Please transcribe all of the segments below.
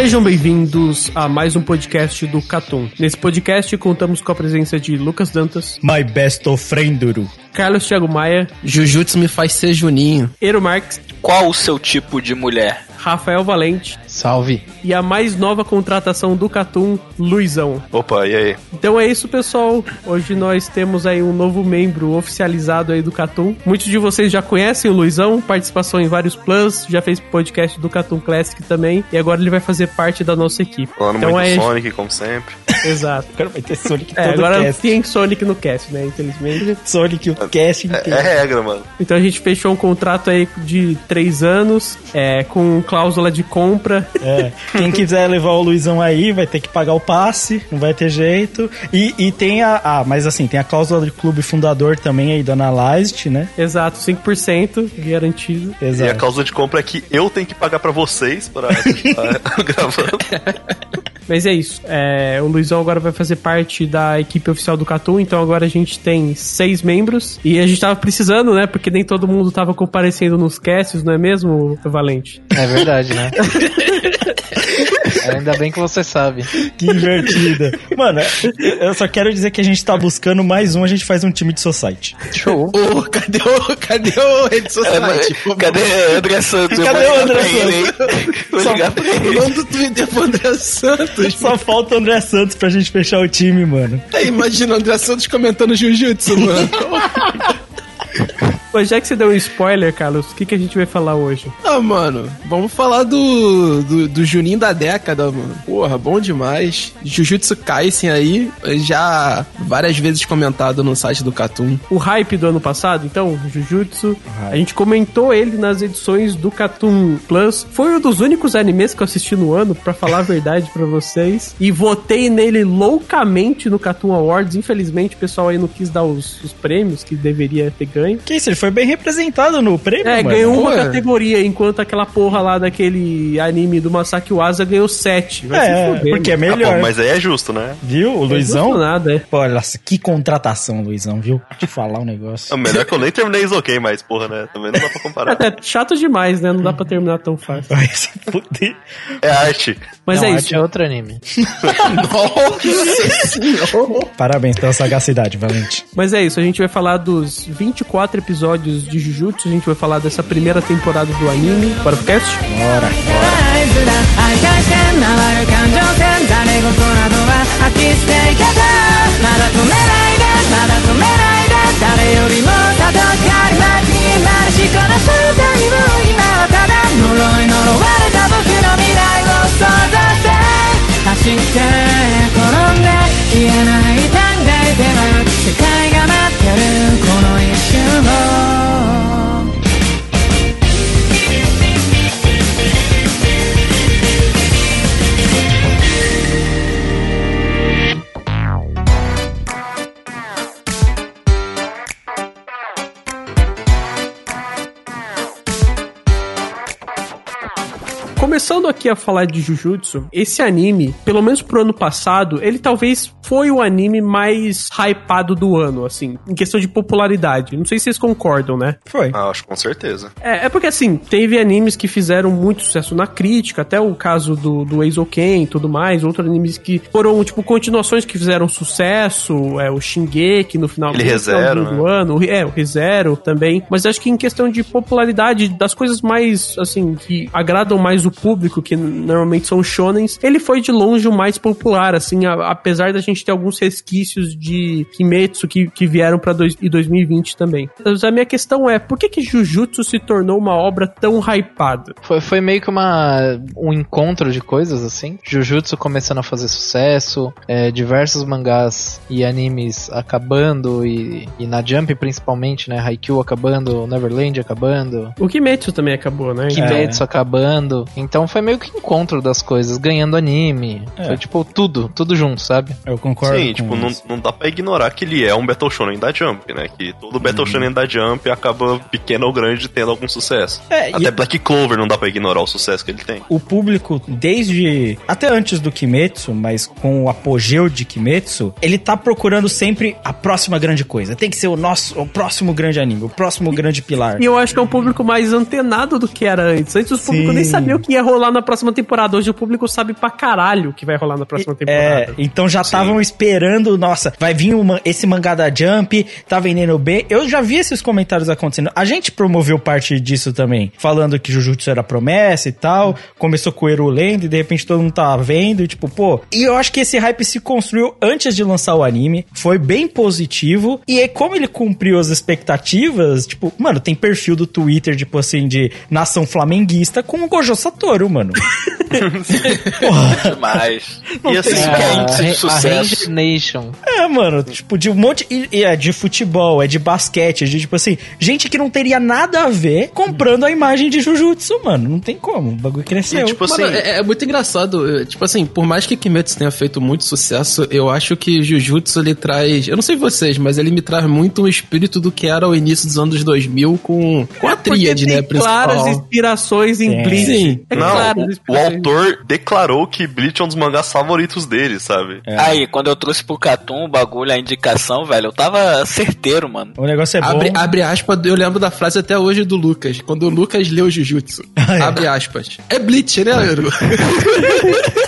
Sejam bem-vindos a mais um podcast do Catum. Nesse podcast contamos com a presença de Lucas Dantas, My best frienduru. Carlos Thiago Maia, Jujutsu me faz ser Juninho. Ero Marques, Qual o seu tipo de mulher? Rafael Valente Salve. e a mais nova contratação do Catum, Luizão. Opa, e aí? Então é isso, pessoal. Hoje nós temos aí um novo membro oficializado aí do Catum. Muitos de vocês já conhecem o Luizão, participação em vários plus, já fez podcast do Catum Classic também, e agora ele vai fazer parte da nossa equipe. Falando então muito é Sonic, como sempre. exato. Agora vai ter Sonic É, todo agora cast. tem Sonic no cast, né? Infelizmente. Sonic o cast inteiro. É regra, mano. Então a gente fechou um contrato aí de três anos, é, com cláusula de compra. É. Quem quiser levar o Luizão aí vai ter que pagar o passe, não vai ter jeito. E, e tem a. Ah, mas assim, tem a cláusula de clube fundador também aí da Analyzed, né? Exato, 5% garantido. E a Exato. causa de compra é que eu tenho que pagar pra vocês pra estar gravando. Mas é isso. É, o Luizão agora vai fazer parte da equipe oficial do Catum, então agora a gente tem seis membros. E a gente tava precisando, né? Porque nem todo mundo tava comparecendo nos casts, não é mesmo, Valente? É verdade, né? Ainda bem que você sabe. Que invertida. Mano, eu só quero dizer que a gente tá buscando mais um, a gente faz um time de society. Show. Ô, cadê o, cadê o Rede É, Society? mas- Pô, cadê André Santos? Cadê o André? Vou Só- ligar pra O ele. nome do Twitter pro André Santos. Só falta o André Santos pra gente fechar o time, mano. Aí, imagina o André Santos comentando Jiu-Jitsu, mano. Mas já que você deu um spoiler, Carlos, o que, que a gente vai falar hoje? Ah, mano, vamos falar do, do, do Juninho da década, mano. Porra, bom demais. Jujutsu Kaisen aí, já várias vezes comentado no site do Catum. O hype do ano passado, então, Jujutsu. A gente comentou ele nas edições do Cartoon Plus. Foi um dos únicos animes que eu assisti no ano, pra falar a verdade pra vocês. E votei nele loucamente no Cartoon Awards. Infelizmente, o pessoal aí não quis dar os, os prêmios que deveria ter ganho. Que isso, ele foi bem representado no prêmio, É, mano. ganhou uma Pô, é. categoria, enquanto aquela porra lá daquele anime do Masaki Uasa ganhou sete. Vai se É, fuder, porque é mano. Ah, melhor. bom, mas aí é justo, né? Viu? O Não Luizão? nada, é. Pô, olha, que contratação, Luizão, viu? Te falar um negócio. É melhor que eu nem terminei isso ok, mas porra, né? Também não dá pra comparar. É chato demais, né? Não dá pra terminar tão fácil. Vai se fuder. É arte. Mas Não, é arte isso. é outro anime. Nossa senhora. Parabéns pela sagacidade, Valente. Mas é isso, a gente vai falar dos 24 episódios de Jujutsu, a gente vai falar dessa primeira temporada do anime. Bora pro cast? Bora. 愛回線回る感情線誰事などは飽き捨ていけたまだ止めないでまだ止めないで誰よりも戦い待ちになるしこの正体を今はただ呪い呪われた僕 Começando aqui a falar de Jujutsu, esse anime, pelo menos pro ano passado, ele talvez foi o anime mais hypado do ano, assim, em questão de popularidade. Não sei se vocês concordam, né? Foi. Ah, acho que com certeza. É, é porque assim, teve animes que fizeram muito sucesso na crítica, até o caso do, do Eizouken e tudo mais, outros animes que foram, tipo, continuações que fizeram sucesso, é, o Shingeki no final Aquele no ReZero, finalzinho do né? ano, é, o ReZero também, mas acho que em questão de popularidade, das coisas mais, assim, que agradam mais o público, que normalmente são shonens, ele foi de longe o mais popular, assim, a- apesar da gente gente tem alguns resquícios de Kimetsu que, que vieram pra dois, e 2020 também. Mas a minha questão é, por que que Jujutsu se tornou uma obra tão hypada? Foi, foi meio que uma, um encontro de coisas, assim. Jujutsu começando a fazer sucesso, é, diversos mangás e animes acabando, e, e na Jump principalmente, né? Haikyuu acabando, Neverland acabando, O Kimetsu também acabou, né? Kimetsu acabando. Então foi meio que encontro das coisas, ganhando anime. É. Foi tipo tudo, tudo junto, sabe? Eu concordo. Sim, com tipo, não, isso. não dá pra ignorar que ele é um Battle Shonen da Jump, né? Que todo Battle Shonen da Jump acaba pequeno ou grande tendo algum sucesso. É, e- Até Black Clover não dá pra ignorar o sucesso que ele tem. o público, desde até antes do Kimetsu, mas com o apogeu de Kimetsu, ele tá procurando sempre a próxima grande coisa. Tem que ser o nosso, o próximo grande anime, o próximo grande pilar. E eu acho que é um público mais antenado do que era antes. Antes o público nem sabia o que ia rolar na próxima temporada. Hoje o público sabe pra caralho o que vai rolar na próxima É, temporada. então já estavam esperando, nossa, vai vir uma- esse mangá da Jump, tá vendendo bem. Eu já vi esses comentários acontecendo. A gente promoveu parte disso também, falando que Jujutsu era promessa e tal. Começou com o Eru lendo e de repente todo mundo tava vendo e tipo, pô. E eu acho que esse hype se construiu antes de lançar o anime, foi bem positivo. E aí, como ele cumpriu as expectativas, tipo, mano, tem perfil do Twitter, tipo assim, de nação flamenguista com o Gojo Satoru, mano. Demais. E assim, é índice de a sucesso. Ranger Nation. É, mano, tipo, de um monte. E, e é de futebol, é de basquete, é de tipo assim, gente que não teria nada a ver comprando a imagem de Jujutsu, mano. Não tem como. O bagulho cresceu. E, tipo assim, Mano, é, é muito engraçado. Tipo assim, por mais que Kimetsu tenha feito muito sucesso, eu acho que Jujutsu ele traz. Eu não sei vocês, mas ele me traz muito um espírito do que era o início dos anos 2000 com, com a tríade, Porque né? tem claras Principal. inspirações em Sim. Bleach. Sim. É não, claro, o, o autor declarou que Bleach é um dos mangás favoritos dele, sabe? Aí, quando eu trouxe pro Catum o bagulho, a indicação, velho, eu tava certeiro, mano. O negócio é bom. Abre, abre aspas, eu lembro da frase até hoje do Lucas, quando o Lucas leu Jujutsu. é. Abre aspas. É Bleach, né, Euro?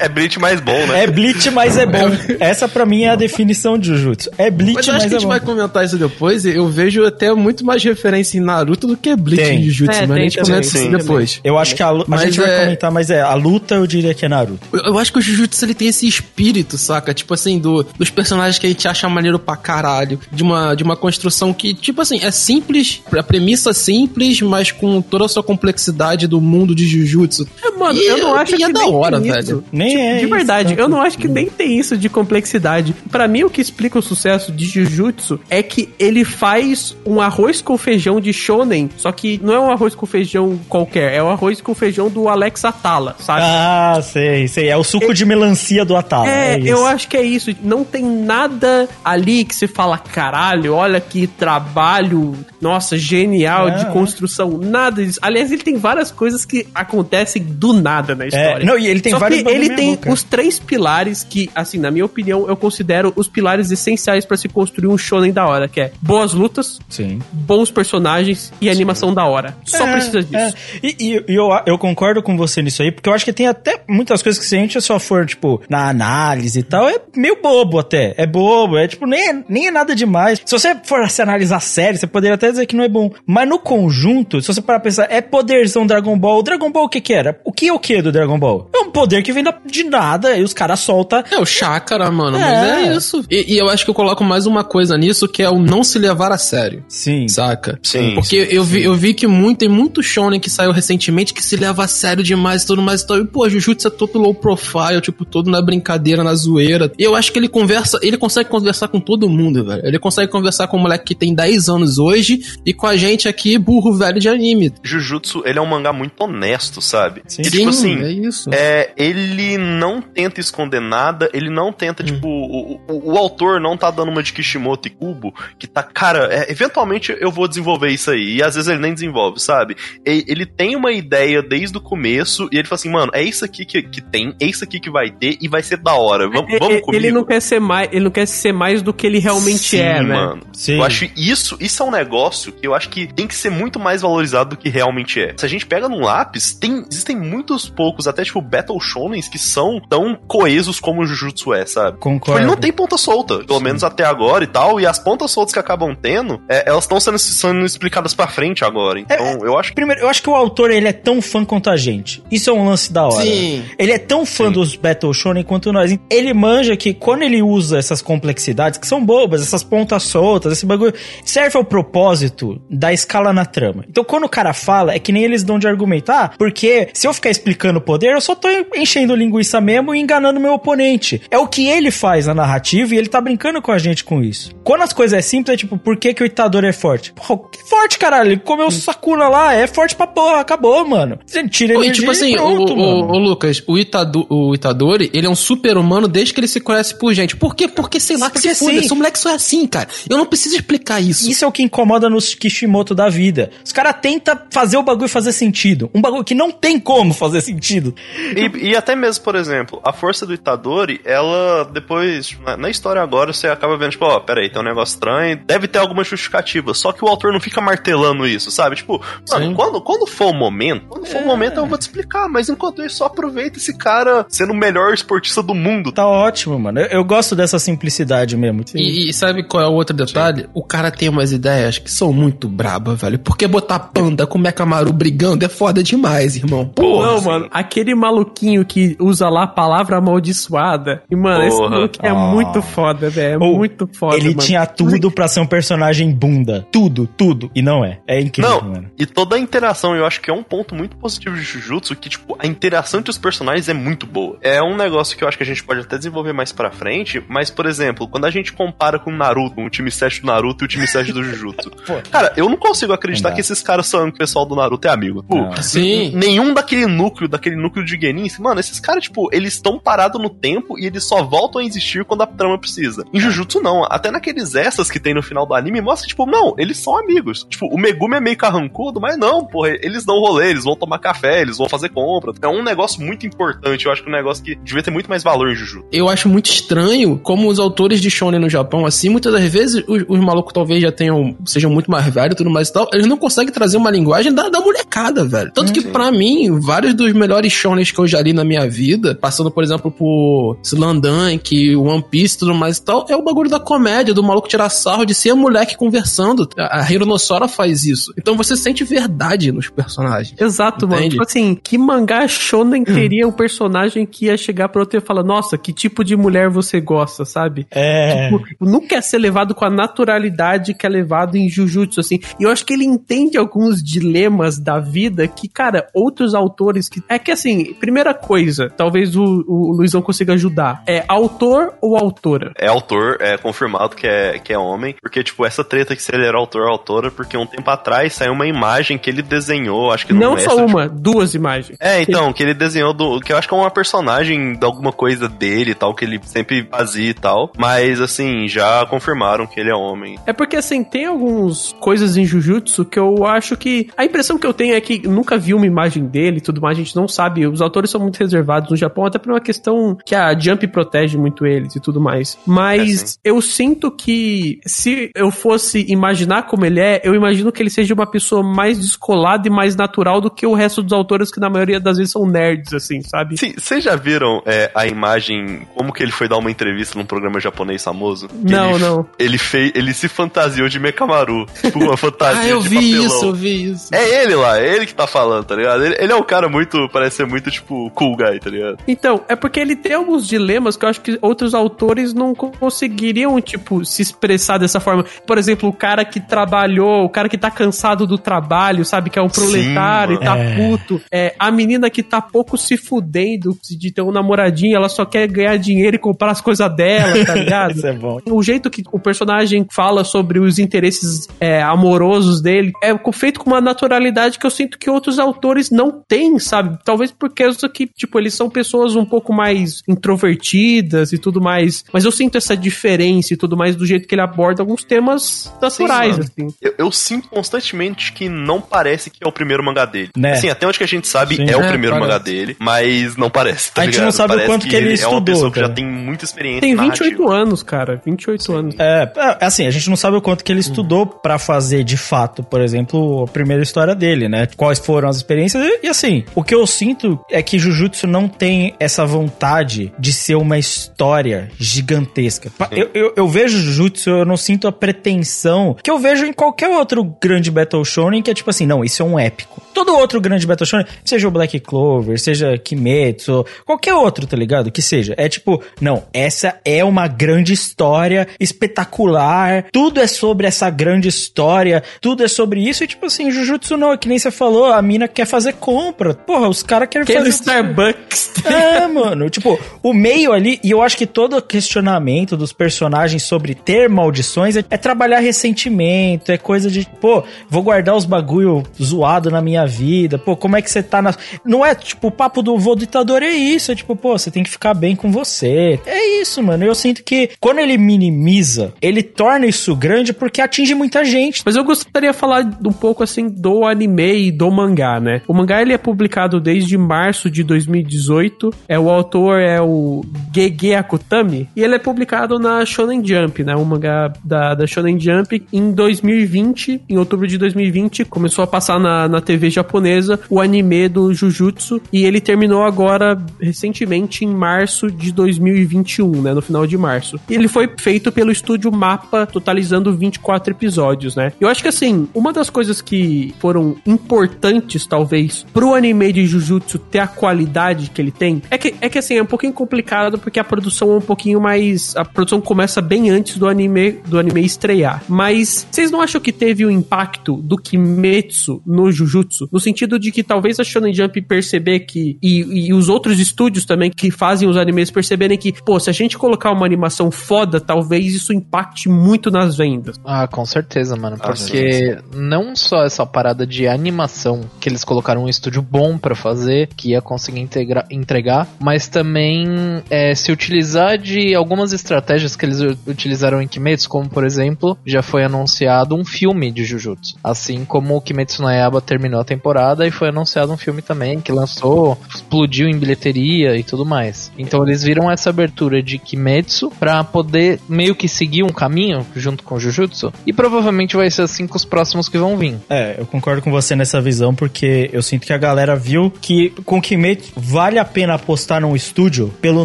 É, é Bleach mais bom, né? É Bleach, mas é bom. Essa pra mim é a definição de Jujutsu. É Bleach, Mas eu mas, acho que a é gente bom. vai comentar isso depois. Eu vejo até muito mais referência em Naruto do que Bleach Tem. em Jujutsu, É, mas a gente também, comenta isso sim. depois. Eu acho que a, a gente vai é- comentar, mas é, a luta eu diria que é Naruto. Eu, eu acho que o Jujutsu ele tem esse espírito, saca? Tipo assim, do, dos personagens que a gente acha maneiro pra caralho. De uma, de uma construção que, tipo assim, é simples, a premissa simples, mas com toda a sua complexidade do mundo de Jujutsu. É, mano, E- eu não acho e é que da nem hora, velho. Nem Tipo, é De isso, verdade, tá? eu não acho que nem tem isso de complexidade. Pra mim, o que explica o sucesso de Jujutsu é que ele faz um arroz com feijão de shonen, só que não é um arroz com feijão qualquer, é o arroz com feijão do Alex Atala, sabe? Ah, sei, sei. É o suco de melancia do Atala. É, É, isso. eu acho que é isso. Não tem nada ali que se fala, caralho, olha que trabalho, nossa, genial de Não, construção. Nada disso. Aliás, ele tem várias coisas que acontecem do nada na história. não, e ele tem Só vários que ele tem boca. os três pilares que, assim, na minha opinião, eu considero os pilares essenciais pra se construir um shonen da hora, que é boas lutas, Sim. bons personagens e animação da hora. Só É, precisa disso. é. E, e- e eu, eu concordo com você nisso aí, porque eu acho que tem até muitas coisas que se a gente só for, tipo, na análise e tal, é meio bobo até. É bobo, é tipo, nem é, nem é nada demais. Se você for se analisar sério, você poderia até dizer que não é bom. Mas no conjunto, se você parar pra pensar, é poderzão Dragon Ball. O Dragon Ball o que que era? O que é o que do Dragon Ball? É um poder que vem de nada e os caras soltam. É o chakra, mano, É. mas é isso. E, e eu acho que eu coloco mais uma coisa nisso, que é o não se levar a sério. Sim. Saca? Sim, Porque eu, vi, eu vi que muito, tem muito shonen que saiu recentemente que se leva a sério demais e tudo mais e tal. E, pô, Jujutsu é todo low profile, tipo, todo na brincadeira, na zoeira. E eu acho que ele conversa, ele consegue conversar com todo mundo, velho. Ele consegue conversar com um moleque que tem 10 anos hoje e com a gente aqui, burro velho de anime. Jujutsu, ele é um mangá muito honesto, sabe? Sim. E, tipo assim, é isso. É, ele não tenta esconder nada, ele não tenta, Hum. tipo, o, o, o autor não tá dando uma de Kishimoto e Kubo, que tá, cara, é, eventualmente eu vou desenvolver isso aí, e às vezes ele nem desenvolve, sabe? E- ele tem uma ideia desde o começo, e ele fala assim, mano, é isso aqui que, que tem, é isso aqui que vai ter, e vai ser da hora, vamos, É, vamos é, comigo. ele não quer ser mais, ele não quer ser mais do que ele realmente Sim, é, né? mano. Sim. Eu acho isso, isso é um negócio que eu acho que tem que ser muito mais valorizado do que realmente é. Se a gente pega num lápis, tem, existem muitos poucos, até tipo Battle Shonens, que são tão coesos como o Jujutsu é, sabe? Concordo. Ele não tem ponta solta, pelo menos até agora e tal, e as pontas soltas que acabam tendo, é, elas estão sendo, sendo explicadas pra frente agora. Então, eu acho que. Primeiro, eu acho que o autor ele é tão fã quanto a gente. Isso é um lance da hora. Sim. Ele é tão fã dos Battle Shonen quanto nós. Ele manja que quando ele usa essas complexidades, que são bobas, essas pontas soltas, esse bagulho, serve ao propósito da escala na trama. Então quando o cara fala, é que nem eles dão de argumentar, porque se eu ficar explicando o poder, eu só tô enchendo linguiça mesmo e enganando meu oponente. É o que ele faz na narrativa e ele tá brincando com a gente com isso. Quando as coisas é simples, é tipo, por que, que o Itadori é forte? Porra, que forte, caralho. Ele comeu Sakuna lá, é forte pra porra, acabou, mano. Você tira e energia tipo assim, e pronto, o, mano. o, o Lucas, o, Itado, o Itadori, ele é um super-humano desde que ele se conhece por gente. Por quê? Porque, sei lá, que Porque se foda, esse moleque só é assim, cara. Eu não preciso explicar isso. Isso é o que incomoda nos Kishimoto da vida. Os caras tentam fazer o bagulho fazer sentido. Um bagulho que não tem como fazer sentido. E, e até mesmo, por exemplo, a força do Itadori, ela depois, na, na história agora, você acaba vendo, tipo, ó, peraí, tem um negócio estranho, deve ter alguma justificativa. Só que o autor não fica martelando isso, sabe? Tipo, mano, quando, quando for o momento, quando for o momento eu vou te explicar, mas enquanto isso, só aproveita esse cara sendo o melhor esportista do mundo. Tá ótimo, mano. Eu, eu gosto dessa simplicidade mesmo. E, e sabe qual é o outro detalhe? O cara tem umas ideias que são muito braba, velho. Porque botar panda com Mekamaru brigando é foda demais, irmão. Porra. não, mano, aquele maluquinho que usa lá a palavra amaldiçoada. E, mano, esse Porra. maluco é Ah. muito foda, velho. É Ou muito foda, Ele mano. tinha tudo pra ser um personagem bunda. Tudo, tudo. E não é. É incrível, Não, mano. e toda a interação, eu acho que é um ponto muito positivo de Jujutsu, que, tipo, a interação entre os personagens é muito boa. É um negócio que eu acho que a gente pode até desenvolver mais pra frente, mas, por exemplo, quando a gente compara com o Naruto, o time 7 do Naruto e o time 7 do Jujutsu. Cara, eu não consigo acreditar Não que esses caras são que o pessoal do Naruto é amigo. Pô. Sim. Nenhum daquele núcleo, daquele núcleo de Genin, mano, esses caras, tipo, eles estão parados no tempo e eles só voltam a existir quando a trama precisa. Em Jujutsu, não. Até naqueles essas que tem no final do anime, mostra, tipo, não, eles são amigos. Tipo, o Megumi é meio carrancudo, mas não, porra, eles dão rolê, eles vão tomar café, eles vão fazer compra. É um negócio muito importante, eu acho que é um negócio que devia ter muito mais valor em Jujutsu. Eu acho muito estranho como os autores de shonen no Japão, assim, muitas das vezes os, os malucos talvez já tenham, sejam muito mais velhos e tudo mais e tal, eles não conseguem trazer uma linguagem da, da molecada, velho. Tanto que, pra mim, vários dos melhores shonens que eu já li na minha vida, passando, por exemplo, por Slandunk, One Piece e tudo mais e tal, é o bagulho da comédia, do maluco tirar sarro de ser a moleque conversando. A, Hironossora faz isso. Então você sente verdade nos personagens. Exato, mano. Entende? Tipo assim, que mangá shonen teria um personagem que ia chegar pra outro e falar, nossa, que tipo de mulher você gosta, sabe? É. Tipo, nunca é ser levado com a naturalidade que é levado em Jujutsu, assim. E eu acho que ele entende alguns dilemas da vida que, cara, outros autores que... É que, assim, primeira coisa, talvez o, o Luizão consiga ajudar, é autor ou autora? É autor, é confirmado que é, que é homem, porque, tipo, essa treta que se ele era autor ou autora, porque um tempo atrás saiu uma imagem que ele desenhou, acho que Não Mestre, só uma, duas imagens. É, então, que ele desenhou do. Que eu acho que é uma personagem de alguma coisa dele e tal, que ele sempre fazia e tal. Mas, assim, já confirmaram que ele é homem. É porque, assim, tem algumas coisas em Jujutsu que eu acho que. A impressão que eu tenho é que nunca vi uma imagem dele e tudo mais, a gente não sabe. Os autores são muito reservados no Japão, até por uma questão que a Jump protege muito eles e tudo mais. É, Mas sim. eu sinto que se eu fosse imaginar como ele é, eu imagino que ele seja uma pessoa mais descolada e mais natural do que o resto dos autores que na maioria das vezes são nerds, assim, sabe? Sim, vocês já viram é, a imagem, como que ele foi dar uma entrevista num programa japonês famoso? Não, ele, não. Ele, fez, ele se fantasiou de Mekamaru. Tipo, uma fantasia Ah, eu de vi papelão. isso, eu vi isso. É ele lá, é ele que tá falando, tá ligado? Ele, ele é um cara muito, parece ser muito, tipo, cool guy, tá ligado? Então, é porque ele tem alguns dilemas que eu acho que outros autores não conseguiriam, tipo, se expressar dessa forma. Por exemplo, o cara que trabalhou, o cara que tá cansado do trabalho, sabe? Que é um proletário mano. e tá É. puto. É, a menina que tá pouco se fudendo de ter um namoradinho, ela só quer ganhar dinheiro e comprar as coisas dela, tá ligado? Isso é bom. O jeito que o personagem fala sobre os interesses é, amorosos dele é feito com uma naturalidade que eu sinto que outros autores não têm, sabe? Talvez porque causa que, tipo, eles são pessoas um pouco mais introvertidas e tudo mais. Mas eu sinto essa diferença e tudo mais do jeito que ele aborda alguns temas naturais, Sim, assim. Eu, eu sinto constantemente que não parece que é o primeiro mangá dele. Né? Assim, até onde que a gente sabe Sim. é o É, primeiro parece. mangá dele, mas não parece. tá A gente ligado? não sabe o Parece quanto que ele É uma estudou, pessoa que já tem muita experiência. Tem narrativa. 28 anos, cara. 28 anos. É, é, assim, a gente não sabe o quanto que ele estudou pra fazer de fato, por exemplo, a primeira história dele, né? Quais foram as experiências e, e, assim, assim, o que eu sinto é que Jujutsu não tem essa vontade de ser uma história gigantesca. Pa- Eu, eu, eu vejo Jujutsu, eu não sinto a pretensão que eu vejo em qualquer outro grande Battle Shonen, que é tipo assim, não, isso é um épico. Todo outro grande Battle Shonen, seja o Black Clover, seja Kimetsu, qualquer outro, tá ligado? Que seja. É tipo, não, essa é uma grande história espetacular, tudo é sobre essa grande história, tudo é sobre isso, e tipo assim, Jujutsu não, é que nem você falou, a mina quer fazer compra. Porra, os caras querem no fazer... Starbucks. É, mano, tipo, o meio ali, e eu acho que todo questionamento dos personagens sobre ter maldições é, é trabalhar ressentimento, é coisa de, pô, vou guardar os bagulho zoado na minha vida, pô, como é que você tá na. Não é, tipo, o papo do vô ditador é isso, é tipo, pô, você tem que ficar bem com você. É isso, mano. Eu sinto que quando ele minimiza, ele torna isso grande porque atinge muita gente. Mas eu gostaria de falar um pouco assim do anime e do mangá, né? O mangá ele é publicado desde março de 2018. É o autor é o Gege Akutami e ele é publicado na Shonen Jump, né? O mangá da, da Shonen Jump em 2020, em outubro de 2020, começou a passar na, na TV japonesa o anime do Jujutsu e ele terminou agora recentemente em março de 2021, né? No final de março. E ele foi feito pelo estúdio Mapa, totalizando 24 episódios, né? Eu acho que assim, uma das coisas que foram importantes, talvez, pro anime de Jujutsu ter a qualidade que ele tem, é que, é que assim, é um pouquinho complicado porque a produção é um pouquinho mais. A produção começa bem antes do anime, do anime estrear. Mas vocês não acham que teve o impacto do Kimetsu no Jujutsu? No sentido de que talvez a Shonen Jump perceber que. E, e os outros estúdios também que fazem os animes perceberem que, pô, se a gente colocar uma animação foda, talvez isso impacte muito nas vendas. Ah, com certeza, mano. Ah, Porque não só essa parada de animação, que eles colocaram um estúdio bom pra fazer, que ia conseguir integra- entregar, mas também é, se utilizar de algumas estratégias que eles utilizaram em Kimetsu, como por exemplo, já foi anunciado um filme de Jujutsu. Assim como o Kimetsu no Yaiba terminou a temporada e foi anunciado um filme também que lançou, explodiu em bilheteria e tudo mais. Então eles viram essa abertura de Kimetsu pra poder meio que seguir um caminho junto com Jujutsu e provavelmente vai ser assim com os próximos que vão vir. É, eu concordo com você nessa visão, porque eu sinto que a galera viu que com Kimetsu vale a pena apostar num estúdio pelo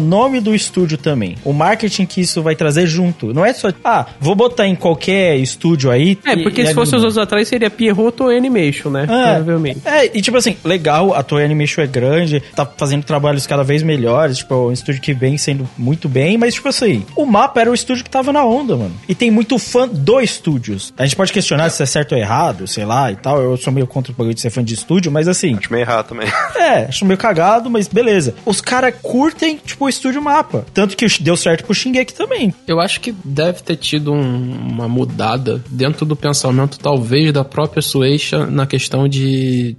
nome do estúdio também. O marketing que isso vai trazer junto. Não é só, ah, vou botar em qualquer estúdio aí. É, porque e se fosse os anos atrás seria Pierrot Toei Animation, né? É. Provavelmente. É, e tipo assim, legal, a Toei Animation é grande, tá fazendo trabalhos cada vez melhores, tipo, é um estúdio que vem sendo muito bem, mas tipo assim, o mapa era o estúdio que tava na onda, mano. E tem muito fã do estúdios. A gente pode questionar se é certo ou errado, sei lá e tal, eu sou meio contra o bagulho de ser fã de estúdio, mas assim, Acho meio errado também. é, acho meio cagado, mas beleza. Os caras curtem, tipo, o estúdio mapa. Tanto que deu certo pro Shingeki também. Eu acho que deve ter tido um- uma mudada dentro do pensamento, talvez, da própria Sueisha na questão de,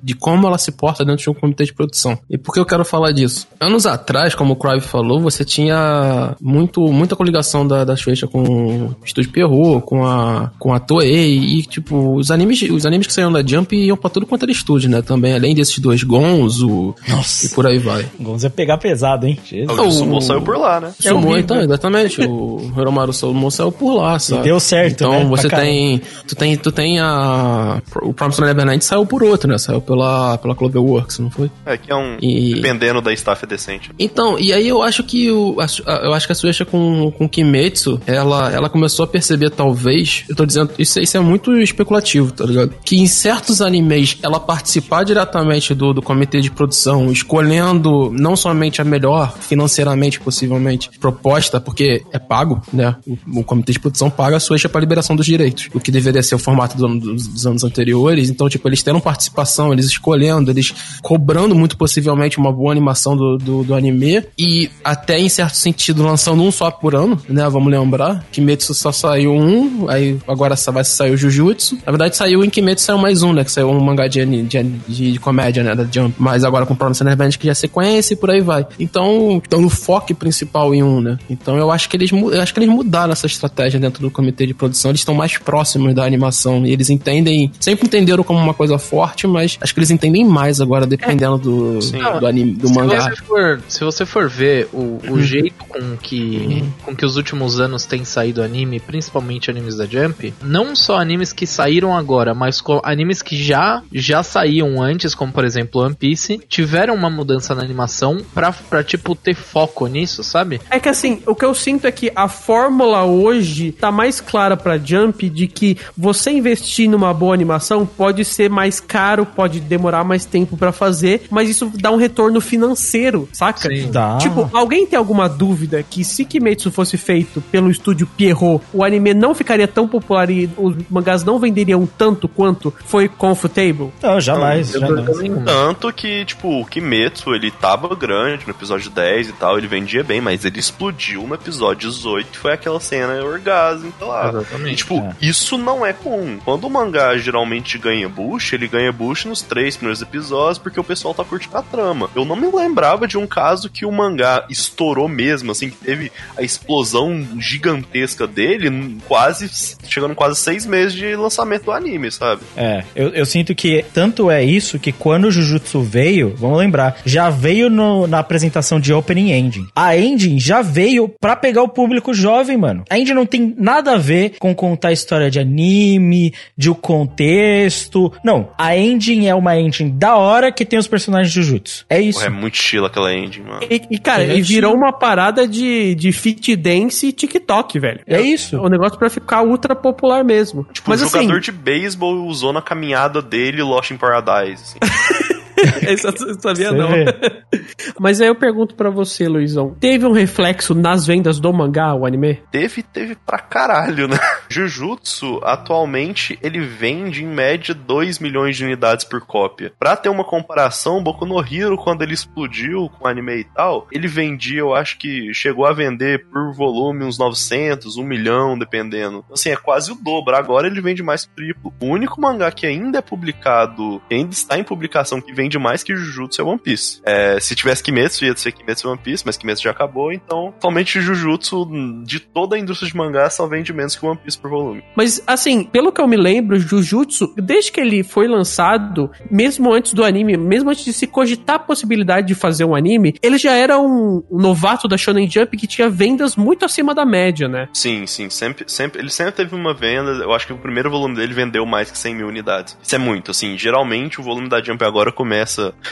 de como ela se porta dentro de um comitê de produção. E por que eu quero falar disso? Anos atrás, como o Crive falou, você tinha muito, muita coligação da, da Shueisha com o Estúdio Pierrot, com a, com a Toei, e tipo, os animes, os animes que saíram da Jump iam pra tudo quanto era estúdio, né? Também, além desses dois, Gonzo Nossa. e por aí vai. Gonzo ia pegar pesado, hein? Jesus. O Sumo saiu por lá, né? Sumo, horrível. então, exatamente. O Hiromaru Sumo saiu por lá, sabe? deu certo, Então né? você Pra tem. Tu tem. Tu tem a. O Promised Neverland saiu por outro, né? Saiu pela, pela Cloverworks, não foi? É que é um. E- Dependendo da staff é decente. Então, e aí eu acho que o, a- eu acho que a Sueisha com, com Kimetsu, ela, ela começou a perceber, talvez, eu tô dizendo, isso, isso é muito especulativo, tá ligado? Que em certos animes, ela participar diretamente do, do comitê de produção, escolhendo não somente a melhor, financeiramente, possivelmente, proposta, porque é pago, né? O, o comitê de produção paga a Sueisha para liberação dos direitos, o que deveria ser o formato do dos, dos anos anteriores. Então, tipo, eles tendo participação, eles escolhendo, eles cobrando muito possivelmente uma boa animação do, do, do anime e até em certo sentido lançando um só por ano, né? Vamos lembrar. Kimetsu só saiu um, aí agora vai sair o Jujutsu. Na verdade, saiu em Kimetsu saiu mais um, né? Que saiu um mangá de, de, de, de comédia, né? Da Jump. Mas agora com Promised Neverland que já é sequência e por aí vai. Então, estão no foco principal em um, né? Então eu acho que eles eu acho que eles mudaram essa estratégia dentro do comitê de produção. Eles estão mais próximos da animação e eles entendem, sempre entenderam como uma coisa forte, mas acho que eles entendem mais agora, dependendo do, do anime, do se mangá. Você for, se você for ver o, o jeito com que, com que os últimos anos tem saído anime, principalmente animes da Jump, não só animes que saíram agora, mas animes que já, já saíam antes, como por exemplo One Piece, tiveram uma mudança na animação pra, pra tipo ter foco nisso, sabe? É que assim, o que eu sinto é que a fórmula hoje tá mais clara pra Jump de que você investir numa boa animação pode ser mais caro, pode demorar mais tempo pra fazer, mas isso dá um retorno financeiro, saca? Dá. Tipo, alguém tem alguma dúvida que se Kimetsu fosse feito pelo estúdio Pierrot, o anime não ficaria tão popular e os mangás não venderiam tanto quanto foi Comfortable? Não, jamais, Eu jamais. Tanto que, tipo, o Kimetsu, ele tava grande no episódio 10 e tal, ele vendia bem, mas ele explodiu no episódio 18, que foi aquela cena orgásmica lá. Exatamente. E, tipo, É. isso não é comum. Quando o mangá geralmente ganha boost, ele ganha boost nos três primeiros episódios, porque o pessoal tá curtindo a trama. Eu não me lembrava de um caso que o mangá estourou mesmo, assim, que teve a explosão gigantesca dele, quase, chegando quase seis meses de lançamento do anime, sabe? É, eu, eu sinto que tanto é isso que quando o Jujutsu veio, vamos lembrar, já veio no- na apresentação de Opening Engine. A Engine já veio pra pegar o público jovem, mano. A Engine não tem nada a ver com contar a história de anime, de o contexto. Não, a Engine é uma engine da hora que tem os personagens de Jujutsu. É isso. Porra, é muito estilo aquela ending, mano. E, e, cara, É, e virou uma parada de, de fit dance e TikTok, velho. É isso. O negócio pra ficar ultra popular mesmo. Tipo, Mas o assim, jogador de beisebol usou na caminhada dele Lost in Paradise. assim. essa eu sabia não. vê. Mas aí eu pergunto pra você, Luizão. Teve um reflexo nas vendas do mangá, o anime? teve, teve pra caralho, né? Jujutsu, atualmente, ele vende em média 2 milhões de unidades por cópia. Pra ter uma comparação, Boku no Hero, quando ele explodiu com o anime e tal, ele vendia, eu acho que chegou a vender por volume uns 900, 1 milhão, dependendo. Assim, é quase o dobro. Agora ele vende mais triplo. O único mangá que ainda é publicado, que ainda está em publicação, que vende mais que Jujutsu é One Piece. É, se tivesse Kimetsu, ia ser Kimetsu e One Piece, mas Kimetsu já acabou, então, atualmente Jujutsu, de toda a indústria de mangá, só vende menos que One Piece por volume. Mas, assim, pelo que eu me lembro, Jujutsu, desde que ele foi lançado, mesmo antes do anime, mesmo antes de se cogitar a possibilidade de fazer um anime, ele já era um novato da Shonen Jump que tinha vendas muito acima da média, né? Sim, sim, sempre, sempre, ele sempre teve uma venda, eu acho que o primeiro volume dele vendeu mais que 100 mil unidades. Isso é muito, assim, geralmente o volume da Jump agora começa,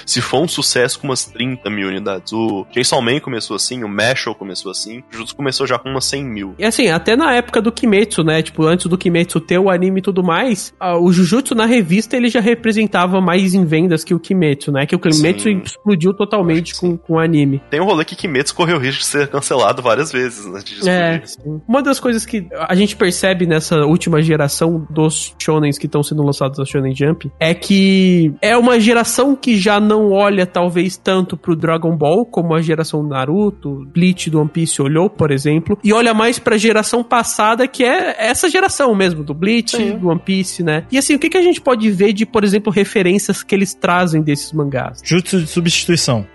se for um sucesso, com umas 30 mil unidades. O Chainsaw Man começou assim, o Mashal começou assim, o Jujutsu começou já com umas 100 mil. E assim, até na época do Kimetsu, né? Tipo, antes do Kimetsu ter o anime e tudo mais, o Jujutsu na revista ele já representava mais em vendas que o Kimetsu, né? Que o Kimetsu Sim. explodiu totalmente com, com o anime. Tem um rolê que Kimetsu correu o risco de ser cancelado várias vezes né, É, explodir. sim. uma das coisas que a gente percebe nessa última geração dos shonens que estão sendo lançados na Shonen Jump é que é uma geração que já não olha talvez tanto pro Dragon Ball como a geração Naruto, Bleach do One Piece olhou, por exemplo, e olha mais pra geração passada que é essa geração mesmo do Bleach, do One Piece, né? E assim, o que, que a gente pode ver de, por exemplo, referências que eles trazem desses mangás? Jutsu de substituição.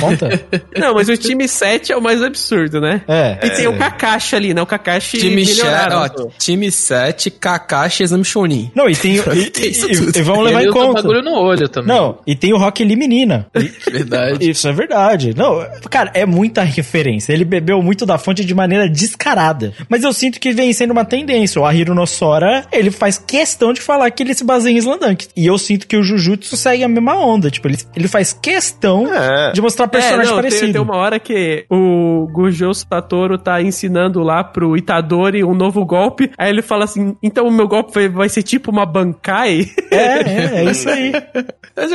Conta? Não, mas o time 7 é o mais absurdo, né? É. E tem o Kakashi ali, né? O Kakashi Time 7, melhoraram. ó, time 7, Kakashi, Exame Shonin. Não, e tem. e, e- tudo. e vamos levar em conta. bagulho no olho também. Não, e tem o Rock Lee menina. E- Verdade. Isso é verdade. Não, cara, é muita referência. Ele bebeu muito da fonte de maneira descarada. Mas eu sinto que vem sendo uma tendência. O Ahiro Nossora, ele faz questão de falar que ele se baseia em Slandunk. E eu sinto que o Jujutsu segue a mesma onda. Tipo, ele, ele faz questão É. de mostrar personagem é, não, tem-. Tem, uma hora que o Gojo Satoru tá ensinando lá pro Itadori um novo golpe. Aí ele fala assim: então o meu golpe vai, vai ser tipo uma Bankai? É, é, é isso aí.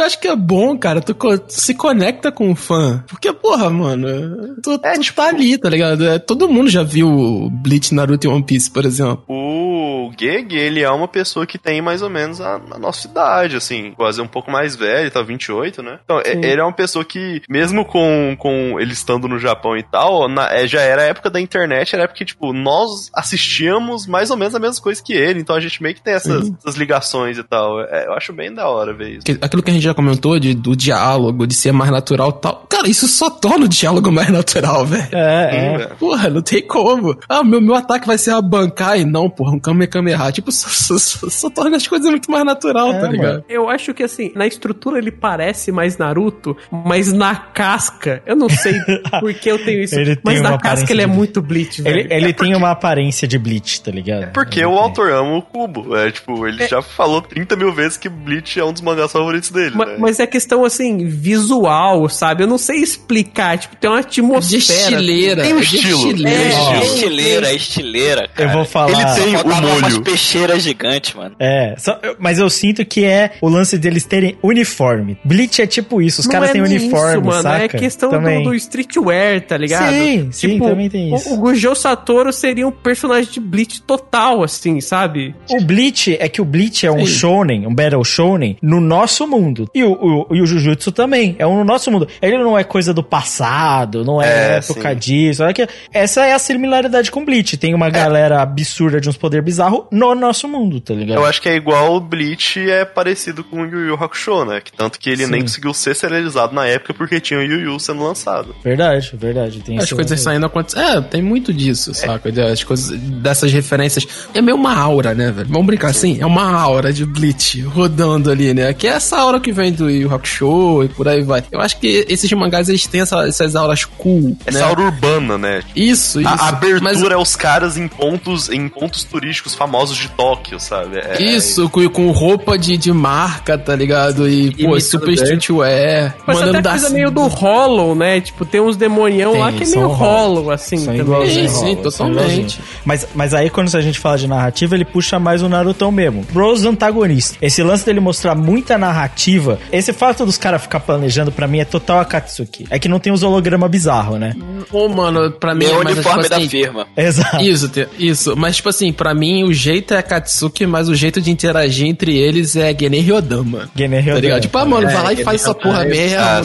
Eu acho que é bom, cara. Tu, co- tu se conecta com o fã. Porque, porra, mano, tu, É, tu tipo- tá ali, tá ligado? É, todo mundo já viu Bleach, Naruto e One Piece, por exemplo. O Geg, ele é uma pessoa que tem mais ou menos a, a nossa idade, assim, quase um pouco mais velho, tá 28, né? Então, é- ele é uma pessoa que, mesmo com, com ele estando no Japão e tal, na- é, já era a época da internet, era a época que, tipo, nós assistíamos mais ou menos a mesma coisa que ele, então a gente meio que tem essas, essas ligações e tal. É, eu acho bem da hora ver isso. Aquilo que a gente já comentou de, do diálogo, de ser mais natural e tal. Cara, isso só torna o diálogo mais natural, velho. É, é. Porra, não tem como. Ah, meu, meu ataque vai ser a bancar e não, porra, um Kamehameha. Tipo, só, só, só, só torna as coisas muito mais natural, É, tá ligado? Eu acho que assim, na estrutura ele parece mais Naruto, mas na casca, eu não sei por que eu tenho isso, Ele mas na casca ele é de- muito Bleach, velho. Ele, ele tem uma aparência de Bleach, tá ligado? Porque Ele o autor ama o Cubo. É, tipo, ele já falou 30 mil vezes que Bleach é um dos mangás favoritos dele. Ma- né? Mas é questão assim, visual, sabe? Eu não sei explicar, tipo, tem uma De atmosfera. estileira. Tem um de estilo. estileira. É, É tem- estileira, é estileira, cara. Eu vou falar. Ele tem o umas molho. peixeiras gigantes, mano. É, só- mas eu sinto que é o lance deles terem uniforme. Bleach é tipo isso, os Não caras é têm uniforme, isso, mano. saca? É questão do, Também. do streetwear, tá ligado? Sim, sim, também tem o- isso. O, Gujou Satoru seria um personagem de Bleach total, assim, sabe? O Bleach é que o Bleach é um Sim. shonen, um battle shonen, no nosso mundo. E o, o, e o Jujutsu também, é um no nosso mundo. Ele não é coisa do passado, não é, É, época sim. disso. olha que- Essa é a similaridade com Bleach. Tem uma galera absurda de uns poderes bizarros no nosso mundo, tá ligado? Eu acho que é igual o Bleach é parecido com o Yu Yu Hakusho, né? Que tanto que ele Sim. nem conseguiu ser serializado na época porque tinha o Yu Yu sendo lançado. Verdade, verdade. Tem As coisas saindo acontecendo. É, tem muito disso, saca? As coisas dessas referências. É meio uma aura, né, velho? Vamos brincar assim? É uma aura de Bleach rodando ali, né? Que é essa aura que vem do Yu Yu Hakusho e por aí vai. Eu acho que esses mangás eles têm essa- essas auras cool, Essa né? aura urbana, né? Isso, isso. A abertura Mas- é os caras em pontos, em pontos turísticos famosos de Tóquio, sabe? É- Isso, com, com roupa de, de marca, tá ligado? E, pô, Imitando super dele. streetwear. Mas mandando até coisa meio do Hollow, né? Tipo, tem uns demonião Tem, lá que é meio Hollow. Assim, São também. igualzinho Sim, sim, totalmente. Mas, mas aí, quando a gente fala de narrativa, ele puxa mais o Narutão mesmo. Bros antagonista. Esse lance dele mostrar muita narrativa, esse fato dos caras ficar planejando, pra mim, é total Akatsuki. É que não tem os holograma bizarro, né? Ô, mano, pra mim Meu é mais, uniforme tipo da assim, firma. Exato. Isso, isso. Mas, tipo assim, pra mim o jeito é Katsuki, mas o jeito de interagir entre eles é Genen Ryodan, mano. Gener Tá Ryodan. ligado? Tipo, ah, mano, É, vai lá e Genen faz essa porra é- mesmo, ah,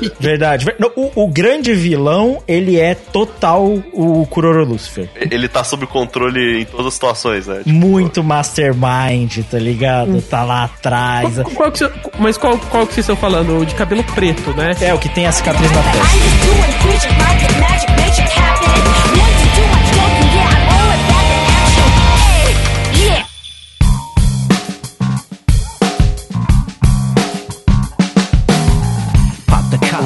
aí. Verdade. O, o grande vilão, ele é total o Kuroro Lucifer. Ele tá sob controle em todas as situações, né? Tipo, Muito mastermind, tá ligado? Tá lá atrás. Qual- qual que você- mas qual, qual que vocês estão falando? O de cabelo preto, né? É, o que tem a cicatriz na testa.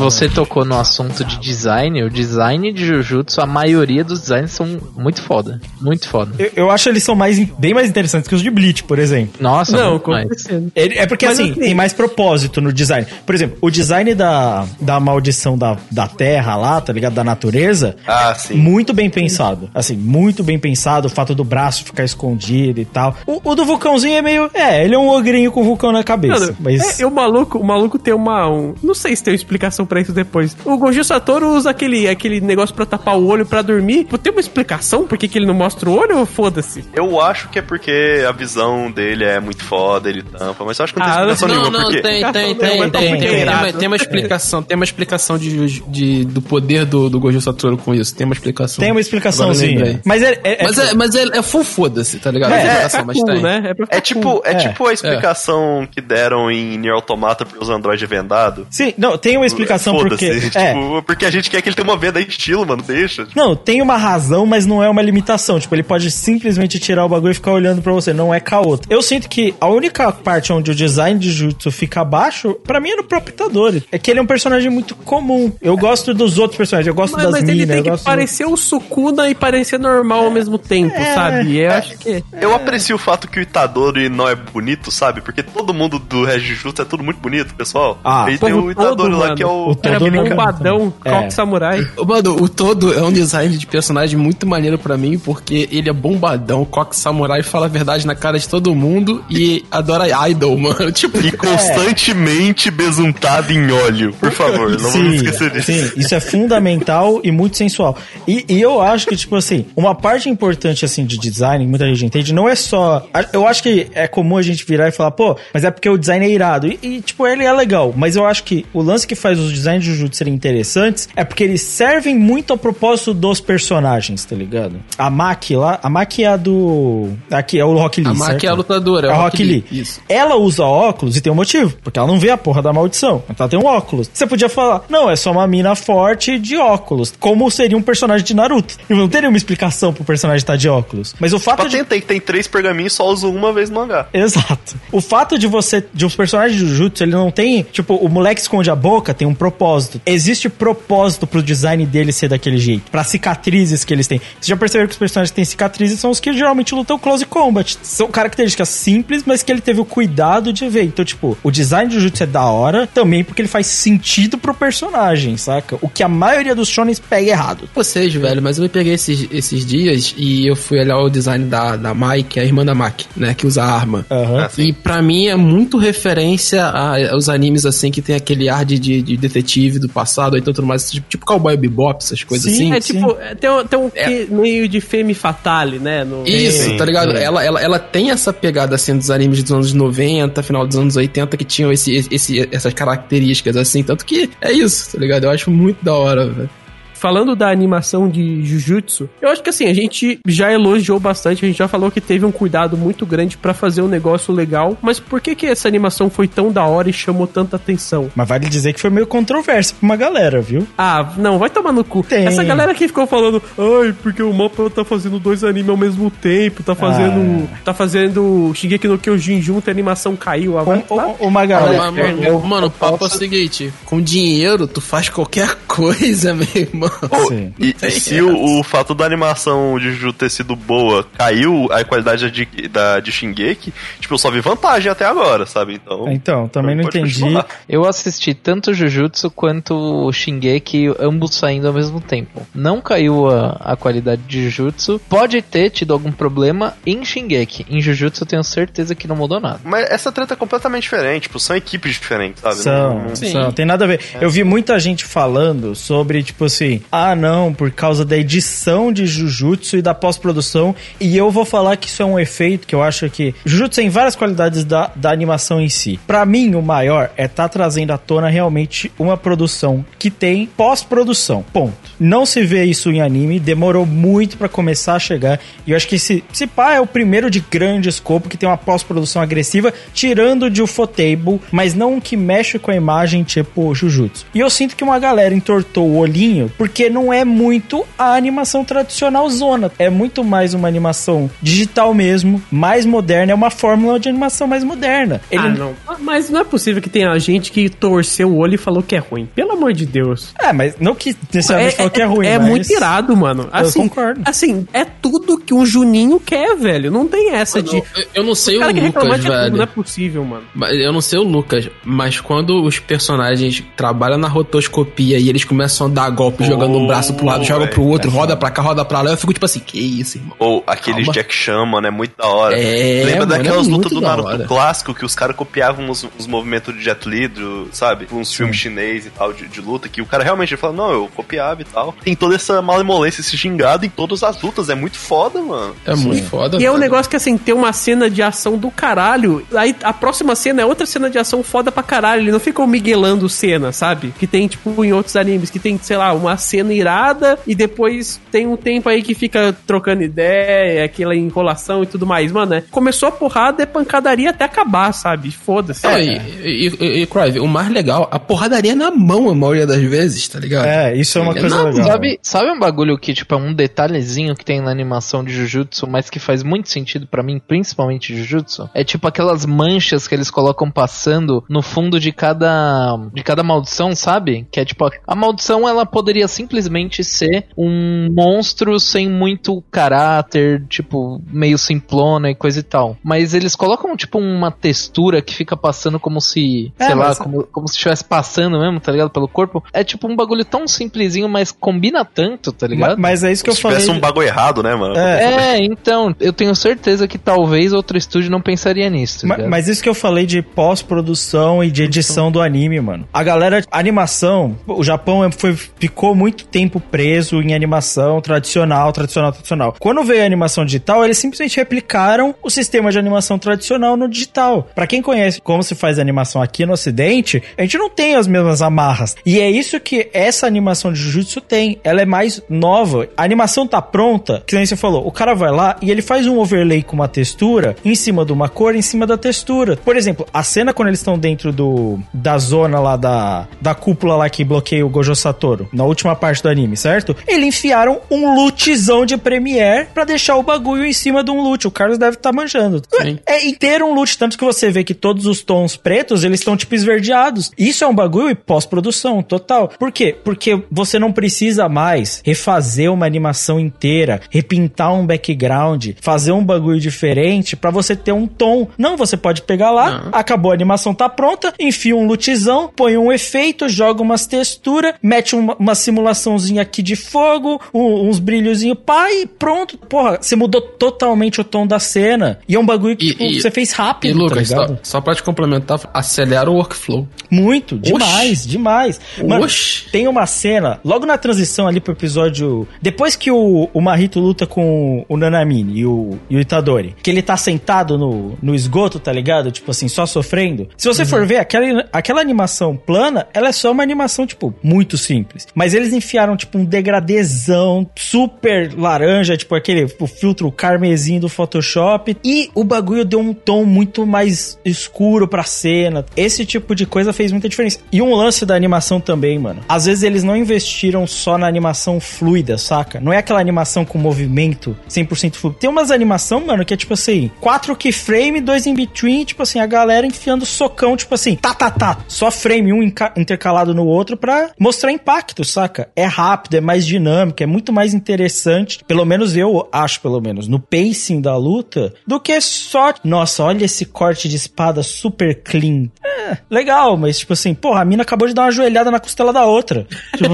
Você tocou no assunto de design. O design de Jujutsu, a maioria dos designs são muito foda. Muito foda. Eu, eu acho eles são mais, bem mais interessantes que os de Bleach, por exemplo. Nossa, Não, com certeza. Ele- é porque Mas assim, assim- tem mais propósito no design. Por exemplo, o design da, da maldição da, da terra lá, tá ligado? Da natureza. Ah, sim. Muito bem pensado. Assim, muito bem pensado. O fato do braço ficar escondido e tal. O, o do vulcãozinho é meio. É, ele é um ogrinho com vulcão na cabeça. Mano, mas. é, o maluco, o maluco tem uma. um- não sei se tem uma explicação pra isso depois. O Gojo Satoru usa aquele, aquele negócio pra tapar o olho pra dormir. Pô, Tem uma explicação por que, que ele não mostra o olho ou foda-se? Eu acho que é porque a visão dele é muito foda, ele tampa, mas eu acho que não tem Ah, explicação Não, nenhuma, não, porque... tem, tem, Não, tem, tem, tá tem, muito tem, errado. uma, tem uma explicação, tem uma explicação de, de- do poder do, do Gojo Satoru com isso, tem uma explicação. Tem uma explicaçãozinha. lembrei. Mas é. é- é- Mas é, mas é, é full foda-se, tá ligado? É, é, explicação, mas cool, tem. né? É, pra É tipo, cool. é É, tipo a explicação que deram em Nier Automata pros androides vendados. Sim, não, tem uma explicação porque. Foda-se. É. Tipo, porque a gente quer que ele tenha uma venda em estilo, mano, deixa. Não, tem uma razão, mas não é uma limitação. Tipo, ele pode simplesmente tirar o bagulho e ficar olhando pra você, não é caoto. Eu sinto que a única parte onde o design de Jutsu fica abaixo, pra mim é no próprio Itadori. É que ele é um personagem muito comum. Eu gosto dos outros personagens, eu gosto Mas, das mas ele minas, tem que gosto... parecer o Sukuna e parecer normal ao mesmo tempo, É, sabe? Eu acho que. Eu aprecio o fato que o Itadori não é bonito, sabe? Porque todo mundo do Regijutsu é tudo muito bonito, pessoal. Ah, e tem o Itadori todo, lá, mano. que é o... O Era todo não- bombadão, É. Coque Samurai. Mano, o todo é um design de personagem muito maneiro pra mim, porque ele é bombadão, coque samurai, fala a verdade na cara de todo mundo e adora idol, mano. Tipo, E constantemente besuntado em óleo. Por favor, não vamos esquecer disso. Sim, isso é fundamental e muito sensual. E, e eu acho que, tipo assim, uma parte importante, assim, de design, que muita gente entende, não é só... Eu acho que é comum a gente virar e falar, pô, mas é porque o design é irado. E, e, tipo, ele é legal. Mas eu acho que o lance que faz os designs de Jujutsu serem interessantes é porque eles servem muito ao propósito dos personagens, tá ligado? A Maki lá, a Maki é a do. Aqui é o Rock Lee. A Maki certo? é a lutadora, é É o o Rock Rock Lee. Lee, isso. Ela usa óculos e tem um motivo, porque ela não vê a porra da maldição. Então ela tem um óculos. Você podia falar, não, é só uma mina forte de óculos. Como seria um personagem de Naruto. E não teria uma explicação pro personagem estar de óculos. Mas o fato Pra de. tentei, tem três pergaminhos e só uso uma vez no mangá. Exato. O fato de você, de os personagens de Jujutsu, ele não tem, tipo, o moleque esconde a boca, tem um propósito. Existe propósito pro design dele ser daquele jeito, Pra cicatrizes que eles têm. Você já percebeu que os personagens que têm cicatrizes são os que geralmente lutam close combat. São características simples, mas que ele teve o cuidado de ver. Então, tipo, o design de Jujutsu é da hora também porque ele faz sentido pro personagem, saca? O que a maioria dos shonens pega errado. Vocês, velho, mas eu me peguei esses, esses dias e eu fui olhar o design da, da Mai, que é a irmã da Maki, né? Que usa arma. Aham. E pra mim é muito referência a- aos animes assim que tem aquele ar de, de, de detetive do passado, ou então tudo mais, tipo, tipo Cowboy Bebop, essas coisas Sim, assim. É tipo, é, tem, um- tem um quê meio de femme fatale, né? No... Isso, Sim, tá ligado? sim. Ela, ela, ela tem essa pegada assim dos animes dos anos 90, final dos anos 80, que tinham esse, esse, essas características assim. Tanto que é isso, tá ligado? Eu acho muito da hora, velho. Falando da animação de Jujutsu, eu acho que assim, a gente já elogiou bastante, a gente já falou que teve um cuidado muito grande pra fazer um negócio legal, mas por que que essa animação foi tão da hora e chamou tanta atenção? Mas vale dizer que foi meio controverso pra uma galera, viu? Ah, não, vai tomar no cu. Tem. Essa galera que ficou falando, ai, porque o Mapa tá fazendo dois animes ao mesmo tempo, tá fazendo. Ah. tá fazendo Shingeki no Kyojin junto, a animação caiu. Ah, Um- um- uma galera. Mano, mano, o papo é o seguinte: com dinheiro, tu faz qualquer coisa, meu irmão. Sim. E, e se o, o fato da animação de Jujutsu ter sido boa caiu a qualidade de, da, de Shingeki, tipo, eu só vi vantagem até agora, sabe? Então. Então, também não entendi. continuar. Eu assisti tanto Jujutsu quanto o Shingeki, ambos saindo ao mesmo tempo. Não caiu a, a qualidade de Jujutsu. Pode ter tido algum problema em Shingeki. Em Jujutsu eu tenho certeza que não mudou nada. Mas essa treta é completamente diferente, tipo, são equipes diferentes, sabe? São, Não- não- Sim. são, tem nada a ver. Eu vi muita gente falando sobre, tipo assim, ah, não, por causa da edição de Jujutsu e da pós-produção. E eu vou falar que isso é um efeito que eu acho que. Jujutsu tem várias qualidades da, da animação em si. Pra mim, o maior é tá trazendo à tona realmente uma produção que tem pós-produção. Ponto. Não se vê isso em anime, demorou muito pra começar a chegar. E eu acho que esse, esse pá é o primeiro de grande escopo que tem uma pós-produção agressiva, tirando de Ufotable, mas não que mexe com a imagem tipo Jujutsu. E eu sinto que uma galera entortou o olhinho não é muito a animação tradicional zona. É muito mais uma animação digital mesmo, mais moderna, é uma fórmula de animação mais moderna. Ele Ah, não. Mas não é possível que tenha gente que torceu o olho e falou que é ruim. Pelo amor de Deus. É, mas não que necessariamente falou que é ruim, É mas- muito irado, mano. Assim, concordo. Assim, é tudo que um Juninho quer, velho. Não tem essa de. Eu, eu não sei o o, Lucas, de tudo, velho. não é possível, mano. Mas Eu não sei o Lucas, mas quando os personagens trabalham na rotoscopia e eles começam a dar golpe jogando um braço pro lado, joga pro outro, roda pra cá, roda pra lá, eu fico tipo assim, que isso, irmão? Ou aqueles Calma. Jack Chan, mano, é muito da hora. É, Lembra mano, é daquelas muito lutas do Naruto clássico que os caras copiavam os, os movimentos de Jet Li, do, sabe? Uns filmes chinês e tal, de, de luta, que o cara realmente fala, não, eu copiava e tal. Tem toda essa malemolência, esse gingado em todas as lutas, é muito foda, mano. É muito foda. E é um negócio que, assim, tem uma cena de ação do caralho. Aí a próxima cena é outra cena de ação foda pra caralho. Ele não fica miguelando cena, sabe? Que tem, tipo, em outros animes, que tem, sei lá, uma cena irada e depois tem um tempo aí que fica trocando ideia, aquela enrolação e tudo mais. Mano, é, começou a porrada, é pancadaria até acabar, sabe? Foda-se. É, e, e, e, e, Crive, o mais legal, a porradaria é na mão a maioria das vezes, tá ligado? É, isso é uma É, coisa não, legal. Sabe, sabe um bagulho que, tipo, é um detalhezinho que tem na animação de Jujutsu, mas que faz muito sentido pra mim, principalmente Jujutsu? É tipo aquelas manchas que eles colocam passando no fundo de cada de cada maldição, sabe? Que é tipo, a maldição ela poderia simplesmente ser um monstro sem muito caráter, tipo, meio simplona e coisa e tal. Mas eles colocam, tipo, uma textura que fica passando como se, É, sei lá, mas- como, como se estivesse passando mesmo, tá ligado? Pelo corpo. É tipo um bagulho tão simplesinho, mas combina tanto, tá ligado? Mas é isso que eu Se falei. tivesse um bagulho errado, né, mano? É. É, então, eu tenho certeza que talvez outro estúdio não pensaria nisso. tá Ma- ligado? Mas isso que eu falei de pós-produção e de edição do anime, mano. A galera, a animação, o Japão é- foi, ficou muito muito tempo preso em animação tradicional, tradicional, tradicional. Quando veio a animação digital, eles simplesmente replicaram o sistema de animação tradicional no digital. Pra quem conhece como se faz animação aqui no ocidente, a gente não tem as mesmas amarras. E é isso que essa animação de Jujutsu tem. Ela é mais nova. A animação tá pronta, que nem você falou, o cara vai lá e ele faz um overlay com uma textura em cima de uma cor, em cima da textura. Por exemplo, a cena quando eles estão dentro do da zona lá da, da cúpula lá que bloqueia o Gojo Satoru, na última parte do anime, certo? Eles enfiaram um lootzão de Premiere pra deixar o bagulho em cima de um loot. O Carlos deve estar manjando. Sim. É inteiro um loot, tanto que você vê que todos os tons pretos, eles estão tipo esverdeados. Isso é um bagulho e pós-produção, total. Por quê? Porque você não precisa mais refazer uma animação inteira, repintar um background, fazer um bagulho diferente pra você ter um tom. Não, você pode pegar lá, Não. acabou a animação, tá pronta, enfia um lootzão, põe um efeito, joga umas texturas, mete uma, uma simulaçãozinha aqui de fogo, um- uns brilhozinhos, pá, e pronto. Porra, você mudou totalmente o tom da cena. E é um bagulho que E- tipo, e- você fez E rápido, Lucas, tá só, ligado? só pra te complementar, acelera o workflow. Muito, demais, demais. Mano, Oxi. tem uma cena, logo na transição ali pro episódio. Depois que o, o Marito luta com o Nanamine e o, e o Itadori, que ele tá sentado no, no esgoto, tá ligado? Tipo assim, só sofrendo. Se você for ver, aquela, aquela animação plana, ela é só uma animação, tipo, muito simples. Mas eles enfiaram, tipo, um degradezão super laranja, tipo aquele o filtro carmesim do Photoshop. E o bagulho deu um tom muito mais escuro pra cena. Esse tipo de coisa fez muita diferença. E um lance da animação também, mano. Às vezes eles não investiram só na animação fluida, saca? Não é aquela animação com movimento 100% fluido. Tem umas animação, mano, que é tipo assim, quatro keyframe, dois in between, tipo assim, a galera enfiando socão, tipo assim, tá, tá, tá. Só frame um intercalado no outro pra mostrar impacto, saca? É rápido, é mais dinâmico, é muito mais interessante, pelo menos eu acho, pelo menos, no pacing da luta, do que só, nossa, olha esse corte de espada super clean. É, legal, mas tipo assim, porra, a mina acabou de dar uma joelhada na costela da outra.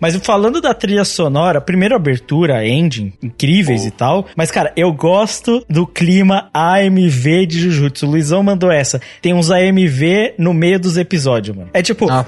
Mas falando da trilha sonora, primeiro abertura, ending, incríveis e tal, mas cara, eu gosto do clima AMV de Jujutsu. O Luizão mandou essa. Tem uns AMV no meio dos episódios, mano. É tipo, Ah,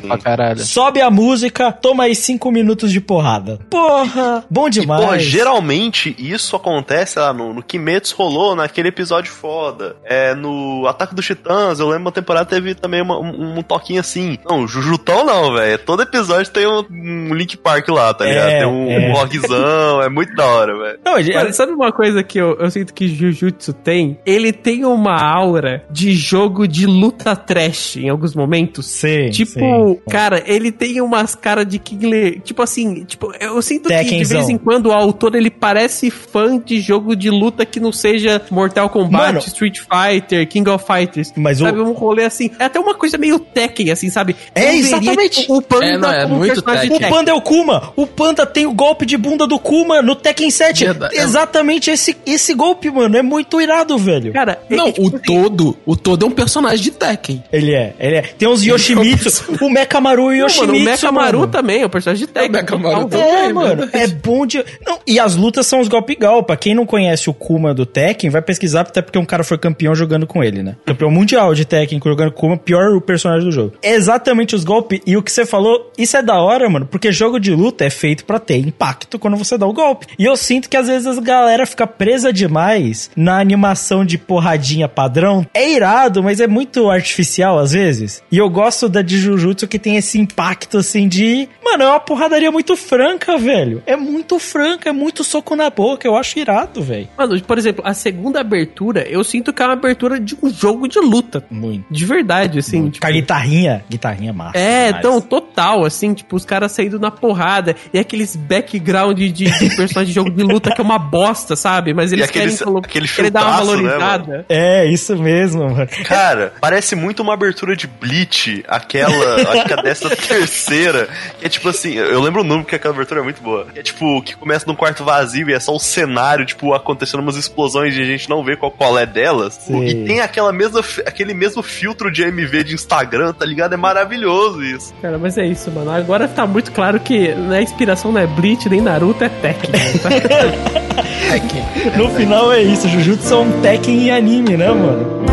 sobe a música, toma aí cinco minutos de porrada. Porra, bom E, demais. porra, geralmente isso acontece lá no, no Kimetsu rolou naquele episódio foda. É, no Ataque dos Titãs, eu lembro uma temporada teve também uma- um, um toquinho assim. Não, Jujutão não, velho. Todo episódio tem um, um Link Park lá, tá É, ligado? Tem um, é. um rockzão, é muito da hora, velho. Não, Mas sabe uma coisa que eu, eu sinto que Jujutsu tem? Ele tem uma aura de jogo de luta trash em alguns momentos. Sim, Tipo, sim. cara, ele tem umas caras de Kingler. Tipo assim, tipo, eu sinto que de vez em quando o autor ele parece fã de jogo de luta que não seja Mortal Kombat, Mano. Street Fighter, King of Fighters. Mas o- sabe, um rolê assim. É até uma coisa meio Tekken, assim, sabe? É, exatamente. tipo, o Panda É, não, é muito de O Tekken. Panda é o Kuma. O Panda tem o golpe de bunda do Kuma no Tekken 7. Verdade. Exatamente esse, esse golpe, mano. É muito irado, velho. Cara, Não, é, tipo o assim, todo, o todo é um personagem de Tekken. Ele é, ele é. Tem uns Yoshimitsu. o Mekamaru e o Não, Yoshimitsu, mano, o Mekamaru mano. também, é o personagem de Tekken. Mekamaru total. também. É, É mano, é bom de. Não, e as lutas são os golpe gal. Pra quem não conhece o Kuma do Tekken, vai pesquisar, até porque um cara foi campeão jogando com ele, né? Campeão mundial de Tekken jogando com Kuma, pior personagem do jogo. É exatamente os golpes. E o que você falou, isso é da hora, mano, porque jogo de luta é feito pra ter impacto quando você dá o golpe. E eu sinto que às vezes a galera fica presa demais na animação de porradinha padrão. É irado, mas é muito artificial às vezes. E eu gosto da de Jujutsu que tem esse impacto assim de. Mano, é uma porradaria muito franca, velho. É muito franca, é muito soco na boca. Eu acho irado, velho. Mano, por exemplo, a segunda abertura, eu sinto que é uma abertura de um jogo de luta. Muito. De verdade, assim. tipo, Com a guitarrinha, guitarrinha massa. é, demais. então, total, assim, tipo, os caras saindo na porrada e aqueles background de, de personagem de jogo de luta que é uma bosta, sabe? Mas eles aquele- querem, colo- aquele querem dar uma né, valorizada. É, isso mesmo, mano. Cara, parece muito uma abertura de Bleach, aquela, acho que a dessa terceira, que é tipo assim, eu lembro o nome porque aquela abertura é muito boa. É tipo, que começa num quarto vazio e é só o cenário, tipo, acontecendo umas explosões e a gente não vê qual, qual é delas. Sim. E tem aquela mesma, aquele mesmo filtro de MV de Instagram, tá ligado? É maravilhoso isso. Cara, mas é isso, mano. Agora tá muito claro que a inspiração não é Bleach nem Naruto, é Tekken. tá? Tekken. No final é isso, Jujutsu é um Tekken em anime, né, mano?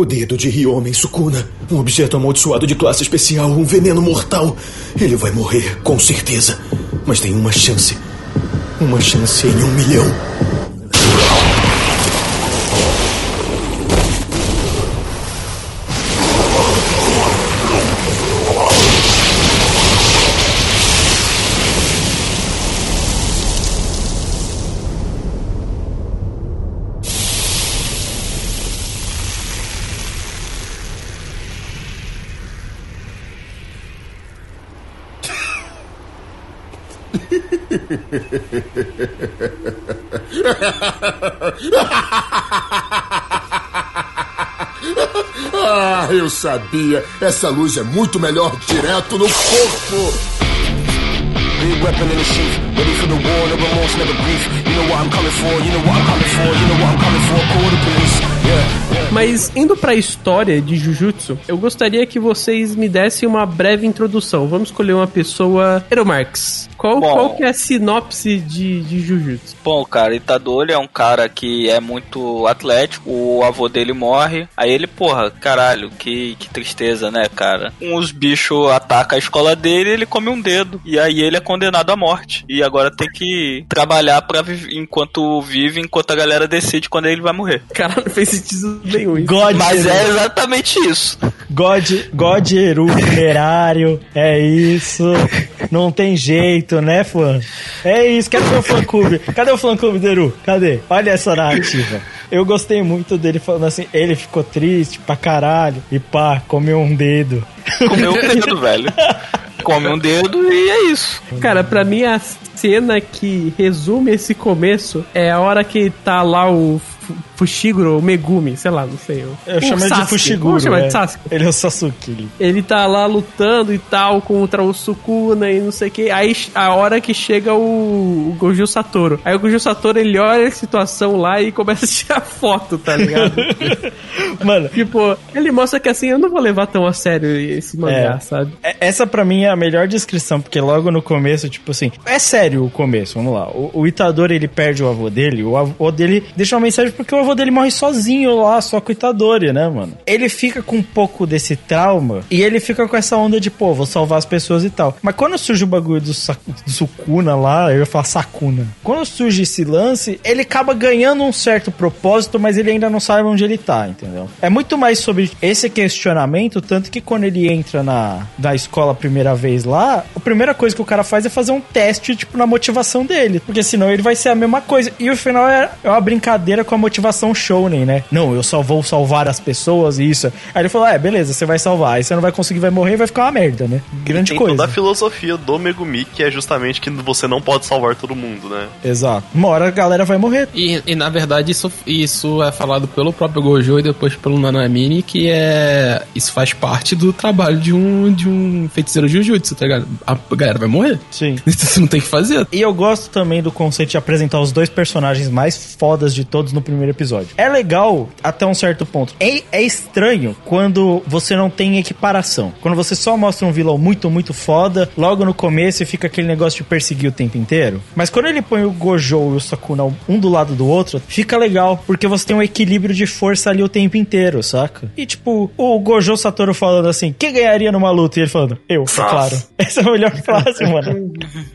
O dedo de Ryomem Sukuna. Um objeto amaldiçoado de classe especial, um veneno mortal. Ele vai morrer, com certeza. Mas tem uma chance. Uma chance em um milhão. Ah, eu sabia. Essa luz é muito melhor direto no corpo. Big weapon in the sheath, ready for the war, no remorse, never grief. You know what I'm coming for, you know what I'm coming for, you know what I'm coming for. Call the police. Yeah, yeah. Mas indo pra história de Jujutsu, eu gostaria que vocês me dessem uma breve introdução. Vamos escolher uma pessoa. Eromarx. Qual, Bom. qual que é a sinopse de, de Jujutsu? Bom, cara, Itadori é um cara que é muito atlético, o avô dele morre, aí ele, porra, caralho, que, que tristeza, né, cara? Uns bichos atacam a escola dele e ele come um dedo, e aí ele é condenado à morte, e agora tem que trabalhar para enquanto vive, enquanto a galera decide quando ele vai morrer. Cara, não fez sentido nenhum. isso. God Mas é exatamente isso. God, God Eru funerário. É isso. Não tem jeito, né, fã? É isso. Cadê o fã clube? Cadê o fã clube do Eru? Cadê? Olha essa narrativa. Eu gostei muito dele falando assim, ele ficou triste pra caralho. E pá, comeu um dedo. Comeu um dedo, velho. Come um dedo e é isso. Cara, pra mim a cena que resume esse começo é a hora que tá lá o Fushiguro, o Megumi, sei lá, não sei. Eu o chamo de. Fushiguro. Vamos chamar é. de Sasuke. Ele é o Sasuke. ele. Ele tá lá lutando e tal contra o Sukuna e não sei o que. Aí a hora que chega o, o Gojo Satoru. Aí o Gojo Satoru ele olha a situação lá e começa a tirar foto, tá ligado? Mano, tipo, ele mostra que assim, eu não vou levar tão a sério esse mangá, É. sabe? É- Essa pra mim é a melhor descrição, porque logo no começo, tipo assim, é sério o começo, vamos lá. O, o Itadori ele perde o avô dele, o avô dele deixa uma mensagem porque o avô dele morre sozinho lá, só Itadori, né, mano? Ele fica com um pouco desse trauma e ele fica com essa onda de, pô, vou salvar as pessoas e tal. Mas quando surge o bagulho do, do Sukuna lá, eu ia falar Sakuna. Quando surge esse lance, ele acaba ganhando um certo propósito, mas ele ainda não sabe onde ele tá, entendeu? É muito mais sobre esse questionamento, tanto que quando ele entra na, na escola a primeira vez lá, a primeira coisa que o cara faz é fazer um teste, tipo, na motivação dele. Porque senão ele vai ser a mesma coisa. E o final é, é uma brincadeira com a motivação shounen, né? Não, eu só vou salvar as pessoas e isso. Aí ele falou, é, beleza, você vai salvar. Aí você não vai conseguir, vai morrer e vai ficar uma merda, né? Grande Tem coisa. toda a filosofia do Megumi, que é justamente que você não pode salvar todo mundo, né? Exato. Uma hora a galera vai morrer. E, e, na verdade isso, isso é falado pelo próprio Gojo e depois pelo Nanamini, que é. Isso faz parte do trabalho de um, de um feiticeiro Jujutsu, tá ligado? A galera vai morrer. Sim. Isso não tem que fazer. E eu gosto também do conceito de apresentar os dois personagens mais fodas de todos no primeiro episódio. É legal até um certo ponto. É, é estranho quando você não tem equiparação. Quando você só mostra um vilão muito, muito foda, logo no começo e fica aquele negócio de perseguir o tempo inteiro. Mas quando ele põe o Gojo e o Sakuna um do lado do outro, fica legal, porque você tem um equilíbrio de força ali o tempo inteiro, saca? E tipo, o Gojo Satoru falando assim, quem ganharia numa luta? E ele falando, eu, é claro. Essa é a melhor frase, mano.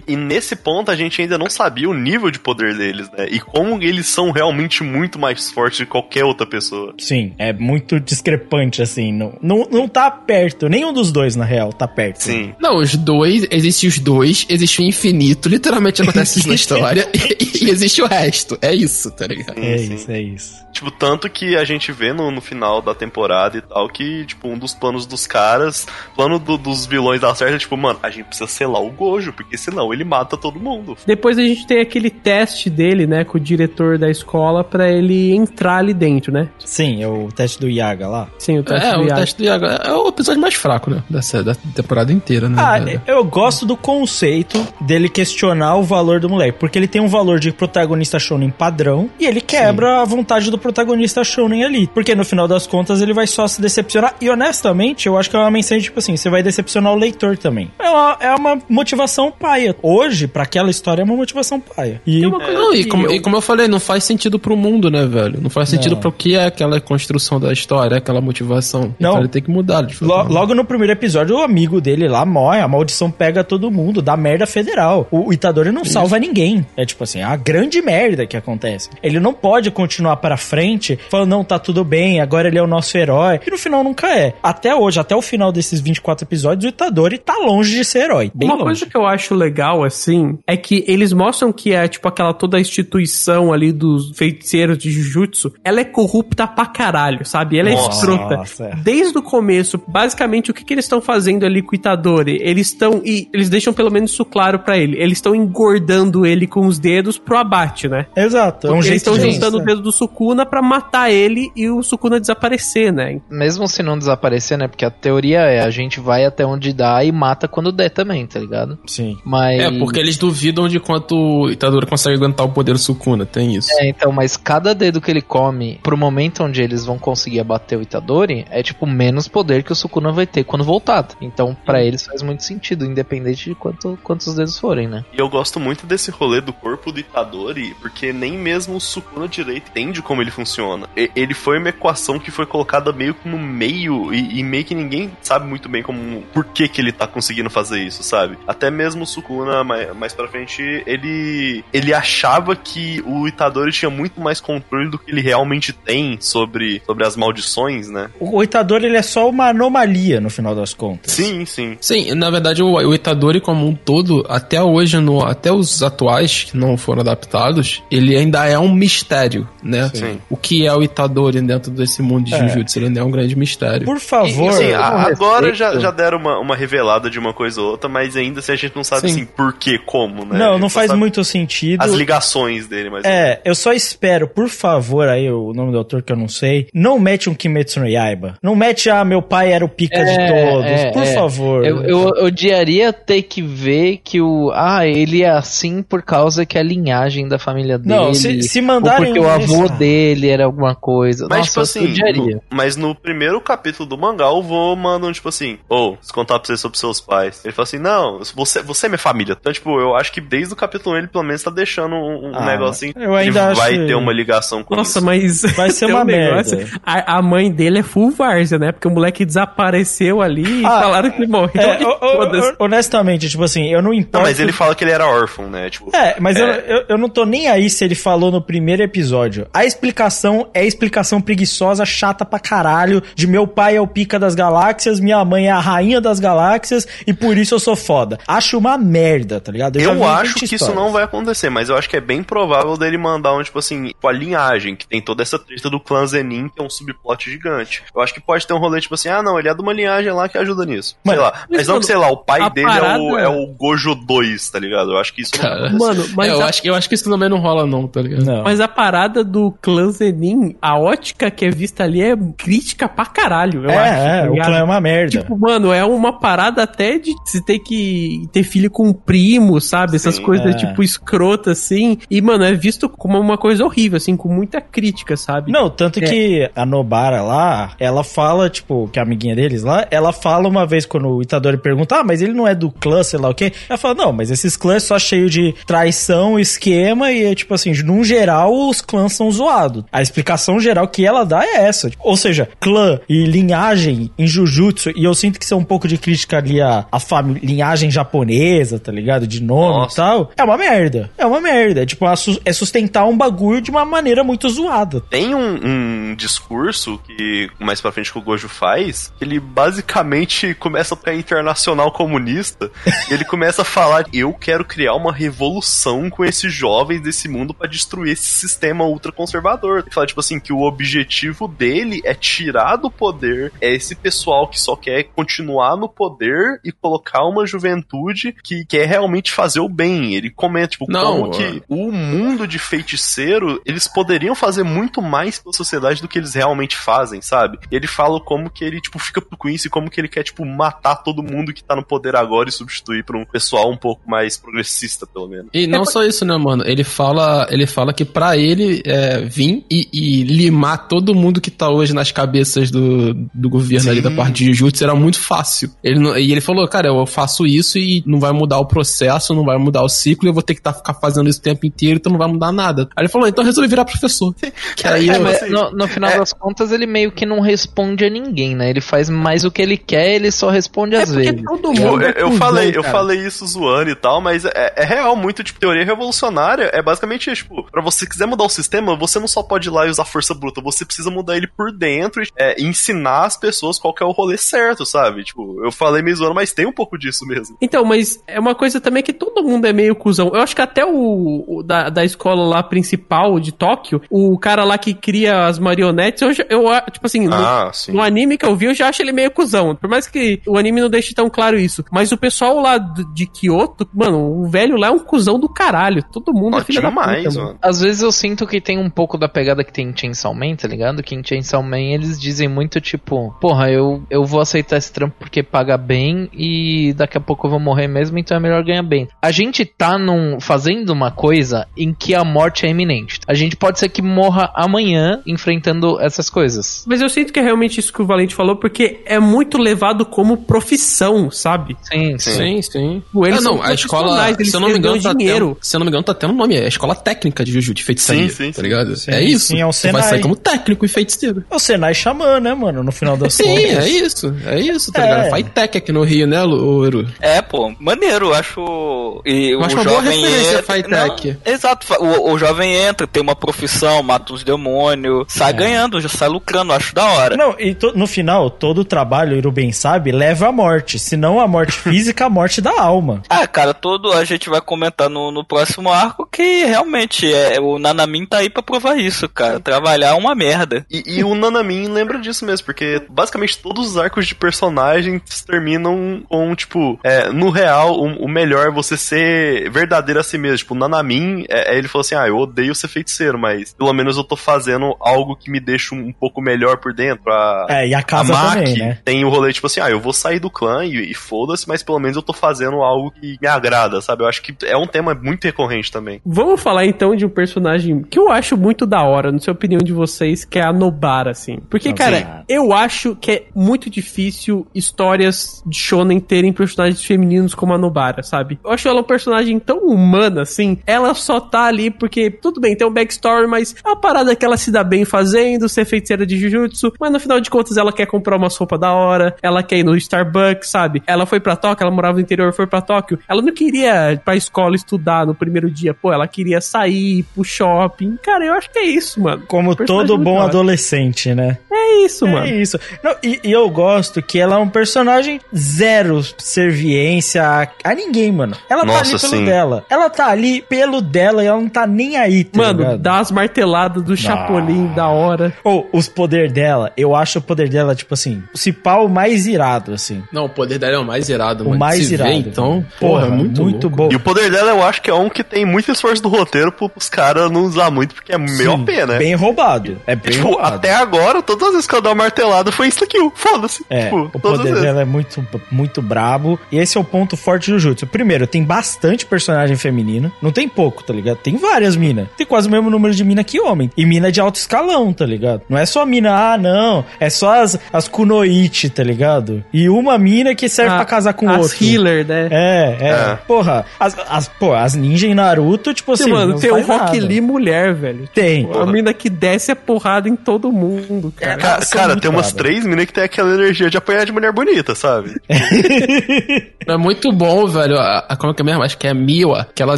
E nesse ponto a gente ainda não sabia o nível de poder deles, né? E como eles são realmente muito mais fortes de qualquer outra pessoa. Sim, é muito discrepante, assim. Não, não, não tá perto. Nenhum dos dois, na real, tá perto. Sim. Não, os dois, existe os dois, existe o infinito, literalmente acontece isso na história, e, e existe o resto. É isso, tá ligado? É Sim, isso, é isso. Tipo, tanto que a gente vê no, no final da temporada e tal, que, tipo, um dos planos dos caras, plano do- dos vilões da certo é, tipo, mano, a gente precisa selar o Gojo, porque senão ele mata todo mundo. Depois a gente tem aquele teste dele, né, com o diretor da escola pra ele entrar ali dentro, né? Sim, é o teste do Yaga lá. Sim, o teste É, do o Yaga. teste do Iago é o episódio mais fraco, né? Dessa, da temporada inteira, né? Ah, eu gosto do conceito dele questionar o valor do moleque, porque ele tem um valor de protagonista shonen padrão e ele quebra a vontade do protagonista shonen ali, porque no final das contas ele vai só se decepcionar e honestamente eu acho que é uma mensagem tipo assim, você vai decepcionar o leitor também. É uma, é uma motivação paia. Hoje, pra aquela história é uma motivação paia. E Tem uma coisa Não, e como, eu- e como eu falei, não faz sentido pro mundo, né, velho? Não faz sentido Não. pro que é aquela construção da história, aquela motivação. Não. Então ele tem que mudar. Lo- logo no primeiro episódio, o amigo dele lá morre, a maldição pega todo mundo, dá merda federal. O, o Itadori não salva ninguém. É tipo assim, a grande merda que acontece. Ele não pode continuar pra frente falando, não, tá tudo bem, agora ele é o nosso herói. E no final nunca é. Até hoje, até o final desses 24 episódios, o Itadori tá longe de ser herói. Bem Uma longe. coisa que eu acho legal, assim, é que eles mostram que é, tipo, aquela toda a instituição ali dos feiticeiros de Jujutsu, ela é corrupta pra caralho, sabe? Ela é Nossa, escrota. é. Desde o começo, basicamente, o que, que eles estão fazendo ali com o Itadori? Eles estão, e eles deixam pelo menos isso claro pra ele, eles estão engordando ele com os dedos pro abate, né? Exato. É um eles estão juntando o dedo do Sukuna pra matar ele e o Sukuna desaparecer, né? Mesmo se não desaparecer, né? Porque a teoria é a gente vai até onde dá e mata quando der também, tá ligado? Sim. Mas. É, porque eles duvidam de quanto o Itadori consegue aguentar o poder do Sukuna, tem isso. É, então, mas cada dedo que ele come, pro momento onde eles vão conseguir abater o Itadori, é tipo menos poder que o Sukuna vai ter quando voltar. Então, pra eles faz muito sentido, independente de quanto, quantos dedos forem, né? E eu gosto muito desse rolê do corpo do Itadori, porque nem mesmo o Sukuna direito entende como ele funciona. E- ele foi uma equação que foi colocada meio no meio, e, e meio que ninguém sabe muito bem como por que, que ele tá conseguindo fazer isso, sabe? Até mesmo o Sukuna, mais, mais pra frente, ele, ele achava que o Itadori tinha muito mais controle do que ele realmente tem sobre, sobre as maldições, né? O Itadori, ele é só uma anomalia, no final das contas. Sim, sim. Sim, na verdade o, o Itadori como um todo, até hoje, no, até os atuais que não foram adaptados, ele ainda é um mistério, né? Sim. O que é o Itadori dentro desse mundo de É. Jujutsu, ele ainda é um grande mistério. Por favor. Sim, a- com agora já, já deram uma, uma revelada de uma coisa ou outra, mas ainda assim a gente não sabe Sim. assim por que, como, né? A Não, não faz muito sentido. As ligações dele, mas. É, eu só espero, por favor, aí o nome do autor que eu não sei, não mete um Kimetsu no Yaiba. Não mete, ah, meu pai era o pica de todos. é, por é. favor. Eu, eu odiaria ter que ver que o. Ah, ele é assim por causa que a linhagem da família dele. Não, se- se Ou mandarem porque o avô isso- dele era alguma coisa. Mas, Nossa, tipo assim, odiaria. no- mas no primeiro capítulo do mangá, o vô manda um, tipo assim, ô, se contar pra você sobre seus pais. Ele fala assim, não, você, você é minha família. Então, tipo, eu acho que desde o capítulo 1 ele pelo menos tá deixando um, um Ah, negocinho. eu ainda ele acho- vai ter uma ligação com Nossa, isso. mas. Vai ser uma um merda. A, a mãe dele é full várzea, né? Porque o moleque desapareceu ali e Ah, falaram que ele morreu. É, o- o- honestamente, tipo assim, eu não importo. Não, mas ele fala que ele era órfão, né? Tipo, É, mas Eu, É. eu, eu não tô nem aí se ele falou no primeiro episódio. A explicação é explicação preguiçosa, chata pra caralho, de meu pai é o pica das galáxias, minha mãe é a rainha das galáxias, e por isso eu sou foda. Acho uma merda, tá ligado? Eu, vi acho 20 que isso histórias. não vai acontecer, mas eu acho que é bem provável dele mandar um, tipo assim, com a linhagem, que tem toda essa treta do clã Zenin, que é um subplot gigante. Eu acho que pode ter um rolê, tipo assim, ah, não, ele é de uma linhagem lá que ajuda nisso. Mano, sei lá. Mas não que, sei lá, o pai dele é, o, parada- é o Gojo 2, tá ligado? Eu acho que isso não Cara, acontecer. Mano, mas É, eu, a- acho, que- eu acho que isso também não rola não, tá ligado? Não. Mas a parada do clã Zenin, a ótica que é vista ali é crítica pra caralho, eu é, acho. é, tá o clã é uma merda. Tipo, mano, é uma parada até de se ter que ter filho com um primo, sabe? Essas Sim, coisas, é. tipo, escrota, assim. E, mano, é visto como uma coisa horrível, assim, com muita crítica, sabe? Não, tanto É. que a Nobara lá, ela fala, tipo, que é a amiguinha deles lá, ela fala uma vez quando o Itadori pergunta, ah, mas ele não é do clã, sei lá o quê. Ela fala, não, mas esses clãs só cheio de traição, esquema e, é, tipo assim, num geral, os clãs são zoados. A explicação geral que ela dá é essa. Ou seja, clã e linhagem em Jujutsu, e eu sinto que isso é um pouco de crítica ali à, à fami- linhagem japonesa, tá ligado? De nome Nossa. e tal. É uma merda. É uma merda. É, tipo, é sustentar um bagulho de uma maneira muito zoada. Tem um, um discurso que mais pra frente que o Gojo faz, que ele basicamente começa a ficar internacional comunista, e ele começa a falar: eu quero criar uma revolução com esses jovens desse mundo pra destruir esse sistema ultraconservador. Ele fala, tipo assim, que o objetivo dele é tirar do poder é esse pessoal que só quer continuar no poder e colocar uma juventude que quer realmente fazer o bem. Ele comenta, tipo, Não, como que o mundo de feiticeiro, eles poderiam poderiam fazer muito mais pela sociedade do que eles realmente fazem, sabe? E ele fala como que ele, tipo, fica com isso e como que ele quer, tipo, matar todo mundo que tá no poder agora e substituir por um pessoal um pouco mais progressista, pelo menos. E não só isso, né, mano? Ele fala, ele fala que pra ele é, vir e, e limar todo mundo que tá hoje nas cabeças do, do governo ali da parte de Jujutsu era muito fácil. Ele não- e ele falou, cara, eu faço isso e não vai mudar o processo, não vai mudar o ciclo, eu vou ter que tá, ficar fazendo isso o tempo inteiro, então não vai mudar nada. Aí ele falou, então resolvi virar professor. Que aí É, eu, mas no, no final das contas, ele meio que não responde a ninguém, né? Ele faz mais o que ele quer, ele só responde às vezes. todo mundo eu, é eu falei, eu falei isso zoando e tal, mas é, é real, muito, tipo, teoria revolucionária é basicamente isso, tipo, pra você quiser mudar o sistema, você não só pode ir lá e usar força bruta, você precisa mudar ele por dentro e é, ensinar as pessoas qual que é o rolê certo, sabe? Tipo, eu falei meio zoando, mas tem um pouco disso mesmo. Então, mas é uma coisa também que todo mundo é meio cuzão. Eu acho que até o, o da, da escola lá principal de Tóquio, o cara lá que cria as marionetes, eu, eu tipo assim, Ah, no, no anime que eu vi, eu já acho ele meio cuzão. Por mais que o anime não deixe tão claro isso. Mas o pessoal lá de Kyoto, mano, o velho lá é um cuzão do caralho. Todo mundo é filho da puta, mano. Às vezes eu sinto que tem um pouco da pegada que tem em Chainsaw Man, tá ligado? Que em Chainsaw Man eles dizem muito tipo, porra, eu, eu vou aceitar esse trampo porque paga bem e daqui a pouco eu vou morrer mesmo, então é melhor ganhar bem. A gente tá num, fazendo uma coisa em que a morte é iminente. A gente pode ser que morra amanhã enfrentando essas coisas. Mas eu sinto que é realmente isso que o Valente falou, porque é muito levado como profissão, sabe? Sim, Sim, sim. Eles ah, não, são a escola, eles se eu não me engano, tá dinheiro. tendo, se eu não me engano, tá tendo nome, é a escola técnica de Jujutsu, de feitiçaria, Sim, sim, tá sim. ligado? Sim, é isso. sim, é um Você vai sair como técnico e feiticeiro. É o Senai Xamã, né, mano? No final das Sim, contas. é isso, é isso, tá É. ligado? Faz tech aqui no Rio, né, Lu- Eru? É, pô, maneiro, eu acho. E Eu o acho uma boa jovem referência, entra. Fightech. Não, Exato, o, o jovem entra, tem uma profissão, mata uns demônios, sai ganhando, já sai lucrando, acho da hora. Não, e to- no final, todo o trabalho, o sabe, leva à morte. Se não a morte física, a morte da alma. Ah, cara, todo a gente vai comentar no, no próximo arco que realmente é o Nanamin tá aí pra provar isso, cara. Trabalhar é uma merda. E, e o Nanamin lembra disso mesmo, porque basicamente todos os arcos de personagens terminam com, tipo, é, no real, o, o melhor é você ser verdadeiro a si mesmo. Tipo, o Nanamin, é, é, ele falou assim: ah, eu odeio ser feiticeiro, mas pelo menos eu tô fazendo algo que me deixa um, pouco melhor por dentro. A, É, e a casa Maki também, né? tem o rolê, tipo assim, ah, eu vou sair do clã e, e foda-se, mas pelo menos eu tô fazendo algo que me agrada, sabe? Eu acho que é um tema muito recorrente também. Vamos falar então de um personagem que eu acho muito da hora, não sei a opinião de vocês, que é a Nobara, assim. Porque, Não, cara, sim. eu acho que é muito difícil histórias de shonen terem personagens femininos como a Nobara, sabe? Eu acho ela um personagem tão humana, assim. Ela só tá ali porque, tudo bem, tem um backstory, mas é uma parada que ela se dá bem fazendo, ser feiticeira de Jujutsu, mas no final de contas ela quer comprar uma sopa da hora, ela quer ir no Starbucks, sabe? Ela foi pra Tóquio, ela morava no interior, foi pra Tóquio. Ela não queria ir pra escola estudar no primeiro dia, pô, ela queria sair ir pro shopping. Cara, eu acho que é isso, mano. Como todo bom adolescente, né? É isso, É mano. isso. Não, e, e eu gosto que ela é um personagem zero serviência a, a ninguém, mano. Ela tá Nossa, ali pelo sim. dela. Ela tá ali pelo dela e ela não tá nem aí, tá Mano, ligado? dá as marteladas do Chapolin da hora. Ou os poderes dela, eu acho o poder dela, tipo assim, o cipau mais irado, assim. Não, o poder dela é o mais irado, O mano. mais Se irado. Vê, então, Porra, porra, muito, muito louco. bom. E o poder dela eu acho que é um que tem muito esforço do roteiro pros caras não usar muito, porque é meio OP, né? Bem roubado. É bem tipo, roubado. até agora, todas as vezes que eu dou uma martelada foi isso aqui, foda-se. É, tipo, o as poder dela é muito, muito brabo. E esse é o ponto forte do Jutsu. Primeiro, tem bastante personagem feminino. Não tem pouco, tá ligado? Tem várias minas. Tem quase o mesmo número de mina que homem. E mina de alto escalão, tá ligado? Não é só mina, ah, não. É só as, as kunoichi, tá ligado? E uma mina que serve A- pra casar com as outro. healer, né? É, é, É. Porra, as, as, pô, as ninja em Naruto, tipo assim. mano, não tem o Rock nada. Lee mulher, velho. Tem. A mina que desce a porrada em todo mundo, cara. Ca- cara, tem umas três minas que tem aquela energia de apanhar de mulher bonita, sabe? É muito bom, velho. A, a, como é que é mesmo? Acho que é a Miwa, que ela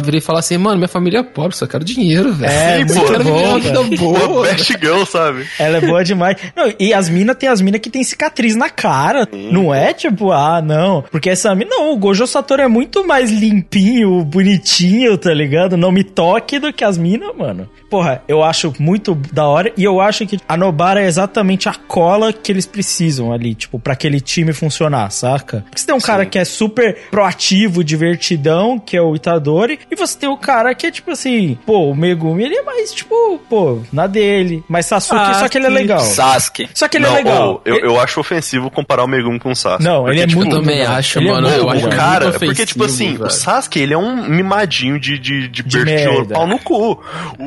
vira e fala assim, mano, minha família é pobre, só quero dinheiro, velho. É, Sim, muito pô, quero bom, uma vida boa. best girl, sabe? Ela é boa demais. Não, e as minas tem as minas que tem cicatriz na cara. Não é tipo, ah, não. Porque essa mina. Não, o Gojo Satoru é muito mais limpinho, bonitinho, tá ligado? Não me toque do que as minas, mano. Porra, eu acho muito da hora. E eu acho que a Nobara é exatamente exatamente a cola que eles precisam ali, tipo, pra aquele time funcionar, saca? Porque você tem um cara que é super proativo, divertidão, que é o Itadori, e você tem o cara que é tipo assim, pô, o Megumi, ele é mais, tipo, pô, na dele. Mas Sasuke, só que ele é legal. Sasuke. Só que ele Não, é legal. eu, eu acho ofensivo comparar o Megumi com o Sasuke. Não, ele é tipo, muito Eu também legal. acho, Ele é mano. eu acho O cara, muito porque, tipo assim, o velho. Sasuke, ele é um mimadinho de, de, de, De bertiolo merda. pau no cu. O,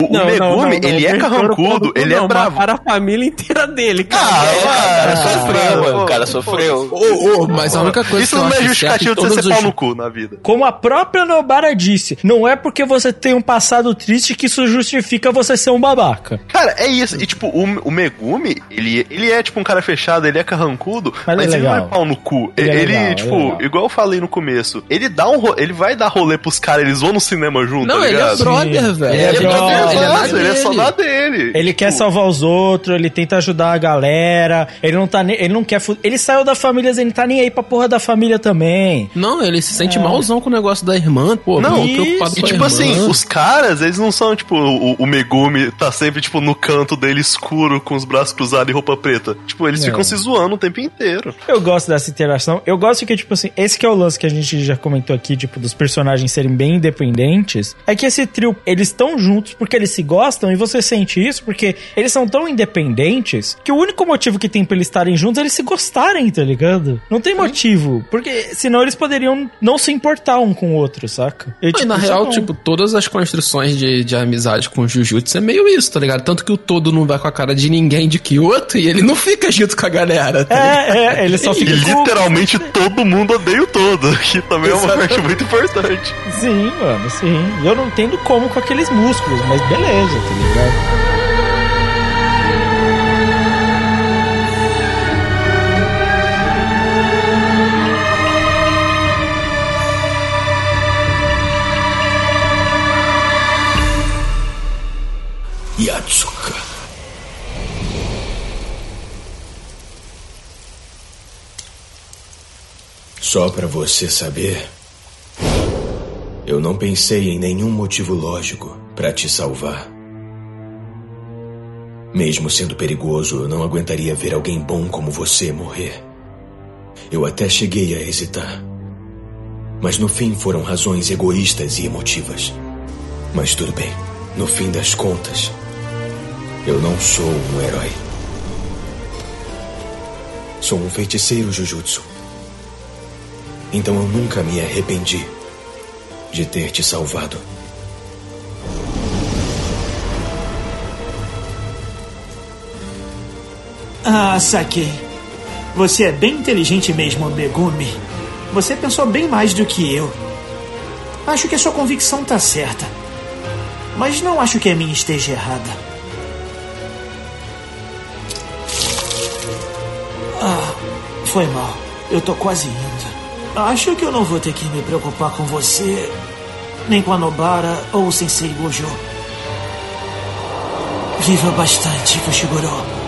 o Não, Megumi, não, não, não, ele é carrancudo, ele não, é bravo. Para a família inteira dele, cara. Ah, é, cara, o cara sofreu, Ah, mano. O cara pô, sofreu. Ô, ô, mas a única coisa Isso que não é acho justificativo de você ser pau no cu na vida. Como a própria Nobara disse, não é porque você tem um passado triste que isso justifica você ser um babaca. Cara, é isso. E tipo, o, o Megumi, ele, ele é tipo um cara fechado, ele é carrancudo, Mas mas, ele é ele não é pau no cu. Ele Ele, é legal, ele é tipo, legal. igual eu falei no começo, ele dá um ele vai dar rolê pros caras, eles vão no cinema junto, Não, tá ele é brother, velho. Ele é Ele é brother, ele é ele é só dele. na dele. Ele quer Tipo, salvar os outros, ele tenta ajudar a galera, ele não tá nem, ele não quer, ele saiu da família, ele não tá nem aí pra porra da família também. Não, ele se sente malzão com o negócio da irmã, pô. Não, muito preocupado e com tipo irmã. assim, os caras, eles não são tipo o, o Megumi tá sempre tipo no canto dele escuro com os braços cruzados e roupa preta. Tipo, eles É. ficam se zoando o tempo inteiro. Eu gosto dessa interação. Eu gosto que, tipo assim, esse que é o lance que a gente já comentou aqui, tipo, dos personagens serem bem independentes. É que esse trio, eles estão juntos porque eles se gostam e você sente isso porque eles são tão independentes que o único motivo que tem pra eles estarem juntos é eles se gostarem, tá ligado? Não tem motivo. Porque senão eles poderiam não se importar um com o outro, saca? E, e na isso real, não. tipo, todas as construções de, de amizade com o Jujutsu é meio isso, tá ligado? Tanto que o todo não vai com a cara de ninguém de Kyoto e ele não fica junto com a galera, tá ligado? É, é, ele só E fica com... literalmente todo mundo odeia o todo, que também é uma parte muito importante. Sim, mano, sim. Eu não entendo como com aqueles músculos, mas beleza, tá ligado? Só pra você saber, eu não pensei em nenhum motivo lógico pra te salvar. Mesmo sendo perigoso, eu não aguentaria ver alguém bom como você morrer. Eu até cheguei a hesitar. Mas no fim foram razões egoístas e emotivas. Mas tudo bem. No fim das contas, eu não sou um herói. Sou um feiticeiro Jujutsu. Então eu nunca me arrependi de ter te salvado. Ah, saquei. Você é bem inteligente mesmo, Megumi. Você pensou bem mais do que eu. Acho que a sua convicção tá certa. Mas não acho que a minha esteja errada. Ah, foi mal. Eu tô quase indo. Acho que eu não vou ter que me preocupar com você, nem com a Nobara ou o Sensei Gojo. Viva bastante, Fushiguro.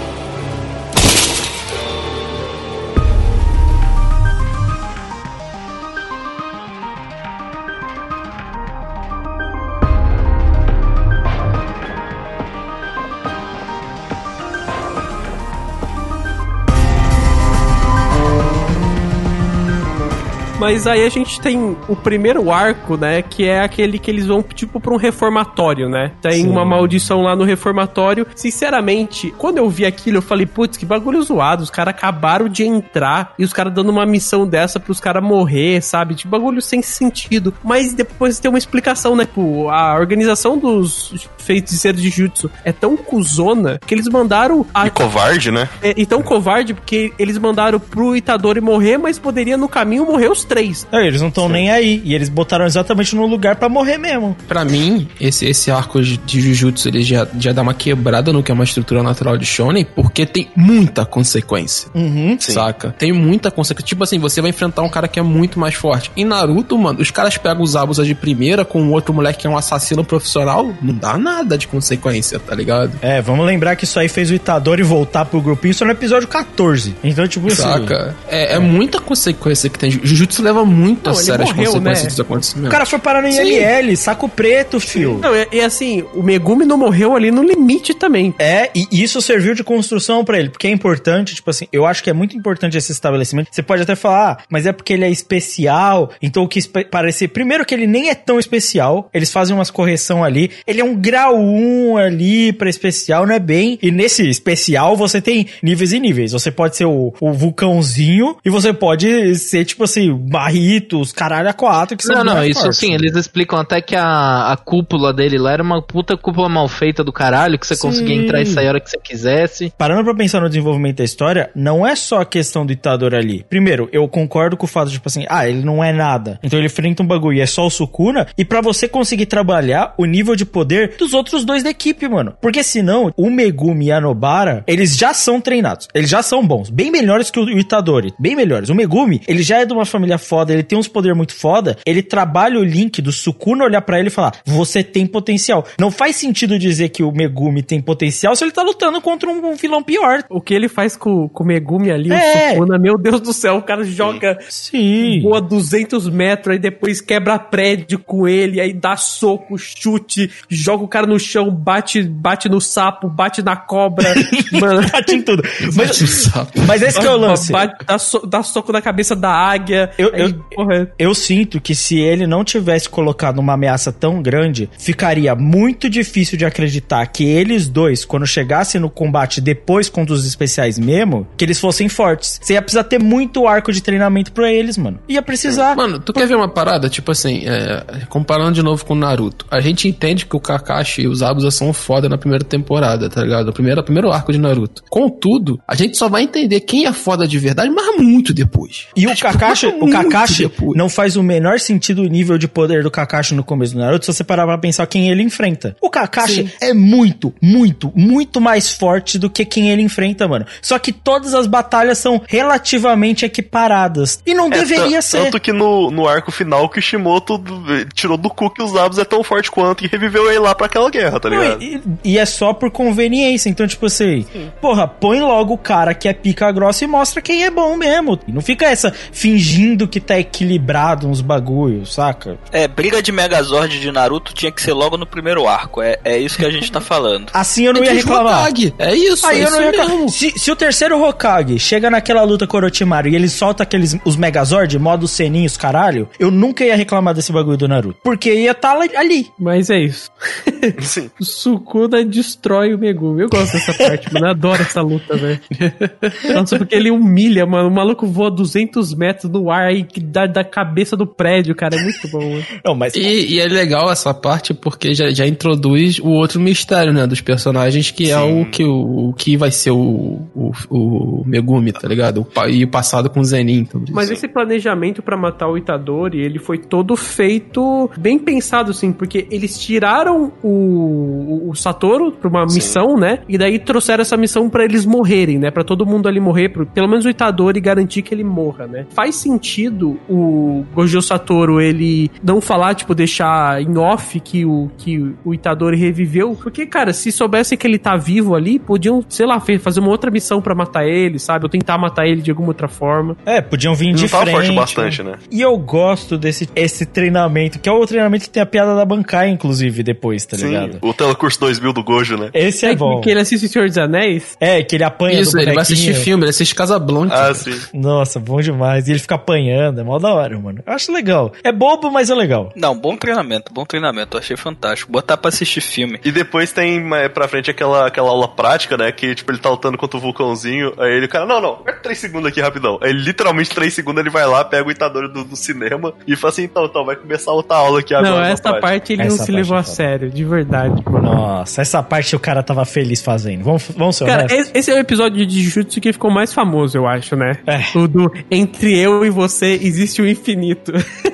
Mas aí a gente tem o primeiro arco, né? Que é aquele que eles vão, tipo, pra um reformatório, né? Tem Sim. uma maldição lá no reformatório. Sinceramente, quando eu vi aquilo, eu falei, putz, que bagulho zoado. Os caras acabaram de entrar e os caras dando uma missão dessa pros caras morrer, sabe? De bagulho sem sentido. Mas depois tem uma explicação, né? Tipo, a organização dos feiticeiros de jutsu é tão cuzona que eles mandaram a E covarde, né? é, e tão covarde porque eles mandaram pro Itadori morrer, mas poderia no caminho morrer os três. Não, eles não estão nem aí. E eles botaram exatamente no lugar pra morrer mesmo. Pra mim, esse, esse arco de Jujutsu ele já, já dá uma quebrada no que é uma estrutura natural de Shonen, porque tem muita consequência. Uhum. Saca? Tem muita consequência. Tipo assim, você vai enfrentar um cara que é muito mais forte. Em Naruto, mano, os caras pegam os Abusas de primeira com o outro moleque que é um assassino profissional, não dá nada de consequência, tá ligado? É, vamos lembrar que isso aí fez o Itadori voltar pro grupinho só no episódio 14. Então, tipo assim. Saca? É, é muita consequência que tem. Jujutsu leva muito Não, a ele sério as morreu, consequências né? dos acontecimentos. O cara foi parar no Sim. IML, saco preto, fio. Não, e, e assim, o Megumi não morreu ali no limite também. É, e isso serviu de construção pra ele, porque é importante, tipo assim, eu acho que é muito importante esse estabelecimento. Você pode até falar, ah, mas é porque ele é especial, então o que parecer, primeiro que ele nem é tão especial, eles fazem umas correção ali, ele é um grau 1 ali pra especial, não é bem, e nesse especial você tem níveis e níveis, você pode ser o, o vulcãozinho, e você pode ser, tipo assim, barritos, caralho a quatro, que Não, não, isso fortes. sim, eles explicam até que a, a cúpula dele lá era uma puta cúpula mal feita do caralho, que você Sim. conseguia entrar e sair a hora que você quisesse. Parando pra pensar no desenvolvimento da história, não é só a questão do Itadori ali. Primeiro, eu concordo com o fato de, tipo assim, ah, ele não é nada. Então ele enfrenta um bagulho e é só o Sukuna. E pra você conseguir trabalhar o nível de poder dos outros dois da equipe, mano. Porque senão, o Megumi e a Nobara, eles já são treinados. Eles já são bons. Bem melhores que o Itadori. Bem melhores. O Megumi, ele já é de uma família foda, ele tem uns poderes muito foda. Ele trabalha o link do Sukuna olhar pra ele e falar: Você tem potencial. Não faz sentido dizer que o Megumi tem potencial se ele tá lutando contra um vilão pior. O que ele faz com, com o Megumi ali, É. o Sukuna, meu Deus do céu, o cara joga Sim. voa 200 metros, aí depois quebra prédio com ele, aí dá soco, chute, joga o cara no chão, bate, bate no sapo, bate na cobra, mano. Bate em tudo. Mas, Bate o sapo. mas esse que é o lance. Bate- dá, so- dá soco na cabeça da águia. Eu- eu- Eu sinto que se ele não tivesse colocado uma ameaça tão grande, ficaria muito difícil de acreditar que eles dois, quando chegassem no combate depois contra os especiais mesmo, que eles fossem fortes. Você ia precisar ter muito arco de treinamento pra eles, mano. Ia precisar. Mano, tu quer ver uma parada? Tipo assim, é, comparando de novo com o Naruto. A gente entende que o Kakashi e os Abusa são foda na primeira temporada, tá ligado? No primeiro, primeiro arco de Naruto. Contudo, a gente só vai entender quem é foda de verdade, mas muito depois. E o Kakashi, o muito Kakashi depois. não faz o menor sentido o nível de poder do Kakashi no começo do Naruto, se você parar pra pensar quem ele enfrenta. O Kakashi Sim. é muito, muito, muito mais forte do que quem ele enfrenta, mano. Só que todas as batalhas são relativamente equiparadas. E não É, deveria ser. Tanto que no, no arco final, o Kishimoto eh, tirou do cu que os Zabos é tão forte quanto e reviveu ele lá pra aquela guerra, tá ligado? E, e é só por conveniência. Então, tipo assim, porra, põe logo o cara que é pica grossa e mostra quem é bom mesmo. E não fica essa fingindo que tá equilibrado uns bagulhos, saca? É, briga de Megazord de Naruto tinha que ser logo no primeiro arco. É, é isso que a gente tá falando. Assim eu não É ia os reclamar. Hokage, É isso, Aí é eu não isso ia reclamar. Se, se o terceiro Hokage chega naquela luta com o Orochimaru e ele solta aqueles os Megazord, modo Seninhos, caralho, eu nunca ia reclamar desse bagulho do Naruto. Porque ia estar ali. mas é isso. Sim. O Sukuna destrói o Megumi. Eu gosto dessa parte, mano. Eu adoro essa luta, velho. Nossa, porque ele humilha, mano. O maluco voa 200 metros no ar aí da, da cabeça do prédio, cara. É muito bom. Não, mas E, e é legal essa parte porque já, já introduz o outro mistério, né, dos personagens, que é o que, o, o que vai ser o, o, o Megumi, tá ligado? O, e o passado com o Zenin. Então, Mas esse planejamento pra matar o Itadori, ele foi todo feito bem pensado, assim, porque eles tiraram o, o Satoru pra uma missão, né? E daí trouxeram essa missão pra eles morrerem, né? Pra todo mundo ali morrer, pro, pelo menos o Itadori garantir que ele morra, né? Faz sentido o Gojo Satoru ele não falar, tipo, deixar em off que o, que o Itadori reviveu, porque, cara, se soubesse que ele tá vivo ali, podiam, sei lá, fazer uma outra missão pra matar ele, sabe? Ou tentar matar ele de alguma outra forma. É, podiam vir de Não frente. forte bastante, né? E eu gosto desse esse treinamento, que é o treinamento que tem a piada da Bankai, inclusive, depois, tá ligado? Sim, o Telecurso 2000 do Gojo, né? Esse é, bom. que ele assiste o Senhor dos Anéis. É, que ele apanha Isso, do ele vai assistir filme, ele assiste Casablanca. Ah, sim. Nossa, bom demais. E ele fica apanhando, é mó da hora, mano. Eu acho legal. É bobo, mas é legal. Não, bom treinamento, bom treinamento. Eu achei fantástico. Botar pra assistir filme. E depois tem mais pra frente aquela, aquela aula prática, né? Que, tipo, ele tá lutando contra o vulcãozinho. Aí ele, cara, não, não, aperta 3 segundos aqui rapidão. Aí, literalmente, 3 segundos ele vai lá, pega o Itadori do, do cinema e fala assim: então, então, vai começar outra aula aqui agora. não, essa prática." parte ele Essa não se parte levou é a foda. sério, de verdade. mano. Nossa, essa parte o cara tava feliz fazendo. Vamos, vamos ser Cara, honestos? esse esse é o episódio de Jujutsu que ficou mais famoso, eu acho, né? É. O do Entre eu e você existe o infinito.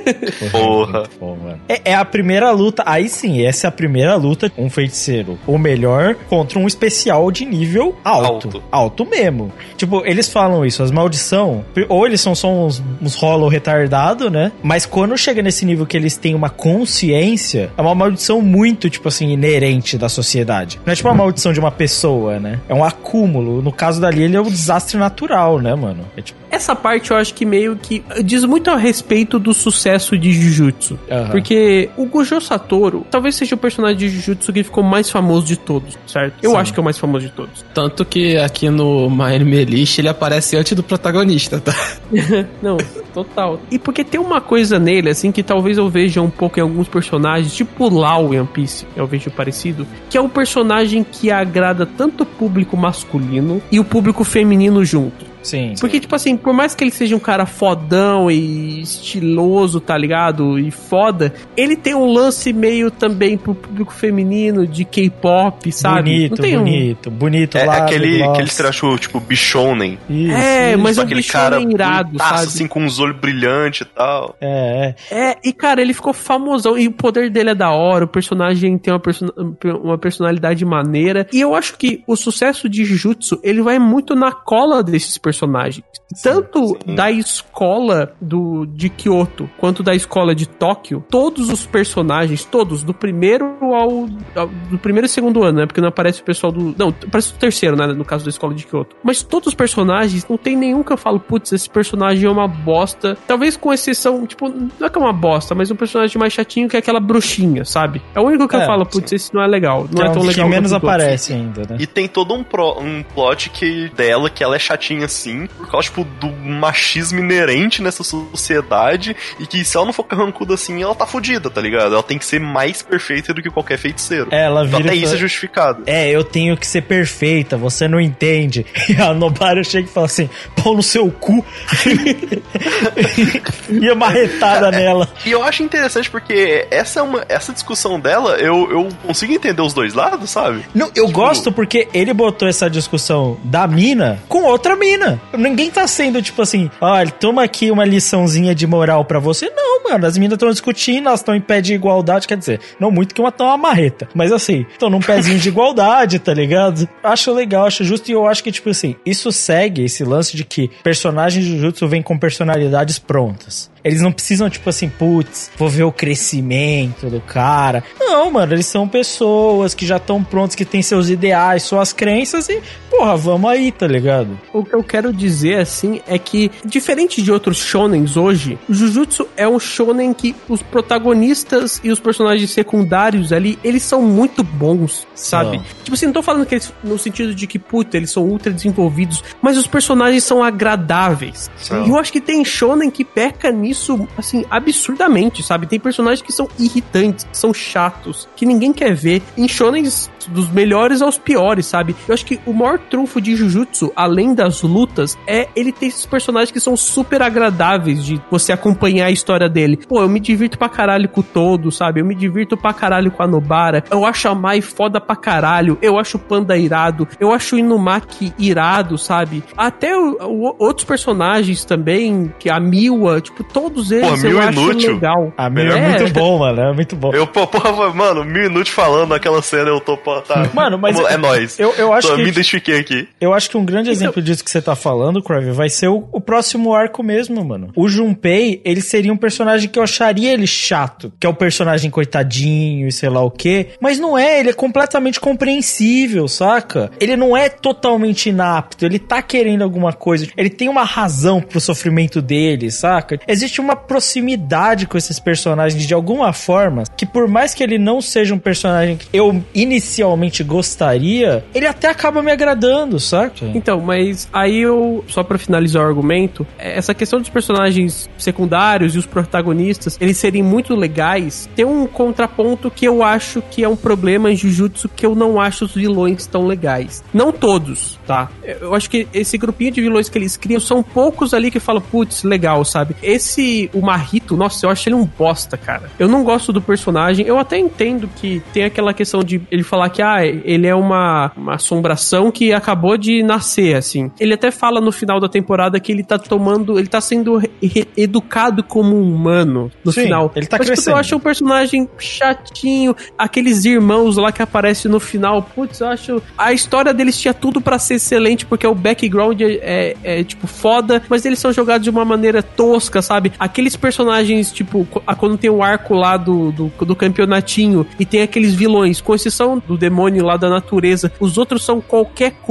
Porra. É, é a primeira luta, aí sim, essa é a primeira luta, um feiticeiro, o melhor, contra um especial de nível alto. Alto. Alto mesmo. Tipo, eles falam isso, as maldição, ou eles são só uns, uns rolo retardado, né? Mas quando chega nesse nível que eles têm uma consciência, é uma maldição muito, tipo assim, inerente da, da sociedade. Não é tipo uma maldição de uma pessoa, né? É um acúmulo. No caso dali, ele é um desastre natural, né, mano? É tipo. Essa parte eu acho que meio que diz muito a respeito do sucesso de Jujutsu. Aham. Porque o Gojo Satoru talvez seja o personagem de Jujutsu que ficou mais famoso de todos, certo? Eu Sim. acho que é o mais famoso de todos. Tanto que aqui no My Anime List ele aparece antes do protagonista, tá? Não, total. E porque tem uma coisa nele, assim, que talvez eu veja um pouco em alguns personagens, tipo o Lau em One Piece, eu vejo parecido, que é um personagem que agrada tanto o público masculino e o público feminino junto. Sim. Porque, tipo assim, por mais que ele seja um cara fodão e estiloso, tá ligado? E foda, ele tem um lance meio também pro público feminino de K-pop, sabe? Bonito, Não tem um- bonito, bonito. É lá, aquele, aquele traço, tipo, bichonen. Isso, É, isso. mas Tipo, é um aquele cara irado, bonitaço, sabe? assim, com uns olhos brilhantes e tal. É, é. É, e cara, ele ficou famosão. E o poder dele é da hora, o personagem tem uma, person uma personalidade maneira. E eu acho que o sucesso de Jujutsu, ele vai muito na cola desses personagens. Tanto da escola do, de Kyoto, quanto da escola de Tóquio, todos os personagens, todos, do primeiro ao, ao- do primeiro e segundo ano, né? Porque não aparece o pessoal do. Não, aparece o terceiro, né? No caso da escola de Kyoto. Mas todos os personagens, não tem nenhum que eu falo, putz, esse personagem é uma bosta. Talvez com exceção, tipo, não é que é uma bosta, mas um personagem mais chatinho que é aquela bruxinha, sabe? É o único que eu É, falo, putz, esse não é legal. Não Que é tão legal. que menos aparece ainda, né? E tem todo um, pro- um plot que dela, que ela é chatinha assim, por causa, tipo, do machismo inerente nessa sociedade, e que se ela não for carrancuda assim, ela tá fodida, tá ligado? Ela tem que ser mais perfeita do que qualquer feiticeiro. É, ela Então, vira até e isso é justificado. É, eu tenho que ser perfeita, você não entende. E a Nobara chega e fala assim: pau no seu cu. e a marretada nela. E eu acho interessante porque essa é uma essa discussão dela, eu, eu consigo entender os dois lados, sabe? Não, eu gosto porque ele botou essa discussão da mina com outra mina. Ninguém tá sendo tipo assim, olha, toma aqui uma liçãozinha de moral pra você. Não, mano, as minas estão discutindo, elas estão em pé de igualdade, quer dizer, não muito que uma tá uma marreta, mas assim, estão num pezinho de igualdade, tá ligado? Acho legal, acho justo e eu acho que, tipo assim, isso segue esse lance de que personagens de Jujutsu vêm com personalidades prontas. Eles não precisam, tipo assim, putz, vou ver o crescimento do cara. Não, mano, eles são pessoas que já estão prontos, que têm seus ideais, suas crenças e, porra, vamos aí, tá ligado? O que eu quero dizer, assim, é que, diferente de outros shonens hoje, Jujutsu é um shonen que os protagonistas e os personagens secundários ali, eles são muito bons, sabe? São. Tipo assim, não tô falando que eles, no sentido de que, puta, eles são ultra desenvolvidos, mas os personagens são agradáveis. São. E eu acho que tem shonen que peca nisso, assim, absurdamente, sabe? Tem personagens que são irritantes, que são chatos, que ninguém quer ver. Em shonens dos melhores aos piores, sabe? Eu acho que o maior trunfo de Jujutsu, além das lutas, é ele ter esses personagens que são super agradáveis de você acompanhar a história dele. Pô, eu me divirto pra caralho com o todo, sabe? Eu me divirto pra caralho com a Nobara. Eu acho a Mai foda pra caralho. Eu acho o Panda irado. Eu acho o Inumaki irado, sabe? Até o- o- outros personagens também, que a Miwa, tipo, todos eles Pô, eu Mil acho inútil. legal. A minha é. muito bom, mano, é muito bom. Eu, pô, porra, mano, mil minutos falando naquela cena, eu tô, pô, tá. Mano, mas Vamos- é nóis. eu- eu acho Tô- que- Me identifiquei aqui. Eu acho que um grande exemplo disso que você tá falando, Crave, vai ser o, o próximo arco mesmo, mano. O Junpei, ele seria um personagem que eu acharia ele chato, que é o personagem coitadinho e sei lá o quê. Mas não é, ele é completamente compreensível, saca? Ele não é totalmente inapto, ele tá querendo alguma coisa. Ele tem uma razão pro sofrimento dele, saca? Existe uma proximidade com esses personagens de alguma forma, que por mais que ele não seja um personagem que eu inicialmente gostaria, ele até acaba me agradando, saca? Então, mas aí eu, só pra finalizar o argumento, é, essa questão dos personagens secundários e os protagonistas, eles serem muito legais, tem um contraponto que eu acho que é um problema em Jujutsu que eu não acho os vilões tão legais. Não todos, tá? Eu acho que esse grupinho de vilões que eles criam são poucos ali que falam, putz, legal, sabe? Esse, o Marrito, nossa, eu acho ele um bosta, cara. Eu não gosto do personagem, eu até entendo que tem aquela questão de ele falar que, ah, ele é uma, uma assombração que acabou de nascer, assim. Ele até fala no final da temporada que ele tá tomando, ele tá sendo educado como um humano no Sim, final. ele tá Mas, tipo, crescendo. Eu acho um personagem chatinho, aqueles irmãos lá que aparecem no final, putz, eu acho a história deles tinha tudo pra ser excelente porque o background é, é, é, tipo foda, mas eles são jogados de uma maneira tosca, sabe? Aqueles personagens, tipo, co- a- quando tem o arco lá do, do, do campeonatinho e tem aqueles vilões, com exceção do demônio lá da natureza, os outros são qualquer coisa.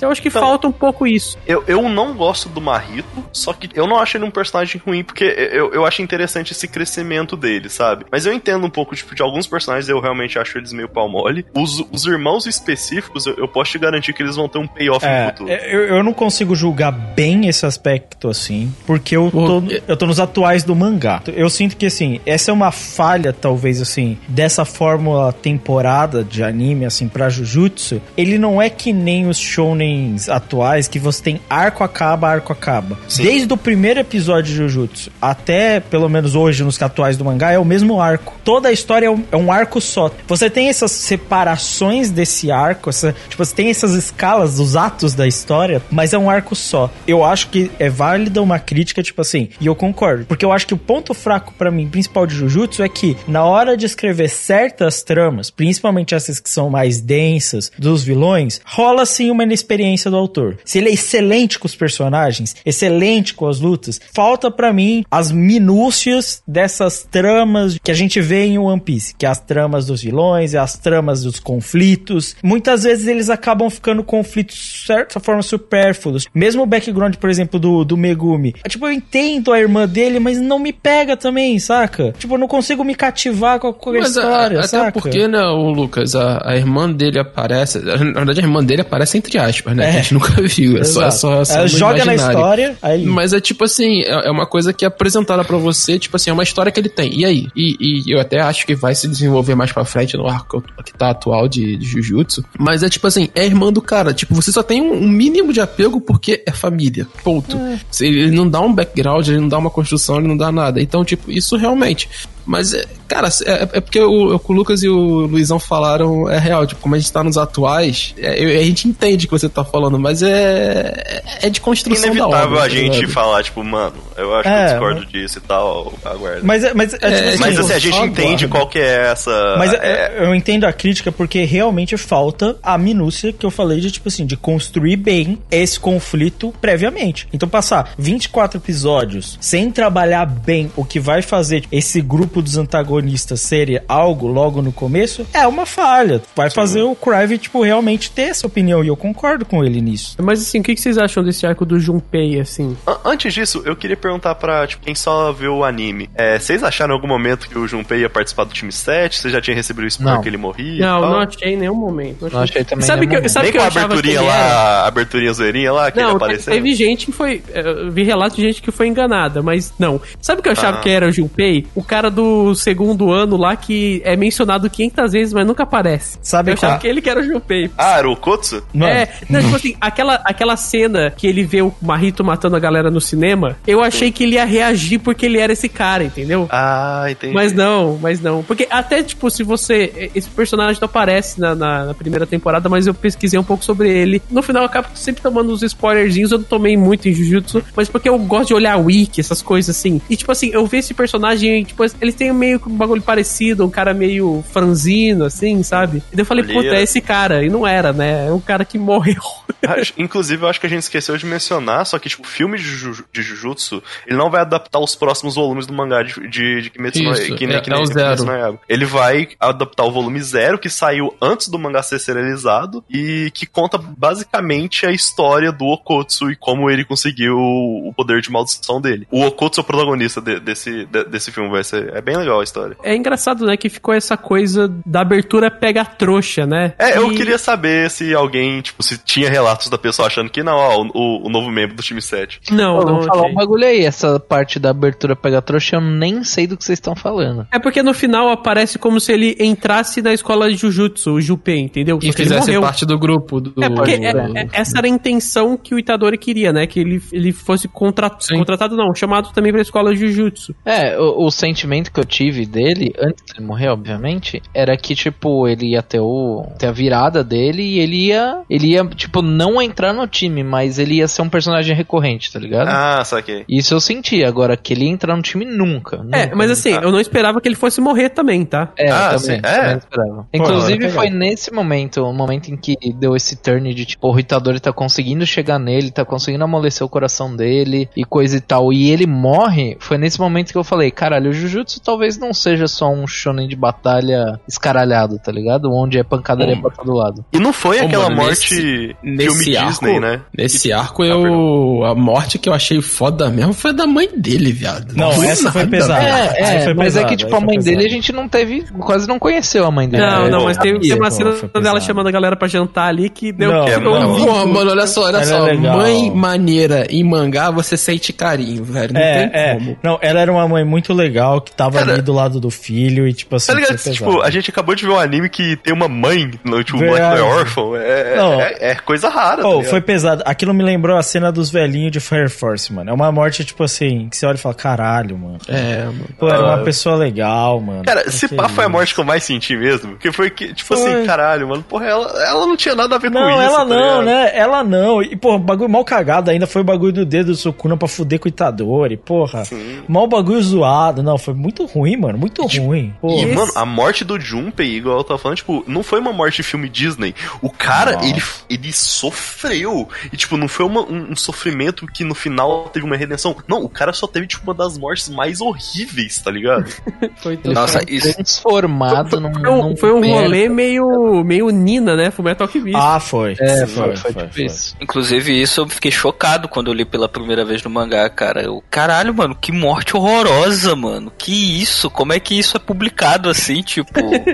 Eu acho que Então- falta um pouco isso. Eu, eu não gosto do Marrito, só que eu não acho ele um personagem ruim, porque eu, eu acho interessante esse crescimento dele, sabe? Mas eu entendo um pouco, tipo, de alguns personagens eu realmente acho eles meio pau mole. Os, os irmãos específicos, eu, eu posso te garantir que eles vão ter um payoff no É, futuro. eu, eu não consigo julgar bem esse aspecto assim, porque eu tô, eu tô nos atuais do mangá. Eu sinto que, assim, essa é uma falha, talvez, assim, dessa fórmula temporada de anime, assim, pra Jujutsu. Ele não é que nem os shounens atuais, que você tem arco acaba, arco acaba. Desde o primeiro episódio de Jujutsu até, pelo menos hoje, nos atuais do mangá, é o mesmo arco. Toda a história é um, é um arco só. Você tem essas separações desse arco, essa, tipo, você tem essas escalas dos atos da história, mas é um arco só. Eu acho que é válida uma crítica, tipo assim, e eu concordo. Porque eu acho que o ponto fraco pra mim, principal de Jujutsu, é que na hora de escrever certas tramas, principalmente essas que são mais densas dos vilões, rola sim uma inexperiência do autor. Se ele é excelente com os personagens, excelente com as lutas, falta pra mim as minúcias dessas tramas que a gente vê em One Piece, que é as tramas dos vilões, e as tramas dos conflitos. Muitas vezes eles acabam ficando conflitos de certa forma supérfluos. Mesmo o background, por exemplo, do, do Megumi. É, Tipo, eu entendo a irmã dele, mas não me pega também, saca? Tipo, eu não consigo me cativar com a, com a Mas a- história, até saca? porque, né, o Lucas, a, a irmã dele aparece. Na verdade, a irmã dele aparece entre aspas, né? É. Que a gente nunca viu. É só, é Exato. só, é só Ela joga na imaginário. história, aí Mas é tipo assim, é, é uma coisa que é apresentada pra você, tipo assim, é uma história que ele tem. E aí? E, e eu até acho que vai se desenvolver mais pra frente no arco que tá atual de, de Jujutsu. Mas é tipo assim, é irmã do cara. Tipo, você só tem um, um mínimo de apego porque é família. Ponto. Se Ele não dá um background, ele não dá uma construção, ele não dá nada. Então, tipo, isso realmente. Mas, é, cara, é, é porque o, o que o Lucas e o Luizão falaram é real. Tipo, como a gente tá nos atuais, é, eu- a gente entende o que você tá falando, mas é. É de construção da obra. Inevitável a tá gente ligado? falar, tipo, mano, eu acho que É, eu discordo disso e tal, aguarda. Mas, é- mas, é, tipo assim, mas assim, a gente entende aguardo. qual que é essa. Mas é, eu, eu entendo a crítica porque realmente falta a minúcia que eu falei de, tipo assim, de construir bem esse conflito previamente. Então, passar 24 episódios sem trabalhar bem o que vai fazer esse grupo dos antagonistas serem algo logo no começo é uma falha. Vai fazer o Crive, tipo, realmente ter essa opinião e eu concordo com ele nisso. Mas assim, o que vocês acham desse arco do Junpei, assim? An- Antes disso, eu queria perguntar pra tipo, quem só viu o anime. É, vocês acharam em algum momento que o Junpei ia participar do time 7? Você já tinha recebido o spoiler Não. que ele morria? Não, tal? não achei em nenhum momento. Não achei também Sabe que, eu- sabe Nem que com eu a achava aberturinha ele lá, a aberturinha zoeirinha lá, que ele Não, apareceu? teve gente que foi. Eu vi relatos de gente que foi enganada, mas não. Sabe o que eu achava Ah. que era o Junpei? O cara do segundo ano lá que é mencionado 500 vezes, mas nunca aparece. Sabe eu achava qual? que ele que era o Junpei. Ah, era o Kotsu? Mano, É, não, tipo assim, aquela, aquela cena que ele vê o Marrito matando a galera no cinema, eu achei que ele ia reagir porque ele era esse cara, entendeu? Ah, entendi. Mas não, mas não. Porque até, tipo, se você. Esse personagem não aparece na, na, na primeira temporada, mas eu pesquisei um pouco sobre ele. No final eu acabo sempre tomando uns spoilerzinhos. Eu não tomei muito em Jujutsu, mas porque eu gosto de olhar wiki, essas coisas assim. E, tipo assim, eu vi esse personagem, tipo, eles têm meio que um bagulho parecido, um cara meio franzino, assim, sabe? E daí eu falei, puta, é esse cara. E não era, né? É um cara que morreu. Acho- Inclusive, eu acho que a gente esqueceu de mencionar, só que, tipo, o filme de, Ju- de Jujutsu, ele não vai adaptar os próximos volumes do mangá de, de, de Kimetsu no que, é- que é o zero. Yaiba. Ele vai adaptar o volume zero, que saiu antes do mangá ser serializado, e que conta basicamente a história do Okotsu e como ele conseguiu o poder de maldição dele. O Okotsu é o protagonista de- desse, de- desse filme, vai ser... É bem legal a história. É engraçado, né? Que ficou essa coisa da abertura pega trouxa, né? É, eu E- queria saber se alguém, tipo, se tinha relatos da pessoa achando que não, ó, o, o novo membro do time 7. Não, Pô, não. vou falar achei. um bagulho aí, essa parte da abertura pega trouxa, eu nem sei do que vocês estão falando. É porque no final aparece como se ele entrasse na escola de Jujutsu, o Junpei, entendeu? E Só que ele fizesse morreu. parte do grupo. Do, É, porque do- é- é- essa era a intenção que o Itadori queria, né? Que ele, ele fosse contra- contratado, não, chamado também pra escola de Jujutsu. É, o, o sentimento que eu tive dele, antes de morrer, obviamente, era que, tipo, ele ia ter, o, ter a virada dele e ele ia, ele ia, tipo, não entrar no time, mas ele ia ser um personagem recorrente, tá ligado? Ah, saquei. Isso eu senti. Agora, que ele ia entrar no time nunca. É, nunca, mas assim, eu não esperava que ele fosse morrer também, tá? É, Ah, também, sim, é? também esperava. Pô, Inclusive, foi nesse momento, o momento em que deu esse turn de tipo, o Itadori tá conseguindo chegar nele, tá conseguindo amolecer o coração dele e coisa e tal, e ele morre, foi nesse momento que eu falei, caralho, o Jujutsu talvez não seja só um shonen de batalha escaralhado, tá ligado? Onde é pancadaria Hum. pra todo lado. E não foi Ô, aquela mano, morte nesse- filme nesse arco, Disney, né? Nesse arco, eu. A morte que eu achei foda mesmo foi da mãe dele, viado. Não, Do essa foi pesada. É, é, foi mas é que tipo, a mãe dele a gente não teve, quase não conheceu a mãe dele. Não, É, não, mas teve, teve uma cena dela chamando a galera pra jantar ali que deu. Não, que é, não. um Porra, mano, olha só, olha Ela só. é. Mãe maneira em mangá, você sente carinho, velho. Não É, tem é. como. Não, ela era uma mãe muito legal que tava Cara, ali do lado do filho e, tipo assim, Tá ligado? Tipo, a gente acabou de ver um anime que tem uma mãe, no, tipo, o moleque não é órfão. É, Não. é, é coisa rara. tá Pô, ligado? foi pesado. Aquilo me lembrou a cena dos velhinhos de Fire Force, mano. É uma morte, tipo assim, que você olha e fala, caralho, mano. É, mano. Pô, era Ah. uma pessoa legal, mano. Cara, se Que pá foi a morte que eu mais senti mesmo. Porque foi que, tipo Foi. assim, caralho, mano, porra, ela, ela não tinha nada a ver com Não, isso. ela tá não, ligado? né? Ela não. E, porra, bagulho mal cagado ainda foi o bagulho do dedo do Sukuna pra fuder com o Itadori, porra. Mal bagulho zoado. Não, foi muito ruim, mano. Muito ruim. E, Porra. mano, a morte do Junpei, igual eu tava falando, tipo, não foi uma morte de filme Disney. O cara, Nossa. ele, ele sofreu. E, tipo, não foi uma- um, um sofrimento que no final teve uma redenção. Não, o cara só teve, tipo, uma das mortes mais horríveis, tá ligado? Foi, Nossa, foi isso- transformado num, foi um, num foi um merda. rolê meio, meio Nina, né? Fullmetal Alchemist. Ah, foi. É, foi, foi, tipo isso. Inclusive, isso eu fiquei chocado quando eu li pela primeira vez no mangá, cara. Eu, caralho, mano, que morte horrorosa, mano. Que isso? Como é que isso é publicado assim? Tipo,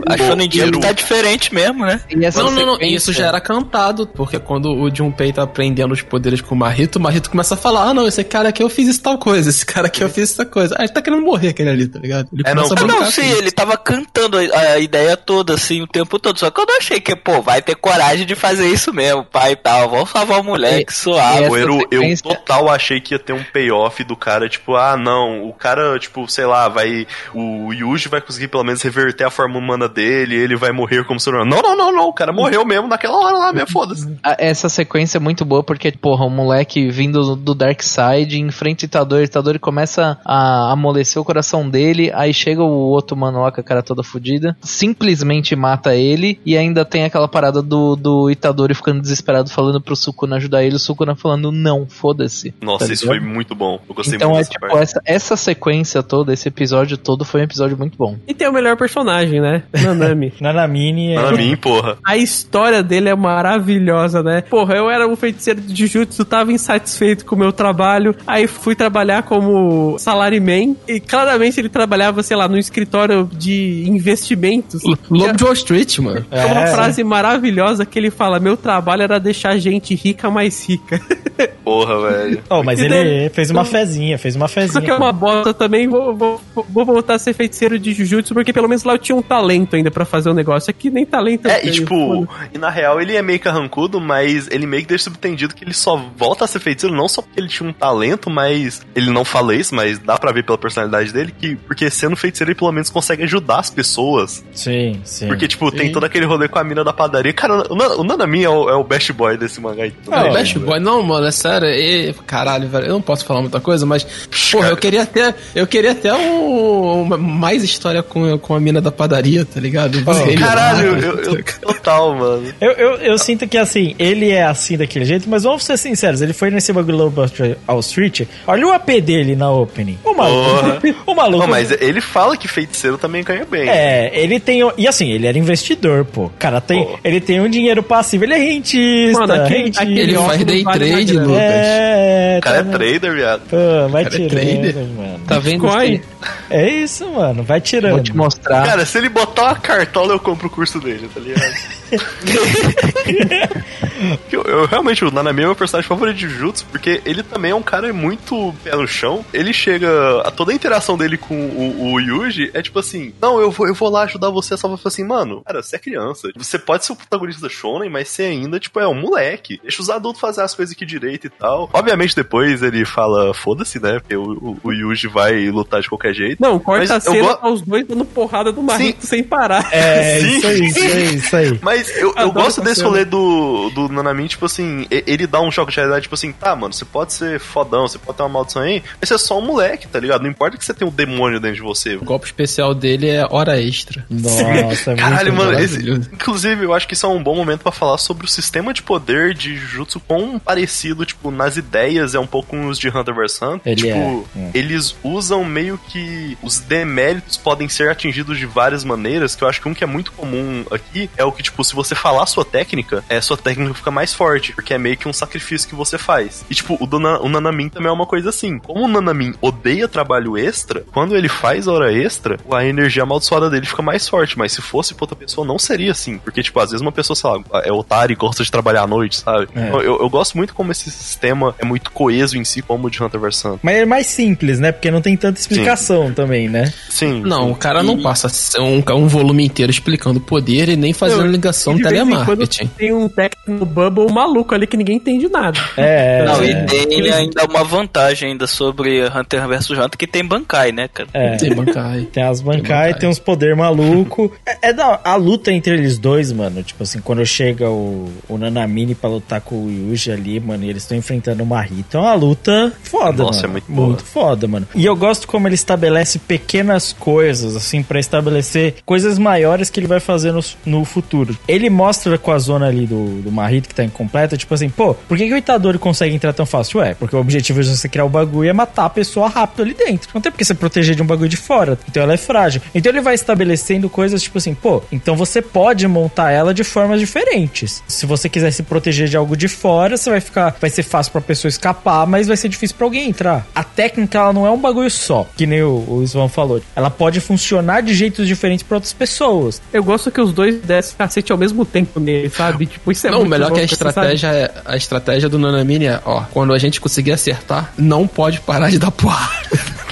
a Shonen Jump tá diferente mesmo, né? Não, não, não. Isso já era cantado. Porque quando o Junpei tá aprendendo os poderes com o Marito, o Marito começa a falar: Ah, não, esse cara aqui eu fiz isso tal coisa, esse cara aqui eu fiz essa coisa. Ah, ele tá querendo morrer aquele ali, tá ligado? Ele É, não, a não, sim, ele tava cantando a, a ideia toda, assim, o tempo todo. Só que eu não achei que, pô, vai ter coragem de fazer isso mesmo, pai e tal. Vamos salvar o moleque, suave. essa Pô, eu, eu total achei que ia ter um payoff do cara, tipo, ah, não, o cara, tipo, sei lá, vai. O Yuji vai conseguir pelo menos reverter a forma humana dele, ele vai morrer como ser humano. Não, não, não, não, o cara morreu mesmo naquela hora lá mesmo, foda-se. Essa sequência é muito boa porque, porra, o moleque vindo do Dark Side enfrenta o Itadori, o Itadori começa a amolecer o coração dele, aí chega o outro mano lá com a cara toda fodida, simplesmente mata ele e ainda tem aquela parada do, do Itadori ficando desesperado falando pro Sukuna ajudar ele, o Sukuna falando não, foda-se. Nossa, Tá isso foi muito bom. Eu gostei Então muito é dessa tipo, parte. essa, essa sequência toda, esse episódio todo foi um episódio muito bom. E tem o melhor personagem, né? Nanami. Nanamini é... Mim, porra. A história dele é maravilhosa, né? Porra, eu era um feiticeiro de Jujutsu, tava insatisfeito com o meu trabalho, aí fui trabalhar como salaryman, e claramente ele trabalhava, sei lá, no escritório de investimentos. Lobo de Wall Street, mano. É uma É, frase maravilhosa que ele fala: Meu trabalho era deixar gente rica mais rica. Porra, velho. Oh, mas E ele daí- fez uma fezinha, fez uma Só que é fezinha. uma bosta também. Vou, vou, vou voltar a ser feiticeiro de Jujutsu, porque pelo menos lá eu tinha um talento ainda pra fazer o negócio. Aqui nem talento É, e tipo, foda. e na real ele é meio carrancudo, mas ele meio que deixa subentendido que ele só volta a ser feiticeiro não só porque ele tinha um talento, mas ele não fala isso, mas dá pra ver pela personalidade dele que, porque sendo feiticeiro ele pelo menos consegue ajudar as pessoas. Sim, sim. Porque, tipo, tem todo aquele rolê com a mina da padaria. Cara, o, Nan- o Nanami é o, é o best boy desse mangá. aí. Ah, É, o Best Boy, não, mano, é sério. E, caralho, velho, eu não posso falar muita coisa, mas. Porra, eu queria ter. Eu queria ter um, uma- mais história com, com a mina da padaria, tá ligado? Ele Caralho, lá, eu, eu- total, mano. Eu, eu, eu sinto que assim, ele é assim daquele jeito, mas vamos ser sinceros, ele foi nesse bagulho Lobo Wall Street. Olha o AP dele na opening. O maluco. o maluco. Não, mas ele fala que feiticeiro também ganha bem. É, ele tem. E assim, ele era investidor, pô. Cara, tem, Pô. ele tem um dinheiro passivo, ele é rentista. Mano, aquele- rentista. aquele Ele faz day trade. Lucas. É, O cara é tá- trader, viado. Pô, vai cara é tirando, trader. mano. Tá vendo? Bitcoin? isso É isso, mano. Vai tirando. Vou te mostrar. Cara, se ele botar uma cartola, eu compro o curso dele, tá ligado? Eu, eu realmente, o Nanami é meu personagem favorito de Jutsu, porque ele também é um cara muito pé no chão. Ele chega. A toda a interação dele com o, o Yuji é tipo assim: Não, eu vou, eu vou lá ajudar você. Só vai falar assim, mano, cara, você é criança. Você pode ser o protagonista da Shonen, mas você ainda, tipo, é um moleque. Deixa os adultos fazer as coisas aqui direito e tal. Obviamente, depois ele fala, foda-se, né? Porque o, o, o Yuji vai lutar de qualquer jeito. Não, corta Mas a cena go- tá os dois dando porrada do Marito sem parar. É, Sim. isso aí, isso aí, isso aí. Mas eu, eu gosto desse cena. rolê do, do Nanamin, tipo assim, ele dá um choque de realidade, tipo assim, tá, mano, você pode ser fodão, você pode ter uma maldição aí, mas você é só um moleque, tá ligado? Não importa que você tenha um demônio dentro de você. O golpe especial dele é hora extra. Nossa, é Caralho, muito mano, esse- inclusive eu acho que isso é um bom momento pra falar sobre o sistema de poder de Jujutsu quão parecido, tipo, nas ideias é um pouco com os de Hunter vs Hunter. Ele tipo, é, é. eles usam meio que os deméritos podem ser atingidos de várias maneiras, que eu acho que um que é muito comum aqui é o que, tipo, se você falar sua técnica, é, sua técnica fica mais forte, porque é meio que um sacrifício que você faz. E, tipo, o, do Na- o Nanamin também é uma coisa assim. Como o Nanamin odeia trabalho extra, quando ele faz hora extra, a energia amaldiçoada dele fica mais forte, mas se fosse pra outra pessoa, não seria assim. Porque, tipo, às vezes uma pessoa, sei lá, é otário e gosta de trabalhar à noite, sabe? É. Então, Eu, eu gosto muito como esse sistema é muito coeso em si, como o de Hunter vs Hunter. Mas é mais simples, né? Porque não tem tanta explicação também, né? Sim. Não, sim. o cara não E- passa um, um volume inteiro explicando o poder e nem fazendo Não, ligação de no vez em quando telemarketing. Tem um técnico bubble maluco ali que ninguém entende nada. É, Não, é, e tem ainda uma vantagem ainda sobre Hunter vs Hunter que tem Bankai, né, cara? é. Tem bancai. Tem as bancai, bancai. tem uns poder maluco. É, é da a luta entre eles dois, mano. Tipo assim, quando chega o, o Nanamini pra lutar com o Yuji ali, mano, e eles estão enfrentando o Mahito. É uma luta foda, Nossa, mano. é muito boa. Muito foda, mano. E eu gosto como ele estabelece pequenas coisas, assim, pra estabelecer coisas maiores que ele vai fazer no, no futuro. Ele mostra com a zona ali do, do Mahito que tá incompleta, tipo assim, pô, por que, que o Itadori consegue entrar tão fácil? Ué, porque o objetivo de você criar o bagulho é matar a pessoa rápido ali dentro. Não tem porque você proteger de um bagulho de fora. Então ela é frágil. Então ele vai estabelecendo coisas tipo assim, pô, então você pode montar ela de formas diferentes. Se você quiser se proteger de algo de fora, você vai ficar. Vai ser fácil pra pessoa escapar, mas vai ser difícil pra alguém entrar. A técnica, ela não é um bagulho só, que nem o, o Svan falou. Ela pode funcionar de jeitos diferentes pra outras pessoas. Eu gosto que os dois dessem cacete ao mesmo tempo nele, sabe? Tipo, isso é não, muito melhor que a estratégia é a estratégia do Nanamini é, ó, quando a gente conseguir acertar, não pode parar de dar porrada.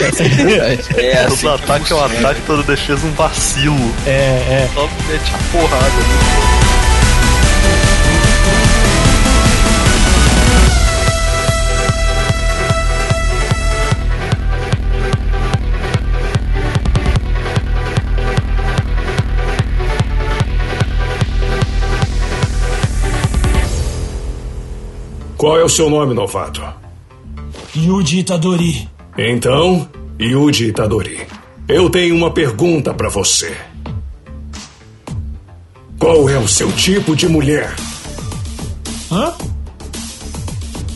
Essa é. É Todo assim que ataque é um ataque, toda defesa um vacilo. É, é. Só mete a porrada. né? Qual é o seu nome, novato? Yuji Itadori. Então, Yuji Itadori, eu tenho uma pergunta pra você. Qual é o seu tipo de mulher? Hã?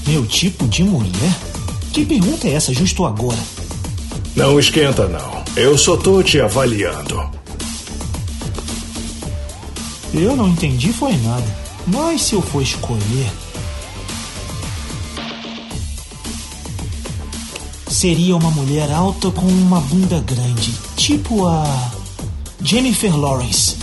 Meu tipo de mulher? Que pergunta é essa justo agora? Não esquenta, não. Eu só tô te avaliando. Eu não entendi foi nada. Mas se eu for escolher. Seria uma mulher alta com uma bunda grande. Tipo a. Jennifer Lawrence.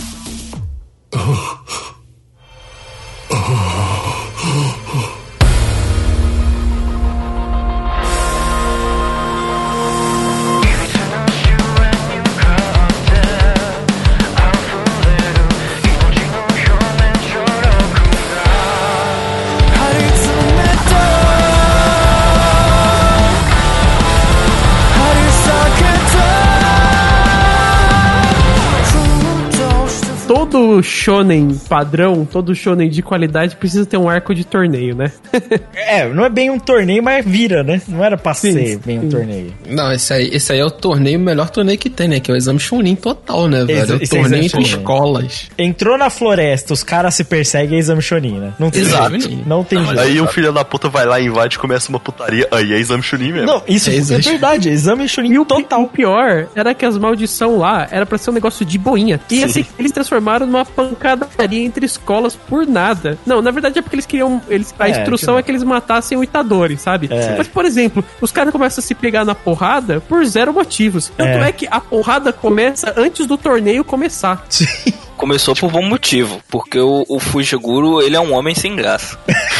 Todo shonen padrão, todo shonen de qualidade precisa ter um arco de torneio, né? É, não é bem um torneio, mas vira, né? Não era pra Sim, ser bem um torneio. Não, esse aí, esse aí é o torneio, o melhor torneio que tem, né? Que é o exame Chunin total, né, velho? É o esse é torneio exame entre Chunin. escolas. Entrou na floresta, os caras se perseguem, é exame Shonin, né? Não tem Exato. jeito. Não tem jeito. Aí um filho da puta vai lá, invade e começa uma putaria. Aí é exame Chunin mesmo. Não, isso É é, verdade, é exame Shonin E o, total. o pior era que as maldição lá era pra ser um negócio de boinha. E assim, eles transformaram numa pancadaria entre escolas por nada. Não, na verdade é porque eles queriam. Eles, a É, instrução que- é que eles matassem o Itadori, sabe? É. Mas, por exemplo, os caras começam a se pegar na porrada por zero motivos. Tanto É. é, que a porrada começa antes do torneio começar. Começou por bom motivo, porque o, o Fujiguro, ele é um homem sem graça.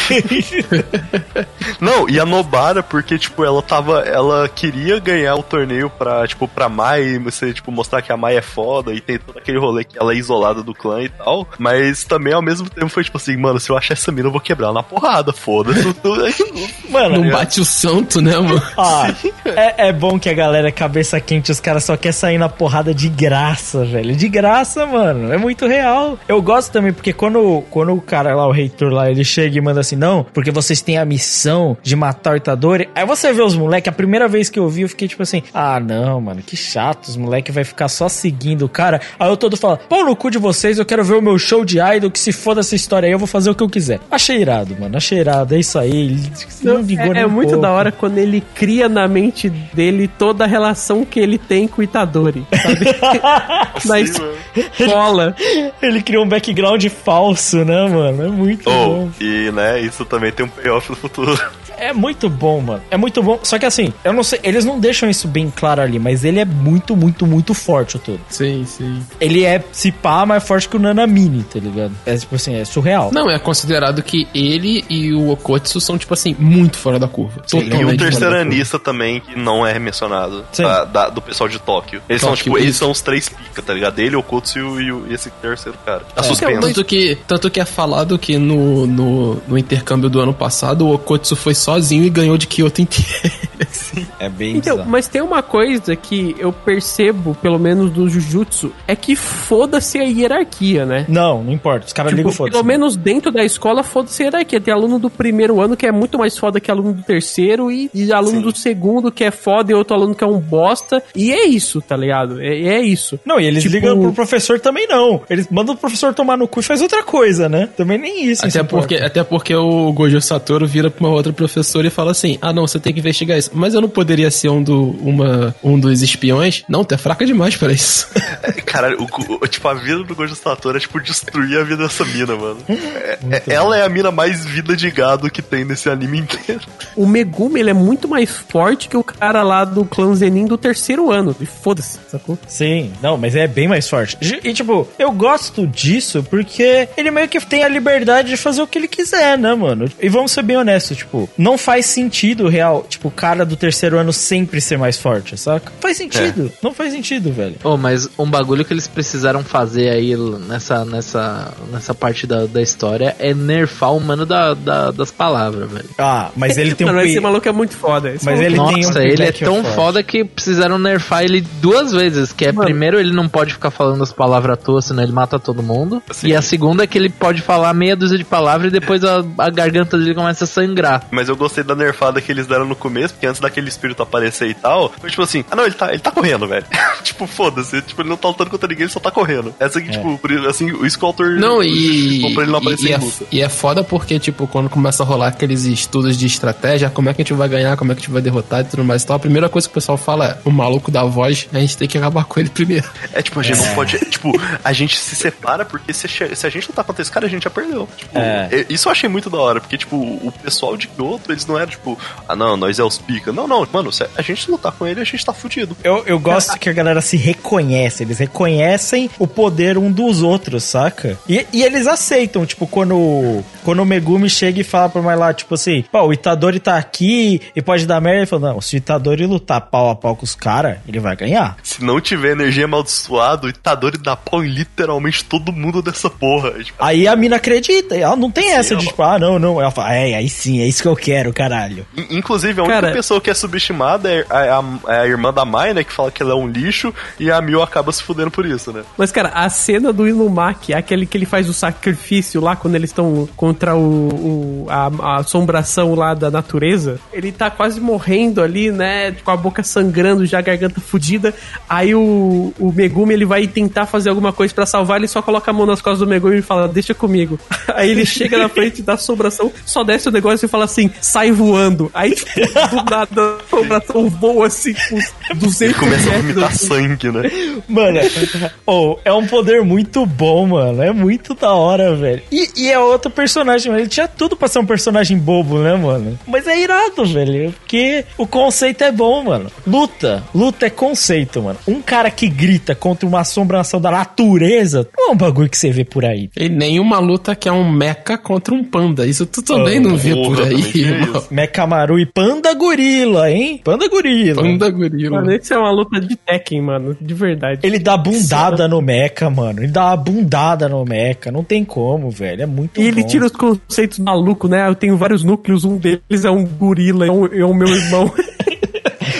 Não, e a Nobara, porque, tipo, ela tava. Ela queria ganhar o torneio pra, tipo, pra Mai, você, tipo, mostrar que a Mai é foda e tem todo aquele rolê que ela é isolada do clã e tal. Mas também, ao mesmo tempo, foi tipo assim, mano, se eu achar essa mina, eu vou quebrar ela na porrada, foda-se. Mano, Não bate o santo, né, mano? Ah, é, é bom que a galera é cabeça quente, os caras só querem sair na porrada de graça, velho. De graça, mano. É muito real. Eu gosto também, porque quando, quando o cara lá, o reitor lá, ele chega e manda assim, não, porque vocês têm a missão de matar o Itadori. Aí você vê os moleques, a primeira vez que eu vi, eu fiquei tipo assim, ah, não, mano, que chato, os moleques vai ficar só seguindo o cara. Aí eu todo falo, pau no cu de vocês, eu quero ver o meu show de idol, que se foda essa história aí, eu vou fazer o que eu quiser. Achei irado, mano, achei irado, é isso aí. Ele não ligou É, é um muito pouco. da hora quando ele cria na mente dele toda a relação que ele tem com o Itadori, sabe? Na escola. Ele criou um background falso, né, mano? É muito Oh, bom. e, né, isso também tem um payoff no futuro. É muito bom, mano. É muito bom. Só que assim, eu não sei, eles não deixam isso bem claro ali, mas ele é muito, muito, muito forte o todo. Sim, sim. Ele é, se pá, mais forte que o Nanamini, tá ligado? É tipo assim, é surreal. Não, é considerado que ele e o Okotsu são, tipo assim, muito fora da curva. E o terceiranista também, que não é mencionado, Sim. da- da- do pessoal de Tóquio. Eles são, Tóquio, tipo, eles são os três pica, tá ligado? Ele, o Kotsu e, o- e esse terceiro cara. Tá Então, suspenso. tanto, que, tanto que é falado que no, no, no intercâmbio do ano passado o Okotsu foi sozinho e ganhou de Kyoto inteiro. É bem Então, mas tem uma coisa que eu percebo, pelo menos do Jujutsu, é que foda-se a hierarquia, né? Não, não importa. Os caras Tipo, ligam foda pelo menos dentro da escola, foda-se a hierarquia. Tem aluno do primeiro ano que é muito mais foda que aluno do terceiro, e, e aluno do segundo que é foda e outro aluno que é um bosta. E é isso, tá ligado? É, é isso. Não, e eles Tipo- ligam pro professor também não. Eles mandam o professor tomar no cu e faz outra coisa, né? Também nem isso. Até importa. porque, até porque o Gojo Satoru vira pra uma outra professora e fala assim: Ah, não, você tem que investigar isso. Mas eu não poderia ser um, do, uma, um dos espiões? Não, tu é fraca demais pra isso. Caralho, o- o- tipo, a vida do Gojo Satoru é, tipo, destruir a vida dessa mina, mano. É- é- ela é a mina mais vida de gado que tem nesse anime inteiro. O Megumi, ele é muito mais forte que o cara lá do clã Zenin do terceiro ano. E foda-se, sacou? Sim, não, mas é bem mais forte. E, tipo, eu gosto disso porque ele meio que tem a liberdade de fazer o que ele quiser, né, mano? E vamos ser bem honestos, tipo, não faz sentido real, tipo, o cara do terceiro ano sempre ser mais forte, saca? Faz sentido, não faz sentido, velho. Oh, mas um bagulho que eles precisaram fazer aí nessa, nessa, nessa parte da, da história é nerfar o mano da, da- das palavras, velho. Ah, mas ele tem um Mano, esse maluco é muito foda. Esse Mas ele tem um Nossa, ele é payback tão forte. foda que precisaram nerfar ele duas vezes. Que é Mano. primeiro ele não pode ficar falando as palavras à toa, senão ele mata todo mundo. E a segunda é que ele pode falar meia dúzia de palavras e depois a, a garganta dele começa a sangrar. Mas eu gostei da nerfada que eles deram no começo, porque antes daquele espírito aparecer e tal, foi tipo assim, ah não, ele tá, ele tá correndo, velho. tipo, foda-se, tipo, ele não tá lutando contra ninguém, ele só tá correndo. Essa aqui, tipo, por isso, assim, o autor Não, e. pra ele não aparecer e, em é, e é foda porque, tipo, quando começa a rolar aqueles estudos de estratégia, como é que a gente vai ganhar, como é que a gente vai derrotar e tudo mais e tal, a primeira coisa que o pessoal fala é: o maluco da voz, a gente tem que acabar com ele primeiro. É tipo, a gente não pode. Tipo, a gente se separa porque se, se a gente lutar contra esse cara, a gente já perdeu. Tipo, É. e- Isso eu achei muito da hora, porque, tipo, o pessoal de Kyoto, eles não eram, tipo, ah não, nós é os pica. Não, não, mano, se a gente lutar com ele, a gente tá fudido. Eu, eu gosto que a galera se reconhece, eles reconhecem o poder um dos outros, saca? E, e eles aceitam, tipo, quando, quando o Megumi chega e fala pra mais lá, tipo assim, pô, o Itadori tá aqui e pode dar merda, ele fala, não, se o Itadori lutar pau a pau com os caras, ele vai ganhar. Se não tiver energia amaldiçoada, o Itadori dá pau em literalmente todo mundo dessa porra. Tipo, Aí a mina acredita, ela não tem essa de tipo, ah, não, não. Ela fala, é, aí sim, é isso que eu quero, caralho. in- inclusive, a única Cara- pessoa que é subestimada é a, a- é a irmã da Mai, né, que fala que ela é um lixo, e a Mil acaba se fudendo por isso, né? Mas, cara, a cena do Inumaki, aquele que ele faz o sacrifício lá quando eles estão contra o, o- a, a assombração lá da natureza, ele tá quase morrendo ali, né? Com a boca sangrando, já a garganta fudida. Aí o, o Megumi ele vai tentar fazer alguma coisa pra salvar, ele só coloca a mão nas costas do Megumi e fala: Deixa comigo. Aí ele chega na frente da assombração, só desce o negócio e fala assim: sai voando. Aí, tipo, do nada, a assombração voa assim, com 200 Ele começa a vomitar assim. sangue, né? Mano, oh, é um poder muito bom, mano. É muito da hora, velho. E, e é outro personagem, mano. Ele tinha tudo pra ser um personagem bobo, né, mano? Mas é irado, velho. Porque o conceito é bom, mano. Luta. Luta é conceito, mano. Um cara que grita contra uma assombração da natureza não é um bagulho que você vê por aí. E nenhuma luta que é um mecha contra um panda. Isso tu também Oh, não vê por aí. Mecamaru e Panda Gorila, hein? Panda Gorila. Panda gorila. Mano, esse é uma luta de Tekken, mano. De verdade. Ele dá bundada no mecha, mano. Ele dá uma bundada no mecha. Não tem como, velho. É muito E ele bom. tira os conceitos malucos, né? Eu tenho vários núcleos, um deles é um gorila, é, um, é o meu irmão.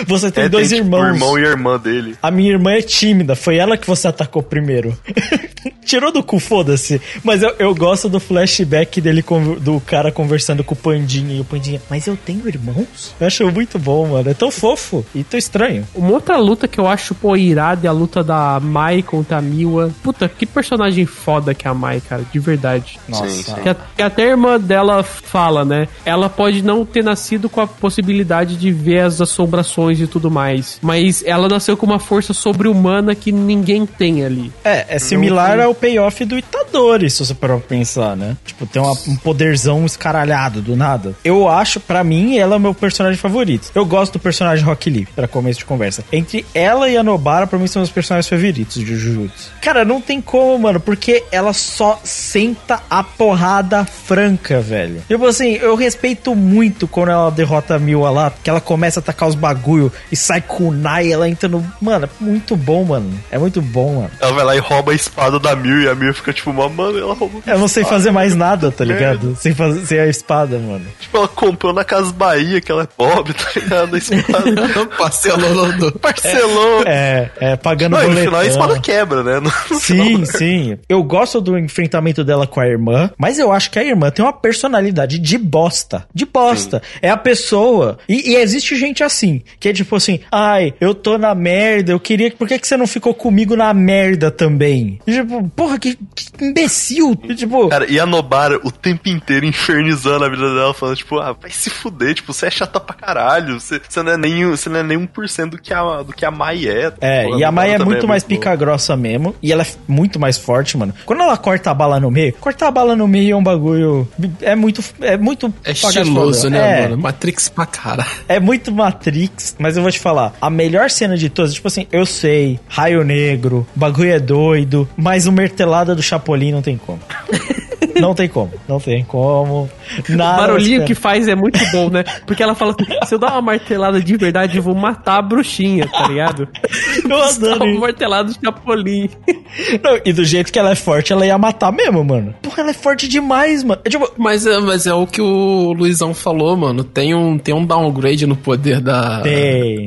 Você tem É, dois tem, tipo, irmãos. o irmão e a irmã dele. A minha irmã é tímida, foi ela que você atacou primeiro. Tirou do cu, foda-se. Mas eu, eu gosto do flashback dele, con- do cara conversando com o Pandinha. E o Pandinha, mas eu tenho irmãos? Eu acho muito bom, mano. É tão fofo e tão estranho. Uma outra luta que eu acho, pô, irada é a luta da Mai contra a Miwa. Puta, que personagem foda que é a Mai, cara, de verdade. Nossa. Sim, sim. Que, a- que até a irmã dela fala, né? Ela pode não ter nascido com a possibilidade de ver as assombrações e tudo mais. Mas ela nasceu com uma força sobre-humana que ninguém tem ali. É, é similar ao payoff do Itadori, se você parar pra pensar, né? Tipo, tem uma- um poderzão escaralhado do nada. Eu acho, pra mim, ela é o meu personagem favorito. Eu gosto do personagem Rock Lee, pra começo de conversa. Entre ela e a Nobara, pra mim, são os personagens favoritos de Jujutsu. Cara, não tem como, mano, porque ela só senta a porrada franca, velho. Tipo assim, eu respeito muito quando ela derrota a Miwa lá, que ela começa a atacar os bagulho e sai com o Nai, ela entra no... Mano, é muito bom, mano. É muito bom, mano. Ela vai lá e rouba a espada da Mil e a Mil fica tipo, mano, ela roubou. Eu não sei espada. fazer mais nada, tá ligado? Sem fazer sem a espada, mano. Tipo, ela comprou na Casa Bahia, que ela é pobre, tá ligado? A espada. Parcelou do... Parcelou. É, é pagando Não, no final a espada quebra, né? No Sim, sim. Eu gosto do enfrentamento dela com a irmã, mas eu acho que a irmã tem uma personalidade de bosta. De bosta. É a pessoa. E, e existe gente assim, que é tipo assim: ai, eu tô na merda, eu queria. Por que, que você não ficou comigo na merda também? E, tipo, porra, que, que imbecil. E, tipo. Cara, e a Nobara o tempo inteiro infernizando a vida dela, falando, tipo, ah, vai se fuder, tipo, você é chata pra caralho, você, você não é nem, você não é nem 1% do que a, do que a Mai é. É, e a Mai é muito mais boa. pica grossa mesmo. E ela é muito mais forte, mano. Quando ela corta a bala no meio, cortar a bala no meio é um bagulho. É muito. É muito. É estiloso, né, é, mano? Matrix pra cara. É muito Matrix, mas eu vou te falar. A melhor cena de todas, tipo assim, eu sei, raio negro, bagulho é doido, mas o martelada do Chapolin não tem como. não tem como, não tem como. O Nada barulhinho espera. que faz é muito bom, né? Porque ela fala assim: se eu dar uma martelada de verdade, eu vou matar a bruxinha, tá ligado? Eu adoro uma martelada de Chapolin. Não, e do jeito que ela é forte, ela ia matar mesmo, mano. Porra, ela é forte demais, mano. É tipo, Mas é, mas é o que o Luizão falou, mano. Tem um, tem um downgrade no poder da, Tem.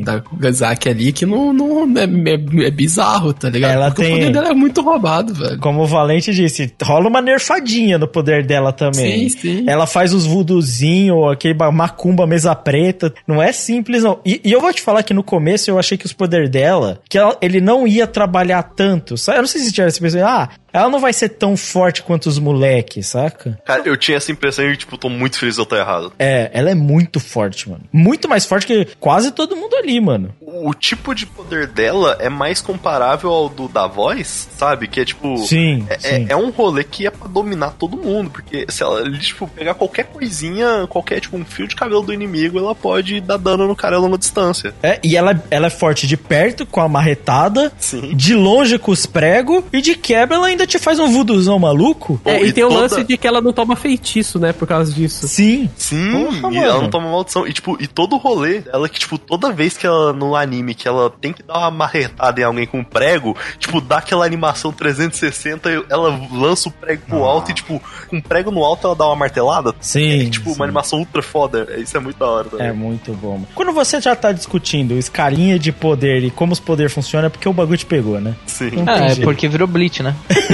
Da Gazaki ali que não, não é, é- é bizarro, tá ligado? Ela Porque tem- o poder dela é muito roubado, velho. Como o Valente disse, rola uma nerfadinha no poder dela também. Sim, sim. Ela faz os vuduzinhos, aquele ba- macumba mesa preta. Não é simples, não. E, e eu vou te falar que no começo eu achei que os poderes dela, que ela- ele não ia trabalhar tanto. Eu não sei se tiver esse pensamento, ah, ela não vai ser tão forte quanto os moleques, saca? Cara, eu tinha essa impressão e, tipo, tô muito feliz de eu estar errado. É, ela é muito forte, mano. Muito mais forte que quase todo mundo ali, mano. O tipo de poder dela é mais comparável ao do da voz, sabe? Que é tipo. Sim, É, sim. é- é um rolê que é pra dominar todo mundo. Porque se ela, tipo, pegar qualquer coisinha, qualquer, tipo, um fio de cabelo do inimigo, ela pode dar dano no cara a longa distância. É, e ela, ela é forte de perto com a marretada, Sim. de longe com os pregos, e de quebra ela ainda te faz um vuduzão maluco. É, e, e tem o toda- lance de que ela não toma feitiço, né? Por causa disso. Sim. Sim, Porra, e ela mano. não toma maldição. E, tipo, e todo o rolê dela, que, tipo, toda vez que ela, no anime, que ela tem que dar uma marretada em alguém com um prego, tipo, dá aquela animação 360, e ela lança o prego pro alto e, tipo, com o prego no alto ela dá uma martelada. Sim, É, tipo, sim. uma animação ultra foda. É, Isso é muito da hora também. É muito bom. mano. Quando você já tá discutindo escalinha de poder e como os poderes funcionam, é porque o bagulho te pegou, né? Sim. Ah, é porque virou Bleach, né?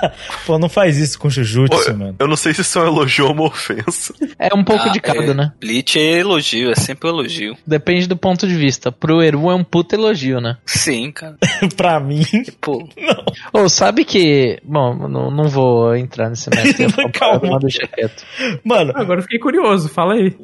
Pô, não faz isso com Jujutsu, Pô, mano. Eu não sei se isso é um elogio ou uma ofensa. É um pouco Ah, de cada, é, né? Bleach é elogio, é sempre elogio. Depende do ponto de vista. Pro Eru é um puta elogio, né? Sim, cara. pra mim. Pô, Ou sabe que. Bom, não, não vou entrar nesse falar Calma. Mano, Agora eu fiquei curioso, fala aí.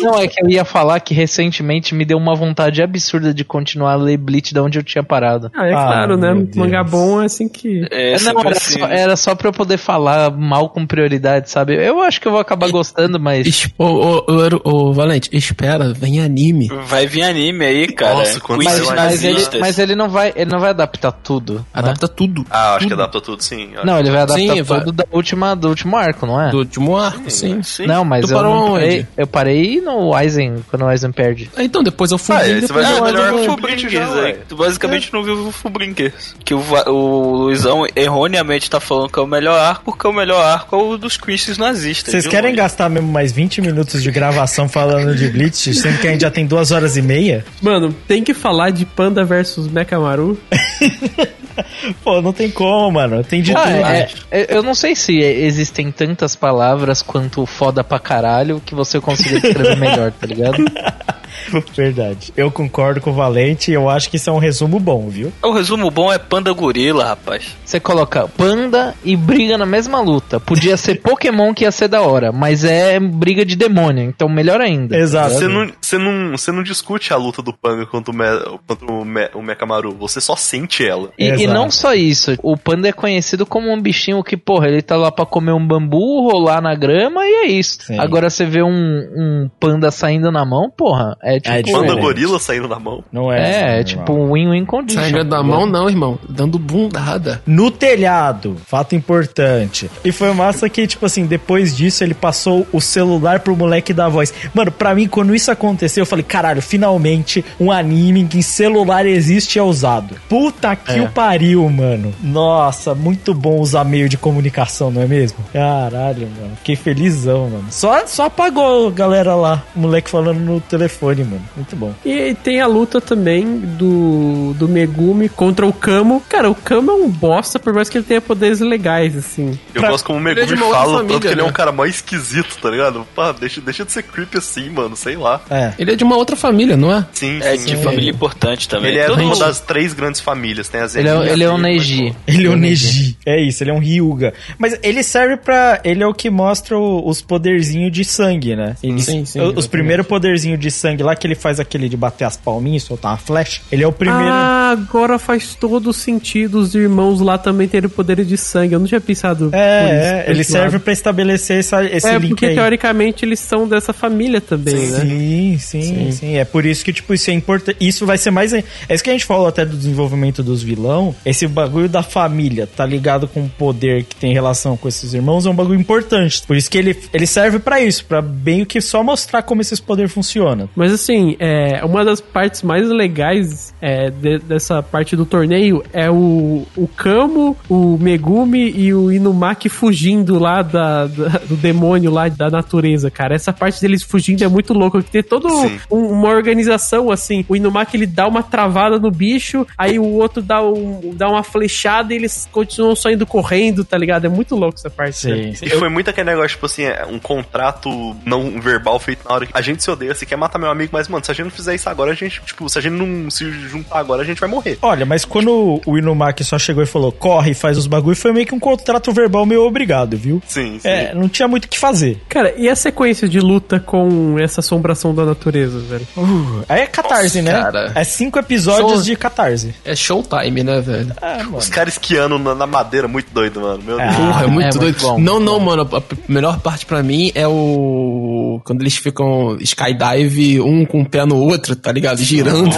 Não, é que eu ia falar que recentemente me deu uma vontade absurda de continuar a ler Bleach da onde eu tinha parado. Ah, é Ah, claro, né? Mangá bom é assim que. é não, sempre era, assim. Só, era só pra eu poder falar mal com prioridade, sabe? Eu acho que eu vou acabar gostando, mas. Ô, ô, ô, ô, Valente, espera, vem anime. Vai vir anime aí, cara. Nossa, quando saiu Mas ele, mas ele não vai, ele não vai adaptar tudo. né? Adapta tudo. Ah, acho que adapta tudo, sim. Não, ele vai adaptar Sim, vai. tudo da última, do último arco, não é? Do último arco, sim. Sim. Não, mas Tu eu não parei. Eu parei no Aizen, quando o Aizen perde. Ah, Então, depois eu fui. Ah, esse vai o melhor o Fubrinkers já, aí. ué. Tu basicamente não viu o Fubrinkers. Que o, o Luizão erroneamente tá falando que é o melhor arco, porque o melhor arco é o dos Christians nazistas. vocês querem longe. gastar mesmo mais 20 minutos de gravação falando de Bleach, sendo que a gente já tem duas horas e meia? Mano, tem que falar de Panda versus Mekamaru. Pô, não tem como, mano. Tem de Ah, tudo. é, é, eu não sei se existem tantas palavras quanto foda pra caralho que você consiga escrever melhor, tá ligado? Verdade. Eu concordo com o Valente e eu acho que isso é um resumo bom, viu? O resumo bom é Panda Gorila, rapaz. Você coloca panda e briga na mesma luta. Podia ser Pokémon que ia ser da hora, mas é briga de demônio, então melhor ainda. Exato. Você não, você, não, você não discute a luta do Panga contra o, Me, contra o, Me, o Mekamaru, você só sente ela. E, e não só isso, o panda é conhecido como um bichinho que, porra, ele tá lá pra comer um bambu, rolar na grama e é isso. Sim. Agora você vê um, um panda saindo na mão, porra, é tipo. É diferente. gorila saindo na mão. Não é. É, assim, é tipo um win-win condition. Saindo da mão, não, irmão. Dando bundada. No telhado, fato importante. E foi massa que, tipo assim, depois disso ele passou o celular pro moleque da voz. Mano, pra mim, quando isso aconteceu, eu falei, caralho, finalmente um anime em que celular existe e é usado. Puta que É. o pariu, mano. Nossa, muito bom usar meio de comunicação, não é mesmo? Caralho, mano. Fiquei felizão, mano. Só, só apagou a galera lá, o moleque falando no telefone, mano. Muito bom. E tem a luta também do, do Megumi contra o Kamo. Cara, o Kamo é um bosta, por mais que ele tenha poderes legais, assim. Eu Pra- gosto como o é Megumi fala, família, tanto que ele é né? um cara mais esquisito, tá ligado? Pá, deixa, deixa de ser creepy assim, mano, sei lá. É. Ele é de uma outra família, não é? Sim, É sim. de família importante também. Ele é Todo uma das três grandes famílias, tem as Ele é, ele é um e- Neji. Ele é o Neji. É isso, ele é um Ryuga. Mas ele serve pra. Ele é o que mostra os poderzinhos de sangue, né? Sim, sim, o- Os primeiros poderzinhos de sangue lá, que ele faz aquele de bater as palminhas, soltar uma flecha. Ele é o primeiro. Ah, agora faz todo sentido os irmãos lá também terem poderes de sangue. Eu não tinha pensado. é, isso, é, ele serve pra estabelecer essa, esse É, link porque aí. teoricamente eles são dessa família também, né? Sim, sim, sim, É por isso que, tipo, isso é importante. Isso vai ser mais. É isso que a gente falou até do desenvolvimento dos vilão. Esse bagulho da família, tá ligado com o poder que tem relação com esses irmãos, é um bagulho importante. Por isso que ele, ele serve pra isso, pra bem o que só mostrar como esses poderes funcionam. Mas assim, é, uma das partes mais legais é, de- dessa parte do torneio é o, o Kamo, o Megumi e o Inumaki fugindo lá da, da- do demônio lá da natureza, cara. Essa parte deles fugindo é muito louca. Tem toda Sim. uma organização assim. O Inumaki ele dá uma travada no bicho, aí o outro dá, um, dá uma flechada e eles continuam só indo correndo, tá ligado? É muito louco essa parte. né? E foi muito aquele negócio, tipo assim, é um contrato não verbal feito na hora que a gente se odeia, você quer matar meu amigo, mas, mano, se a gente não fizer isso agora, a gente, tipo, se a gente não se juntar agora, a gente vai morrer. Olha, mas quando o Inumaki só chegou e falou, corre e faz os bagulho, foi meio que um contrato verbal meio obrigado, viu? Sim, sim. É, não tinha muito o que fazer. Cara, e a sequência de luta com essa assombração da natureza, velho? Aí é catarse, Nossa, né? cara. É cinco episódios Só- de catarse. É showtime, né, velho? Ah, mano. Os caras esquiando na, na madeira, muito doido, mano. Meu Deus. Porra, é é muito muito doido. bom, não, não, bom. mano. A melhor parte pra mim é o. Quando eles ficam skydive, um com o pé no outro, tá ligado? Girando.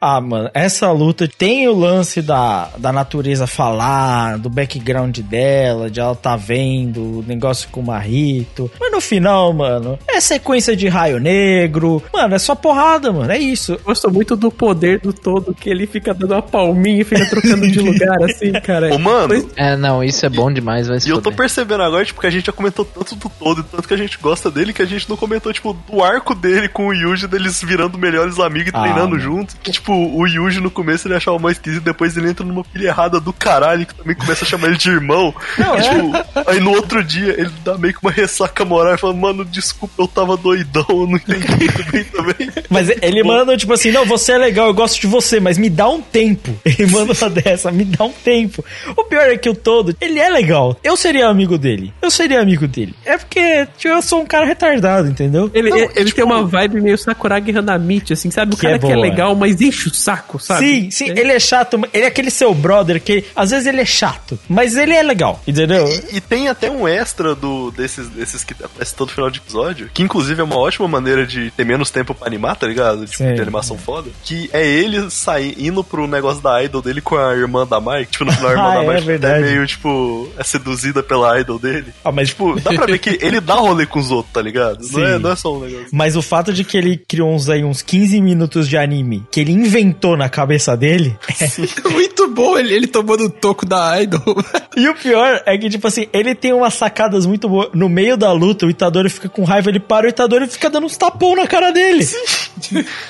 Ah, mano, essa luta tem o lance da, da natureza falar, do background dela, de ela tá vendo o negócio com o Marrito. Mas no final, mano, é sequência de raio negro. Mano, é só porrada, mano, é isso. Eu gosto muito do poder do todo, que ele fica dando uma palminha e fica trocando de lugar, assim, cara. Ô, mano, É, não, isso é bom demais, vai e eu tô percebendo agora, tipo, que a gente já comentou tanto do todo, e tanto que a gente gosta gosta dele que a gente não comentou, tipo, do arco dele com o Yuji, deles virando melhores amigos e Ah, treinando mano. juntos. Que, tipo, o Yuji no começo ele achava mais esquisito, depois ele entra numa pilha errada do caralho, que também começa a chamar ele de irmão. Não, E, é. tipo, aí no outro dia ele dá meio que uma ressaca moral e fala, mano, desculpa, eu tava doidão, eu não entendi muito bem também. Mas ele manda, tipo assim, não, você é legal, eu gosto de você, mas me dá um tempo. Ele manda uma dessa, me dá um tempo. O pior é que o todo, ele é legal. Eu seria amigo dele. Eu seria amigo dele. É porque tipo, eu sou um cara retardado, entendeu? Ele, Não, ele, ele tipo- tem uma vibe meio Sakuragi Hanamichi, assim, sabe? O Que cara é que é boa. legal, mas enche o saco, sabe? Sim, sim, ele é chato, ele é aquele seu brother que às vezes ele é chato, mas ele é legal, entendeu? E tem até um extra do desses, desses que aparece todo final de episódio, que inclusive é uma ótima maneira de ter menos tempo pra animar, tá ligado? Tipo, Sim. de animação foda. Que é ele sair, indo pro negócio da idol dele com a irmã da Mike. Tipo, no final a irmã Ah, da é Mike verdade. é meio, tipo, é seduzida pela idol dele. Ah, mas Tipo, dá pra ver que ele dá rolê com os outros, tá ligado? Não é, Sim. não é só um negócio. Mas o fato de que ele criou uns aí uns 15 minutos de anime que ele inventou na cabeça dele. Muito bom, ele, ele tomando o toco da Idol. E o pior é que, tipo assim, ele tem umas sacadas muito boas. No meio da luta, o Itadori fica com raiva, ele para o Itadori fica dando uns tapão na cara dele.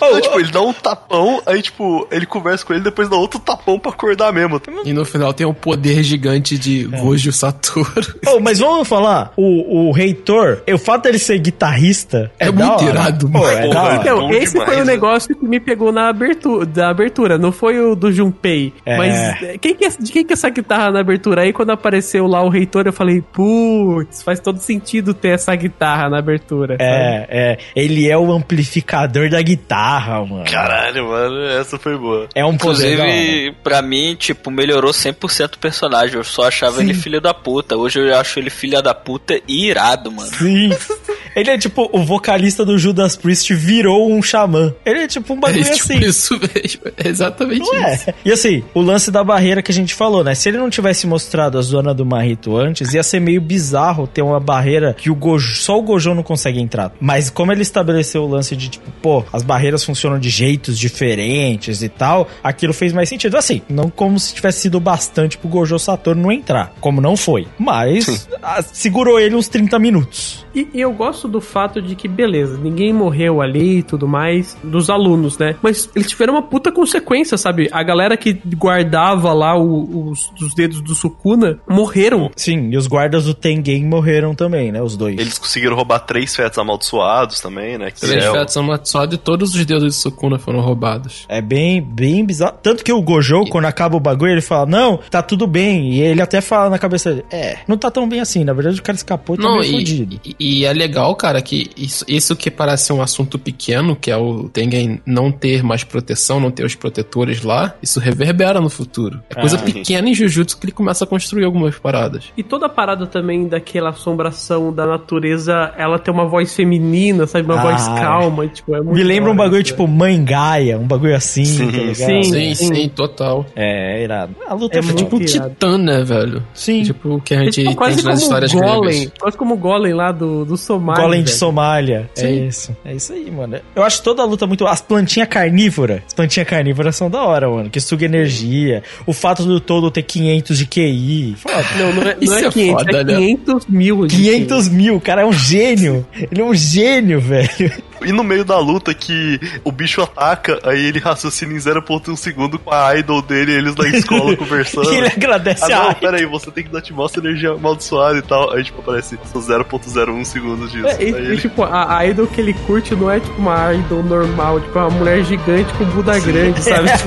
Oh, Então, tipo, ele dá um tapão, aí, tipo, ele conversa com ele, depois dá outro tapão pra acordar mesmo. E no final tem um poder gigante de Gojo Satoru. oh, mas vamos falar, o, o reitor, o fato dele ser guitarrista É da muito hora. Irado, Pô, mano. é da Porra, hora. Então, esse demais, foi o né? negócio que me pegou na abertura, da abertura, não foi o do Junpei. É. Mas é, quem que é, de quem que é essa guitarra na abertura? Aí quando apareceu lá o reitor, eu falei, putz, faz todo sentido ter essa guitarra na abertura. sabe? É, é. Ele é o amplificador da guitarra, mano. Caralho, mano, essa foi boa. É um poder. Inclusive, pra mim, tipo, melhorou 100% o personagem. Eu só achava ele filho da puta. Hoje eu acho ele filha da puta e irado, mano. Sim. Ele é tipo, o vocalista do Judas Priest virou um xamã. Ele é tipo um bagulho É tipo assim. isso mesmo. É exatamente Não isso. é. E assim, o lance da barreira que a gente falou, né? Se ele não tivesse mostrado a zona do Marrito antes, ia ser meio bizarro ter uma barreira que o Gojo, só o Gojo não consegue entrar. Mas como ele estabeleceu o lance de tipo, pô, as barreiras funcionam de jeitos diferentes e tal, aquilo fez mais sentido. Assim, não como se tivesse sido bastante pro Gojo Saturno não entrar, como não foi. Mas ah, segurou ele uns 30 minutos. E, e eu gosto do fato de que, beleza, ninguém morreu ali e tudo mais, dos alunos, né? Mas eles tiveram uma puta consequência, sabe? A galera que guardava lá o- os, os dedos do Sukuna morreram. Sim, e os guardas do Tengen morreram também, né? Os dois. Eles conseguiram roubar três fetos amaldiçoados também, né? Que Três é fetos amaldiçoados e todos os dedos de Sukuna foram roubados. É bem, bem bizarro. Tanto que o Gojo, quando acaba o bagulho, ele fala, não, tá tudo bem. E ele até fala na cabeça dele, é, não tá tão bem assim. Na verdade, o cara escapou e tá Não, meio e, fodido. e- e é legal, cara, que isso, isso que parece ser um assunto pequeno, que é o Tengen não ter mais proteção, não ter os protetores lá, isso reverbera no futuro. É coisa Ah. pequena em Jujutsu que ele começa a construir algumas paradas. E toda a parada também daquela assombração da natureza, ela tem uma voz feminina, sabe? Uma Ah, voz calma, tipo, é muito Me lembra um bagulho isso, tipo Mãe Gaia, um bagulho assim, Sim, tá ligado? sim. Sim, sim, total. É, é irado. A luta É é, Tipo um irado. titã, né, velho? Sim. Tipo o que a É, gente tipo, quase entende como nas histórias o Golem, gregas. quase como o Golem lá do, do Somália. Golem de. Somália. É isso. É isso aí, mano. Eu acho toda a luta muito. As plantinhas carnívoras. As plantinhas carnívoras são da hora, mano. Que suga energia. O fato do todo ter 500 de QI. Foda. Não, não é, não Isso é é 500, foda, é né? 500 mil. de 500 mil, o cara é um gênio. Ele é um gênio, velho. E no meio da luta que o bicho ataca, aí ele raciocina em 0.1 segundo com a idol dele, eles na escola conversando. E ele agradece Ah, a não, idol. pera aí, você tem que dar ativar energia amaldiçoada e tal. Aí, tipo, aparece só 0.01 segundos disso. É, e, e, ele... tipo, a, a idol que ele curte não é tipo uma idol normal, tipo, é uma mulher gigante com bunda grande, sabe?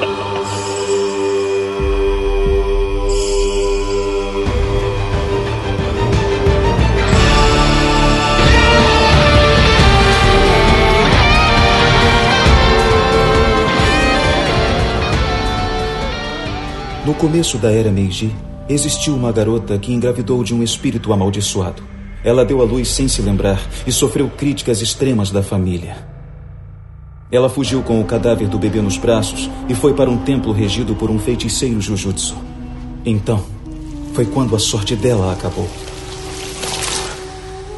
começo da era Meiji, existiu uma garota que engravidou de um espírito amaldiçoado. Ela deu à luz sem se lembrar e sofreu críticas extremas da família. Ela fugiu com o cadáver do bebê nos braços e foi para um templo regido por um feiticeiro Jujutsu. Então, foi quando a sorte dela acabou.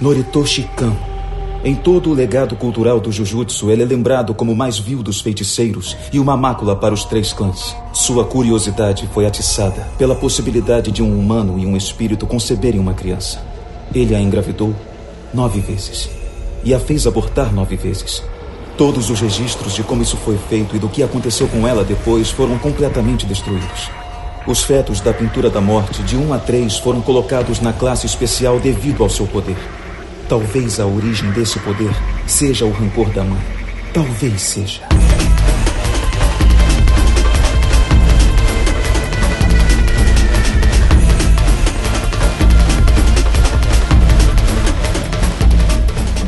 Noritoshi Kan. Em todo o legado cultural do Jujutsu, ele é lembrado como o mais vil dos feiticeiros e uma mácula para os três clãs. Sua curiosidade foi atiçada pela possibilidade de um humano e um espírito conceberem uma criança. Ele a engravidou nove vezes e a fez abortar nove vezes. Todos os registros de como isso foi feito e do que aconteceu com ela depois foram completamente destruídos. Os fetos da pintura da morte, de 1 a 3, foram colocados na classe especial devido ao seu poder. Talvez a origem desse poder seja o rancor da mãe. Talvez seja.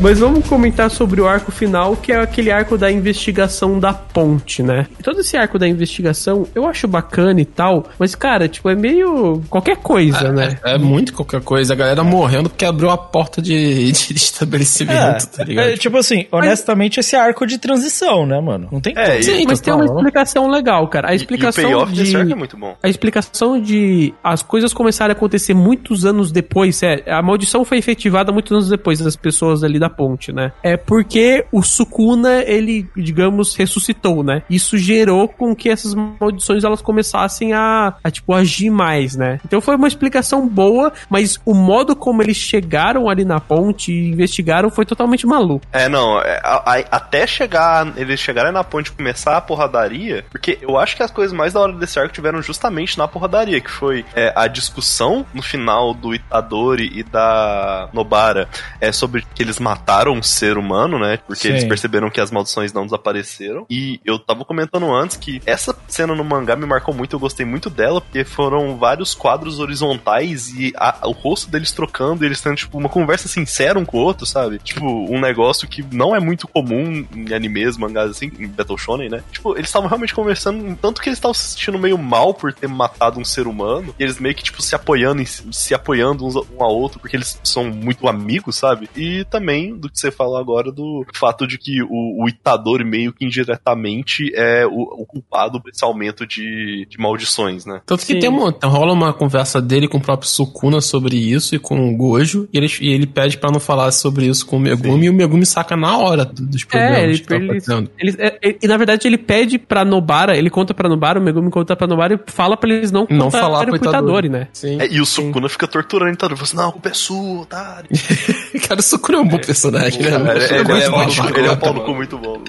Mas vamos comentar sobre o arco final, que é aquele arco da investigação da ponte, né? Todo esse arco da investigação eu acho bacana e tal, mas, cara, tipo, é meio qualquer coisa, né? É, é muito qualquer coisa. A galera morrendo porque abriu a porta de, de estabelecimento, tá ligado? É, tipo assim, honestamente, esse arco de transição, né, mano? Não tem É, como. e- Sim, mas tem uma explicação legal, cara. A E- explicação e o payoff de... desse arco é muito bom. A explicação de as coisas começarem a acontecer muitos anos depois, é, a maldição foi efetivada muitos anos depois das pessoas ali da ponte, né? É porque o Sukuna, ele, digamos, ressuscitou, né? Isso gerou com que essas maldições elas começassem a, a tipo, agir mais, né? Então foi uma explicação boa, mas o modo como eles chegaram ali na ponte e investigaram foi totalmente maluco. É, não, é, a- a- até chegar, eles chegarem na ponte e começar a porradaria, porque eu acho que as coisas mais da hora desse arco tiveram justamente na porradaria, que foi é, a discussão no final do Itadori e da Nobara é, sobre que eles mataram um ser humano, né? Porque Sim. eles perceberam que as maldições não desapareceram. E eu tava comentando antes que essa cena no mangá me marcou muito, eu gostei muito dela, porque foram vários quadros horizontais e a- o rosto deles trocando, e eles tendo, tipo, uma conversa sincera um com o outro, sabe? Tipo, um negócio que não é muito comum em animes, mangás assim, em Battle Shonen, né? Tipo, eles estavam realmente conversando, tanto que eles estavam se sentindo meio mal por ter matado um ser humano, e eles meio que, tipo, se apoiando, se apoiando uns um ao outro, porque eles são muito amigos, sabe? E também do que você falou agora do fato de que o, o Itadori meio que indiretamente é o, o culpado por esse aumento de, de maldições, né? Tanto que Sim. tem uma, rola uma conversa dele com o próprio Sukuna sobre isso e com o Gojo, e ele, e ele pede pra não falar sobre isso com o Megumi, e o Megumi saca na hora do- dos problemas É, ele, que tá ele, acontecendo. ele- é, é, e na verdade ele pede pra Nobara, ele conta pra Nobara, o Megumi conta pra Nobara e fala pra eles não Não falar pro Itadori, Itadori, né? Sim. É, e o Sukuna fica torturando o Itadori, fala assim, não, a culpa é sua, otário. Cara, o Sukuna é um bom personagem, né? Cara, Eu ele, ele gosto é muito muito, dele. ele é um pau no cu muito bom.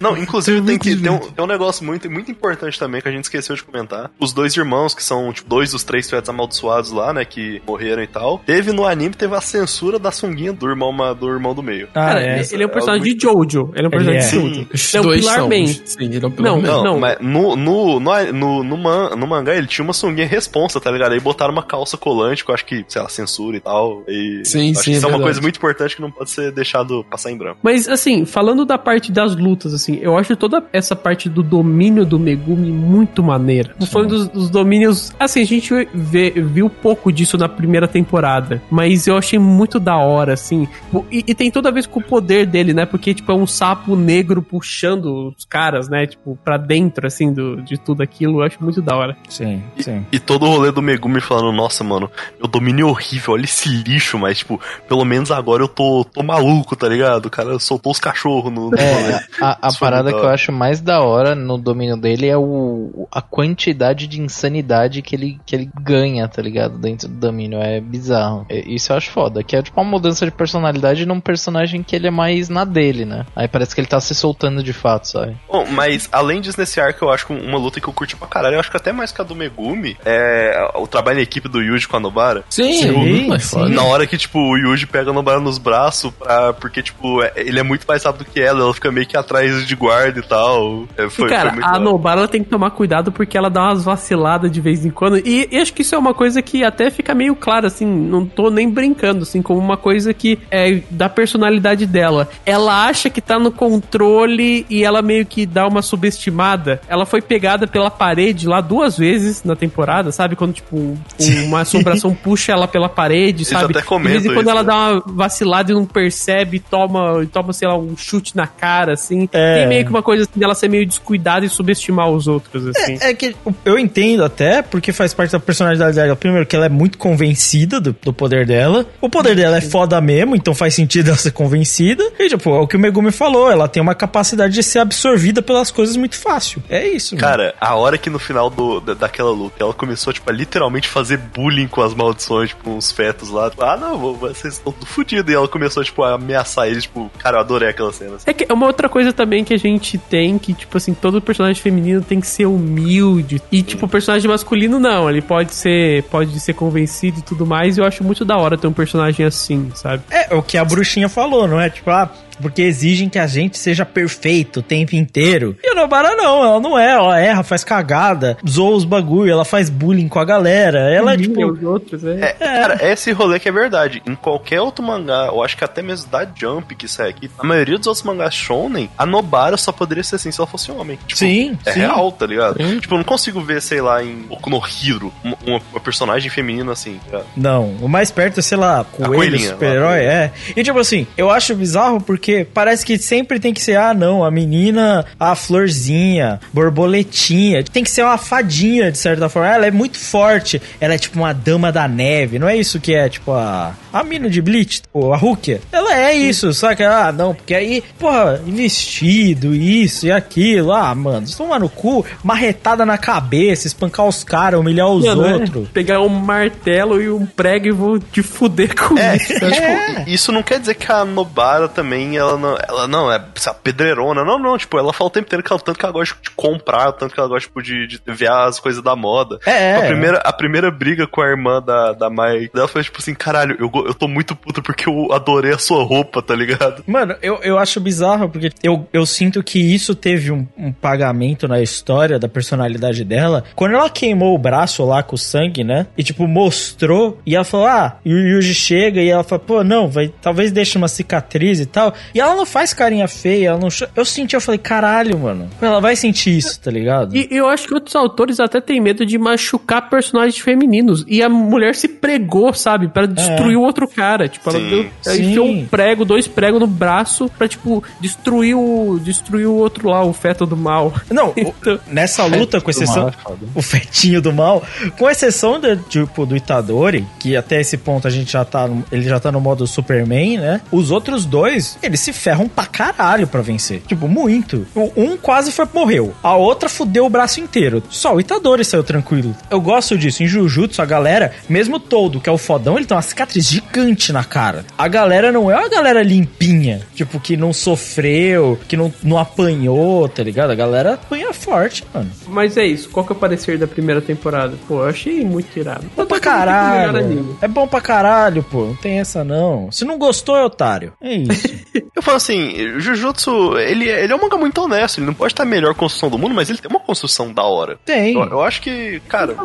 Não, inclusive tem, que, tem, um, tem um negócio muito, muito importante também que a gente esqueceu de comentar. Os dois irmãos, que são tipo, dois dos três fetos amaldiçoados lá, né? Que morreram e tal. Teve no anime, teve a censura da sunguinha do irmão, do irmão do meio. Ah, Cara, é. ele, ele é um personagem de Jojo. Ele é um personagem é. de Jojo. Ele é um dois Pilar são. Man. Sim, ele é um Pilar Não, Man. Não, não. mas no, no, no, no, no, man- no mangá ele tinha uma sunguinha responsa, tá ligado? Aí botaram uma calça colante, que eu acho que, sei lá, censura e tal. E Sim, acho sim, que isso é é uma coisa muito importante que não pode ser deixado passar em branco. Mas, assim, falando da parte das lutas, assim, eu acho toda essa parte do domínio do Megumi muito maneira. Foi um dos, dos domínios. Assim, a gente vê- viu pouco disso na primeira temporada, mas eu achei muito da hora, assim. E, e tem toda vez com o poder dele, né? Porque, tipo, é um sapo negro puxando os caras, né? Tipo, pra dentro, assim, do, de tudo aquilo. Eu acho muito da hora. Sim, sim. E todo o rolê do Megumi falando, nossa, mano, meu domínio é horrível, olha esse lixo, mas, tipo, pelo menos agora eu tô, tô maluco, tá ligado? O cara soltou os cachorros no. É, a, a parada que eu acho mais da hora no domínio dele é o, a quantidade de insanidade que ele, que ele ganha, tá ligado? Dentro do domínio. É bizarro. É, isso eu acho foda. Que é tipo uma mudança de personalidade num personagem que ele é mais na dele, né? Aí parece que ele tá se soltando de fato, sabe? Bom, mas além disso, nesse arco, eu acho que uma luta que eu curti pra caralho, eu acho que até mais que a do Megumi, é o trabalho em equipe do Yuji com a Nobara. Sim, Sim, sim. Na hora que, tipo, o Yuji pega a Nobara nos braços, pra, porque, tipo, é- ele é muito mais rápido que ela, ela fica meio que atrás de guarda e tal. É, foi, e, cara, foi muito a. Nobara ela tem que tomar cuidado porque ela dá umas vaciladas de vez em quando. E, e acho que isso é uma coisa que até fica meio clara, assim, não tô nem brincando, assim, como uma coisa que é da personalidade dela. Ela acha que tá no controle e ela meio que dá uma subestimada. Ela foi pegada pela parede lá duas vezes na temporada, sabe? Quando, tipo, um- uma assombração puxa ela pela parede, Eles sabe? até de vez em quando isso, ela né? dá uma vacilada e não percebe e toma, toma, sei lá, um chute na cara, assim. É. Tem meio que uma coisa assim dela ser meio descuidada e subestimar os outros, assim. É, é que eu entendo até, porque faz parte da personalidade dela. Primeiro, que ela é muito convencida do, do poder dela. O poder dela é foda mesmo, então faz sentido ela ser convencida. E, tipo, é o que o Megumi falou, ela tem uma capacidade de ser absorvida pelas coisas muito fácil. É isso, mano. Cara, a hora que no final do, da- daquela luta ela começou, tipo, a literalmente fazer bullying com as maldições, tipo, uns fetos lá. Tipo, ah, não, vocês estão tudo fodidos. E ela começou, tipo, a ameaçar eles, tipo, cara, eu adorei aquela cena. assim. É que é uma outra coisa também que a gente tem, que, tipo assim, todo personagem feminino tem que ser humilde. E, tipo, o personagem masculino não, ele pode ser, pode ser convencido e tudo mais. E eu acho muito da hora ter um personagem assim, sabe? É o que a bruxinha falou, não é? Tipo, ah, porque exigem que a gente seja perfeito o tempo inteiro. E a Nobara não, ela não é, ela erra, faz cagada, zoa os bagulho, ela faz bullying com a galera. Ela é tipo. os outros, É, cara, esse rolê que é verdade. Em qualquer outro mangá, eu acho que até mesmo da Jump que sai aqui, a maioria dos outros mangás shonen, a Nobara só poderia ser assim se ela fosse homem. Tipo, Sim, É sim. real, tá ligado? Tipo, eu não consigo ver, sei lá, em Boku no Hero, uma, uma- personagem feminina assim, tá ligado? Não, o mais perto é, sei lá, coelho, coelhinha, super-herói, é. E tipo assim, eu acho bizarro porque parece que sempre tem que ser, ah, não, a menina, a florzinha, borboletinha, tem que ser uma fadinha, de certa forma. Ela é muito forte, ela é tipo uma dama da neve, não é isso que é, tipo, a, a mina de Bleach, ou a Rukia. Ela é isso, só que, ah, não, porque aí, porra, vestido, isso e aquilo, ah, mano, toma no cu, marretada na cabeça, espancar os caras, humilhar os Mano, é outros. Pegar um martelo e um prego e vou te fuder com É, isso. e, tipo, isso não quer dizer que a Nobara também, ela não, ela não é essa pedreirona, não, não, tipo, ela fala o tempo inteiro que ela, tanto que ela gosta de comprar, o tanto que ela gosta, tipo, de, de ver as coisas da moda. É, Tipo, a é. primeira, a primeira briga com a irmã da, da Mai, ela foi tipo assim, caralho, eu, eu tô muito puto porque eu adorei a sua roupa, tá ligado? Mano, eu, eu acho bizarro porque eu, eu sinto que isso teve um, um pagamento na história da personalidade dela. Quando ela queimou o braço lá com o sangue, né? E tipo, mostrou. E ela falou: Ah, e o Yuji chega e ela fala: Pô, não, vai, talvez deixe uma cicatriz e tal. E ela não faz carinha feia, ela não. Eu senti, eu falei: Caralho, mano. Ela vai sentir isso, tá ligado? E eu acho que outros autores até têm medo de machucar personagens femininos. E a mulher se pregou, sabe? Pra destruir o outro cara. Tipo, ela Sim. deu, ela enfiou um prego, dois pregos no braço pra, tipo, destruir o, destruir o outro lá, o feto do mal. Não, o- Então- nessa luta, com exceção. mal é o fetinho do mal, com exceção do, tipo, do Itadori, que até esse ponto a gente já tá. no- Ele já tá no modo Superman, né? Os outros dois, eles se ferram pra caralho pra vencer. Tipo, muito. O- Um quase foi morreu. A outra fudeu o braço inteiro. Só o Itadori saiu tranquilo. Eu gosto disso. Em Jujutsu, a galera, mesmo todo, que é o fodão, ele tem uma cicatriz gigante na cara. A galera não é uma galera limpinha. Tipo, que não sofreu, que não, não apanhou, tá ligado? A galera apanha forte, mano. Mas é isso. Qual que é o parecer da primeira temporada? Pô, eu achei muito irado. Bom pra caralho. É bom pra caralho, pô. Não tem essa não. Se não gostou, é otário. É isso. Eu falo assim, Jujutsu, ele, é- ele é um manga muito honesto, ele não pode estar a melhor construção do mundo, mas ele tem uma construção da hora. Tem. Eu, eu acho que, cara,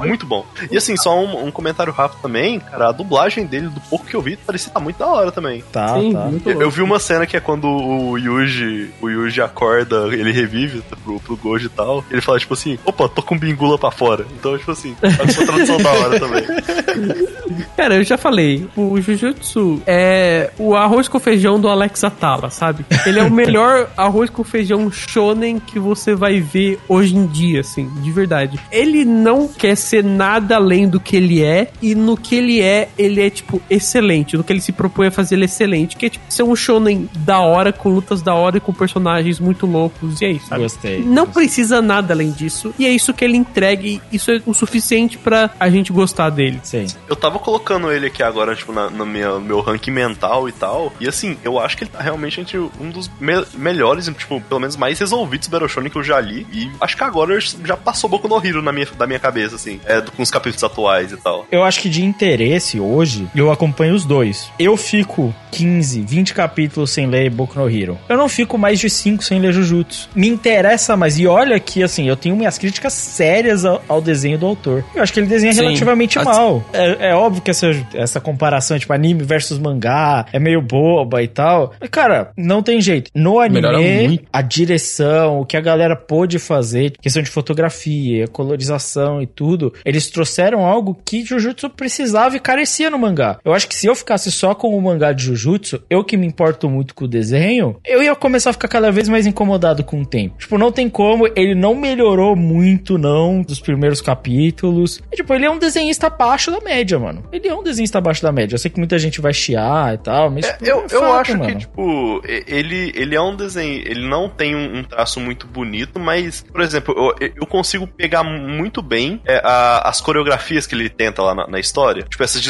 muito bom. E assim, só um, um comentário rápido também, cara, a dublagem dele, do pouco que eu vi, parecia estar muito da hora também. Tá, Sim, tá. muito Eu, eu vi uma cena que é quando o Yuji, o Yuji acorda, ele revive pro, pro Gojo e tal. Ele fala, tipo assim, opa, tô com bingula pra fora. Então, tipo assim, faz uma tradução da hora também. Cara, eu já falei, o Jujutsu é o arroz com feijão do Alex Atala, sabe? Ele é o melhor arroz com feijão shonen que você vai ver hoje em dia, assim, de verdade. Ele não quer ser nada além do que ele é, e no que ele é, ele é, tipo, excelente. No que ele se propõe a fazer, ele é excelente. Que é, tipo, ser um shonen da hora, com lutas da hora e com personagens muito loucos, e é isso, sabe? Gostei. Não precisa nada além disso, e é isso que ele entrega, e isso é o suficiente pra a gente gostar dele. Sim. Eu tava colocando ele aqui agora, tipo, na, no meu, meu ranking mental e tal. E assim, eu acho que ele tá realmente entre um dos me- melhores, tipo, pelo menos mais resolvidos Battle Shonen que eu já li. E acho que agora já passou Boku no Hero na minha, da minha cabeça, assim, é, com os capítulos atuais e tal. Eu acho que de interesse hoje, eu acompanho os dois. Eu fico 15, 20 capítulos sem ler Boku no Hero. Eu não fico mais de 5 sem ler Jujutsu. Me interessa mais. E olha que, assim, eu tenho minhas críticas sérias ao, ao desenho do autor. Eu acho que ele desenha Sim. relativamente Assim- mal. É, é óbvio que essa, essa comparação, tipo, anime versus mangá, é meio boba e tal. Mas, Cara, não tem jeito. No anime, a direção, o que a galera pôde fazer, questão de fotografia, colorização e tudo, eles trouxeram algo que Jujutsu precisava e carecia no mangá. Eu acho que se eu ficasse só com o mangá de Jujutsu, eu que me importo muito com o desenho, eu ia começar a ficar cada vez mais incomodado com o tempo. Tipo, não tem como, ele não melhorou muito, não, dos primeiros capítulos. E, tipo, ele é um desenhista abaixo da média, mano. Ele é um desenhista abaixo da média. Eu sei que muita gente vai chiar e tal, mas. tipo, Eu, é eu fato, acho que, mano. tipo, e- ele, ele é um desenho. Ele não tem um, um traço muito bonito, mas, por exemplo, eu, eu consigo pegar muito bem é, a- as coreografias que ele tenta lá na, na história. Tipo, essa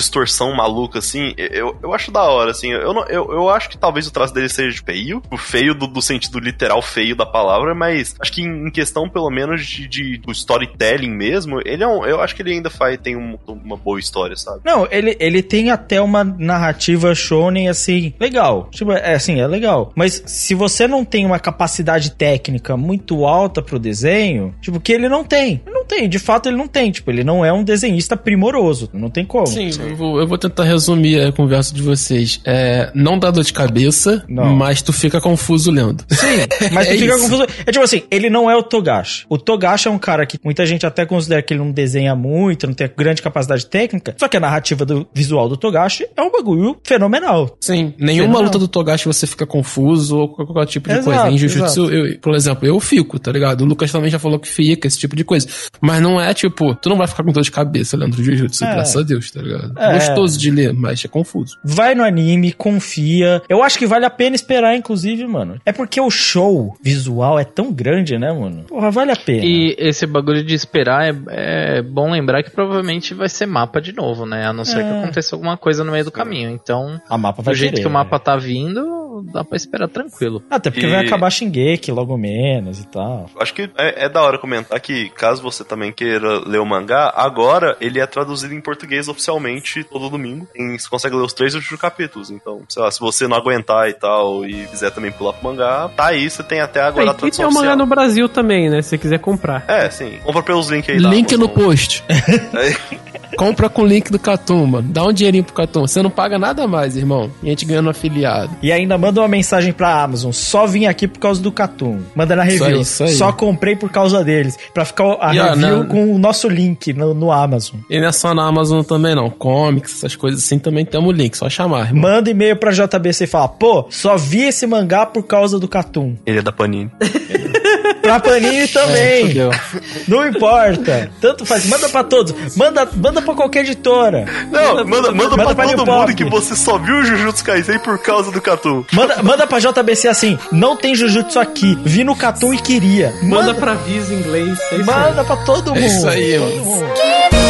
distorção maluca, assim. Eu, eu acho da hora, assim. Eu, não, eu, eu acho que talvez o traço dele seja feio. O feio do, do sentido literal feio da palavra, mas acho que em, em questão, pelo menos, de, de- do storytelling mesmo, ele é um. Eu acho que ele ainda faz, tem um- uma boa história, sabe? Não, ele, ele tem até uma narrativa shonen assim, legal. Tipo, é assim, é legal. Mas se você não tem uma capacidade técnica muito alta pro desenho, tipo, que ele não tem. Ele não tem, de fato ele não tem. Tipo, ele não é um desenhista primoroso. Não tem como. Sim, Eu, vou, eu vou tentar resumir a conversa de vocês. É, não dá dor de cabeça, Não. mas tu fica confuso lendo. Sim, mas tu É fica isso. confuso. É tipo assim, ele não é o Togashi. O Togashi é um cara que muita gente até considera que ele não desenha muito, não tem grande capacidade técnica. Só que a narrativa do visual do Togashi é um bagulho fenomenal. Sim, nenhuma Fenomenal. luta do Togashi você fica confuso ou qualquer tipo de Exato, coisa. Em Jujutsu, eu, por exemplo, eu fico, tá ligado? O Lucas também já falou que fica, esse tipo de coisa. Mas não é tipo, tu não vai ficar com dor de cabeça lendo Jujutsu, É. graças a Deus, tá ligado? É. Gostoso de ler, mas é confuso. Vai no anime, confia. Eu acho que vale a pena esperar, inclusive, mano. É porque o show visual é tão grande, né, mano? Porra, vale a pena. E esse bagulho de esperar é, é bom lembrar que provavelmente vai ser mapa de novo, né? A não ser É. que aconteça alguma coisa no meio do caminho. Então, A mapa vai do jeito querer, que o mapa né? tá vindo, dá pra esperar tranquilo. Até porque E- vai acabar Shingeki logo menos e tal. Acho que é, é da hora comentar que, caso você também queira ler o mangá, agora ele é traduzido em português oficialmente todo domingo. E você consegue ler os três últimos capítulos. Então, sei lá, se você não aguentar e tal, e quiser também pular pro mangá, tá aí, você tem até agora É, a e tem tradução o mangá no Brasil também, né? Se você quiser comprar. É, sim. Compra pelos links aí. da Link no Amazon. post. Compra com o link do Catum, mano. Dá um dinheirinho pro Catum. Você não paga nada mais, irmão. E a gente ganhando afiliado. E ainda manda uma mensagem pra Amazon. Só vim aqui por causa do Catum. Manda na Isso review. aí, isso aí. Só comprei por causa deles. Pra ficar a E, ó, review na- com o nosso link no, no Amazon. E não é só na Amazon também, não. Comics, essas coisas assim também temos o link. Só chamar, irmão. Manda e-mail pra JBC e fala: pô, só vi esse mangá por causa do Catum. Ele é da Panini. Pra Panini também. Fudeu. Não importa. Tanto faz. Manda pra todos. Manda, manda pra qualquer editora. Não, manda, manda, manda pra pra todo mundo que você só viu o Jujutsu Kaisen por causa do Catu. Manda, manda pra JBC assim: não tem Jujutsu aqui. Vi no Catum e queria. Manda pra Visa em inglês. É aí. Manda pra todo mundo. É isso aí, mano.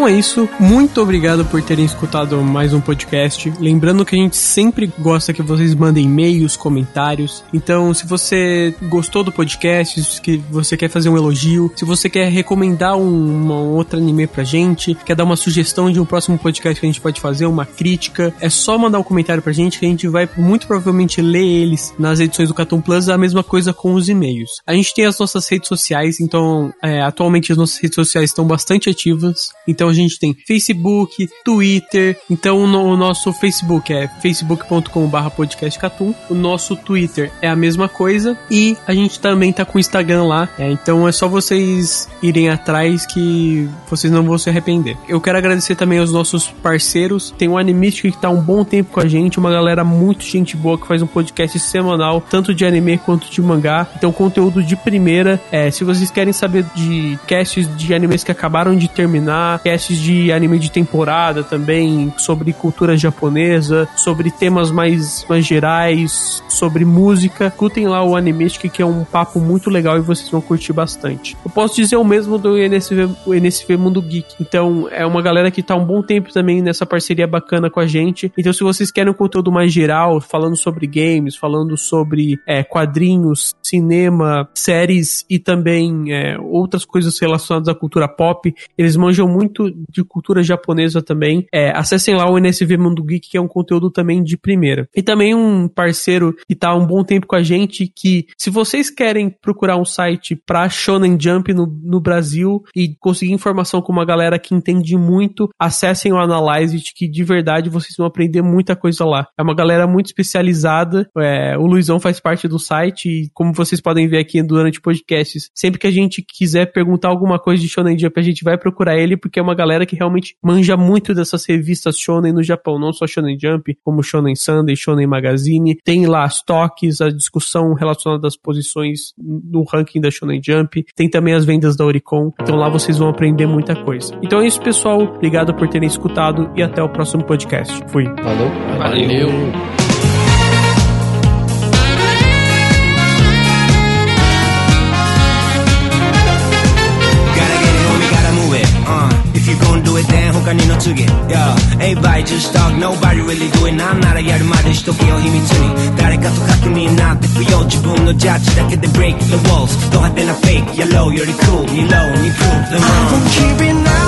Então é isso. Muito obrigado por terem escutado mais um podcast. Lembrando que a gente sempre gosta que vocês mandem e-mails, comentários. Então, se você gostou do podcast, se você quer fazer um elogio, se você quer recomendar um, uma outra anime pra gente, quer dar uma sugestão de um próximo podcast que a gente pode fazer, uma crítica, é só mandar um comentário pra gente que a gente vai muito provavelmente ler eles nas edições do Catum Plus. A mesma coisa com os e-mails. A gente tem as nossas redes sociais, então é, atualmente as nossas redes sociais estão bastante ativas. Então a gente tem Facebook, Twitter. Então o nosso Facebook é facebook.com/barra podcastcatum. O nosso Twitter é a mesma coisa e a gente também tá com o Instagram lá. É, então é só vocês irem atrás que vocês não vão se arrepender. Eu quero agradecer também aos nossos parceiros. Tem o Animistic que tá um bom tempo com a gente, uma galera muito gente boa que faz um podcast semanal, tanto de anime quanto de mangá. Então conteúdo de primeira. É, se vocês querem saber de casts de animes que acabaram de terminar, casts podcasts de anime de temporada também, sobre cultura japonesa, sobre temas mais, mais gerais, sobre música. Escutem lá o Animistic, que é um papo muito legal e vocês vão curtir bastante. Eu posso dizer o mesmo do NSV, o NSV Mundo Geek. Então, é uma galera que tá um bom tempo também nessa parceria bacana com a gente. Então, se vocês querem um conteúdo mais geral, falando sobre games, falando sobre é, quadrinhos, cinema, séries e também é, outras coisas relacionadas à cultura pop, eles manjam muito de cultura japonesa também. É, acessem lá o NSV Mundo Geek, que é um conteúdo também de primeira. E também um parceiro que tá há um bom tempo com a gente, que se vocês querem procurar um site pra Shonen Jump no, no Brasil e conseguir informação com uma galera que entende muito, acessem o Analyze, que de verdade vocês vão aprender muita coisa lá. É uma galera muito especializada, é, o Luizão faz parte do site e como vocês podem ver aqui durante podcasts, sempre que a gente quiser perguntar alguma coisa de Shonen Jump, a gente vai procurar ele, porque é uma galera que realmente manja muito dessas revistas Shonen no Japão, não só Shonen Jump, como Shonen Sunday, Shonen Magazine, tem lá as toques, a discussão relacionada às posições no ranking da Shonen Jump, tem também as vendas da Oricon, então lá vocês vão aprender muita coisa. Então é isso, pessoal, obrigado por terem escutado e até o próximo podcast. Fui. Falou. Valeu. Gotta 他にの次 Yeah, everybody just talk, nobody really do it なんならやるまでしとけよ秘密に誰かと確認なんて不要自分のジャッジだけで break the walls ド派手な fake, yellow より cool 二ローに prove them wrong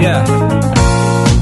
yeah.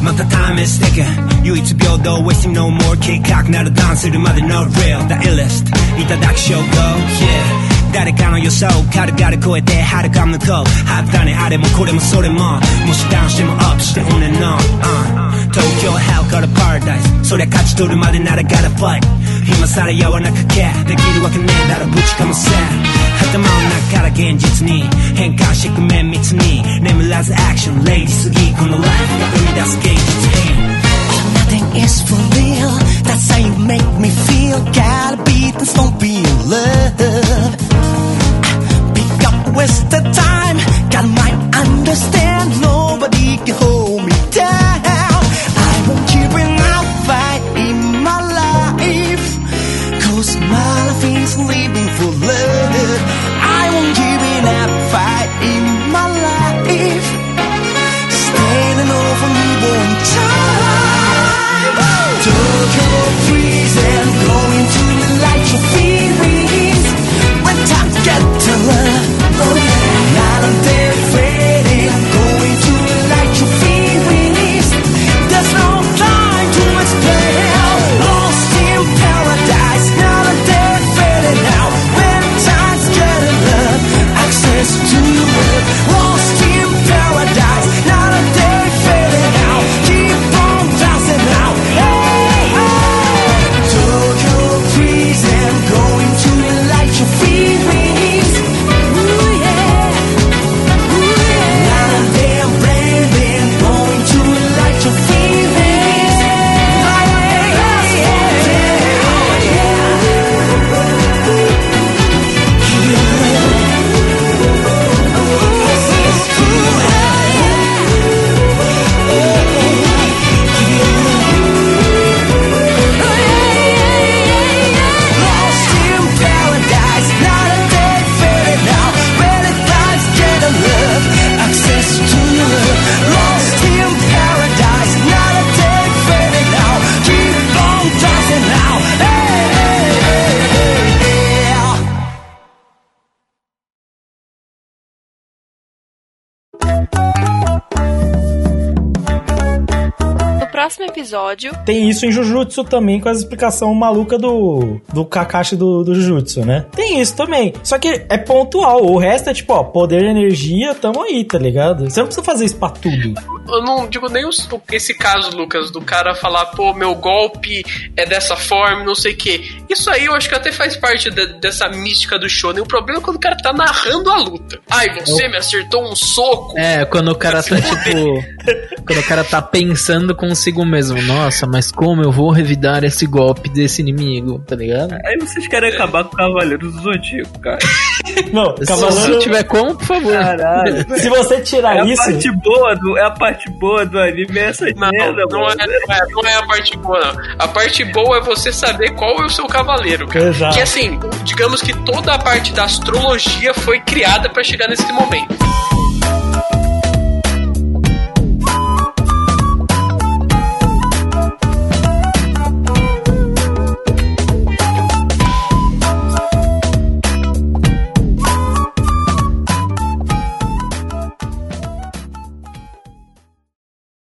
また time is ticking 唯一平等 wasting no more 計画ならダンするまで no real. The illest. いただき証拠。Yeah. 誰かの予想軽々超えて遥か向こう。はったね。あれもこれもそれも。もしダウンしてもアップして on and on、uh、東京 hell から paradise そりゃ勝ち取るまでなら gotta fight 今さらやわなかけ。できるわけねえだろ。ぶちかませ。頭の中から現実に変換してく綿密に眠らずアクションレイジすぎこのライフが生み出す芸術品 Nothing is for real. That's how you make me feel. Gotta be this, don't be in love. Pick up waste the time. Got my understand. Nobody can hold me down. Episódio. Tem isso em Jujutsu também, com a explicação maluca do, do Kakashi do, do Jujutsu, né? Tem isso também. Só que é pontual. O resto é tipo, ó, poder e energia, tamo aí, tá ligado? Você não precisa fazer isso pra tudo. Eu não digo nem os- esse caso, Lucas, do cara falar, pô, meu golpe é dessa forma, não sei o quê. Isso aí eu acho que até faz parte da- dessa mística do shonen. O problema é quando o cara tá narrando a luta. Ai, você me acertou um soco. É, quando o cara tá tipo. quando o cara tá pensando consigo mesmo, nossa, mas como eu vou revidar esse golpe desse inimigo, tá ligado? Aí vocês querem acabar com o Cavaleiro do Zodíaco, cara. Não, Se Cavaleiro... tiver como, por favor. Caralho. Se você tirar É a isso... parte boa do, é a parte boa do anime, é essa Não, merda, não é, mano. não, é, não é a parte boa, não. A parte boa é você saber qual é o seu cavaleiro, cara. Exato. Que assim, digamos que toda a parte da astrologia foi criada pra chegar nesse momento.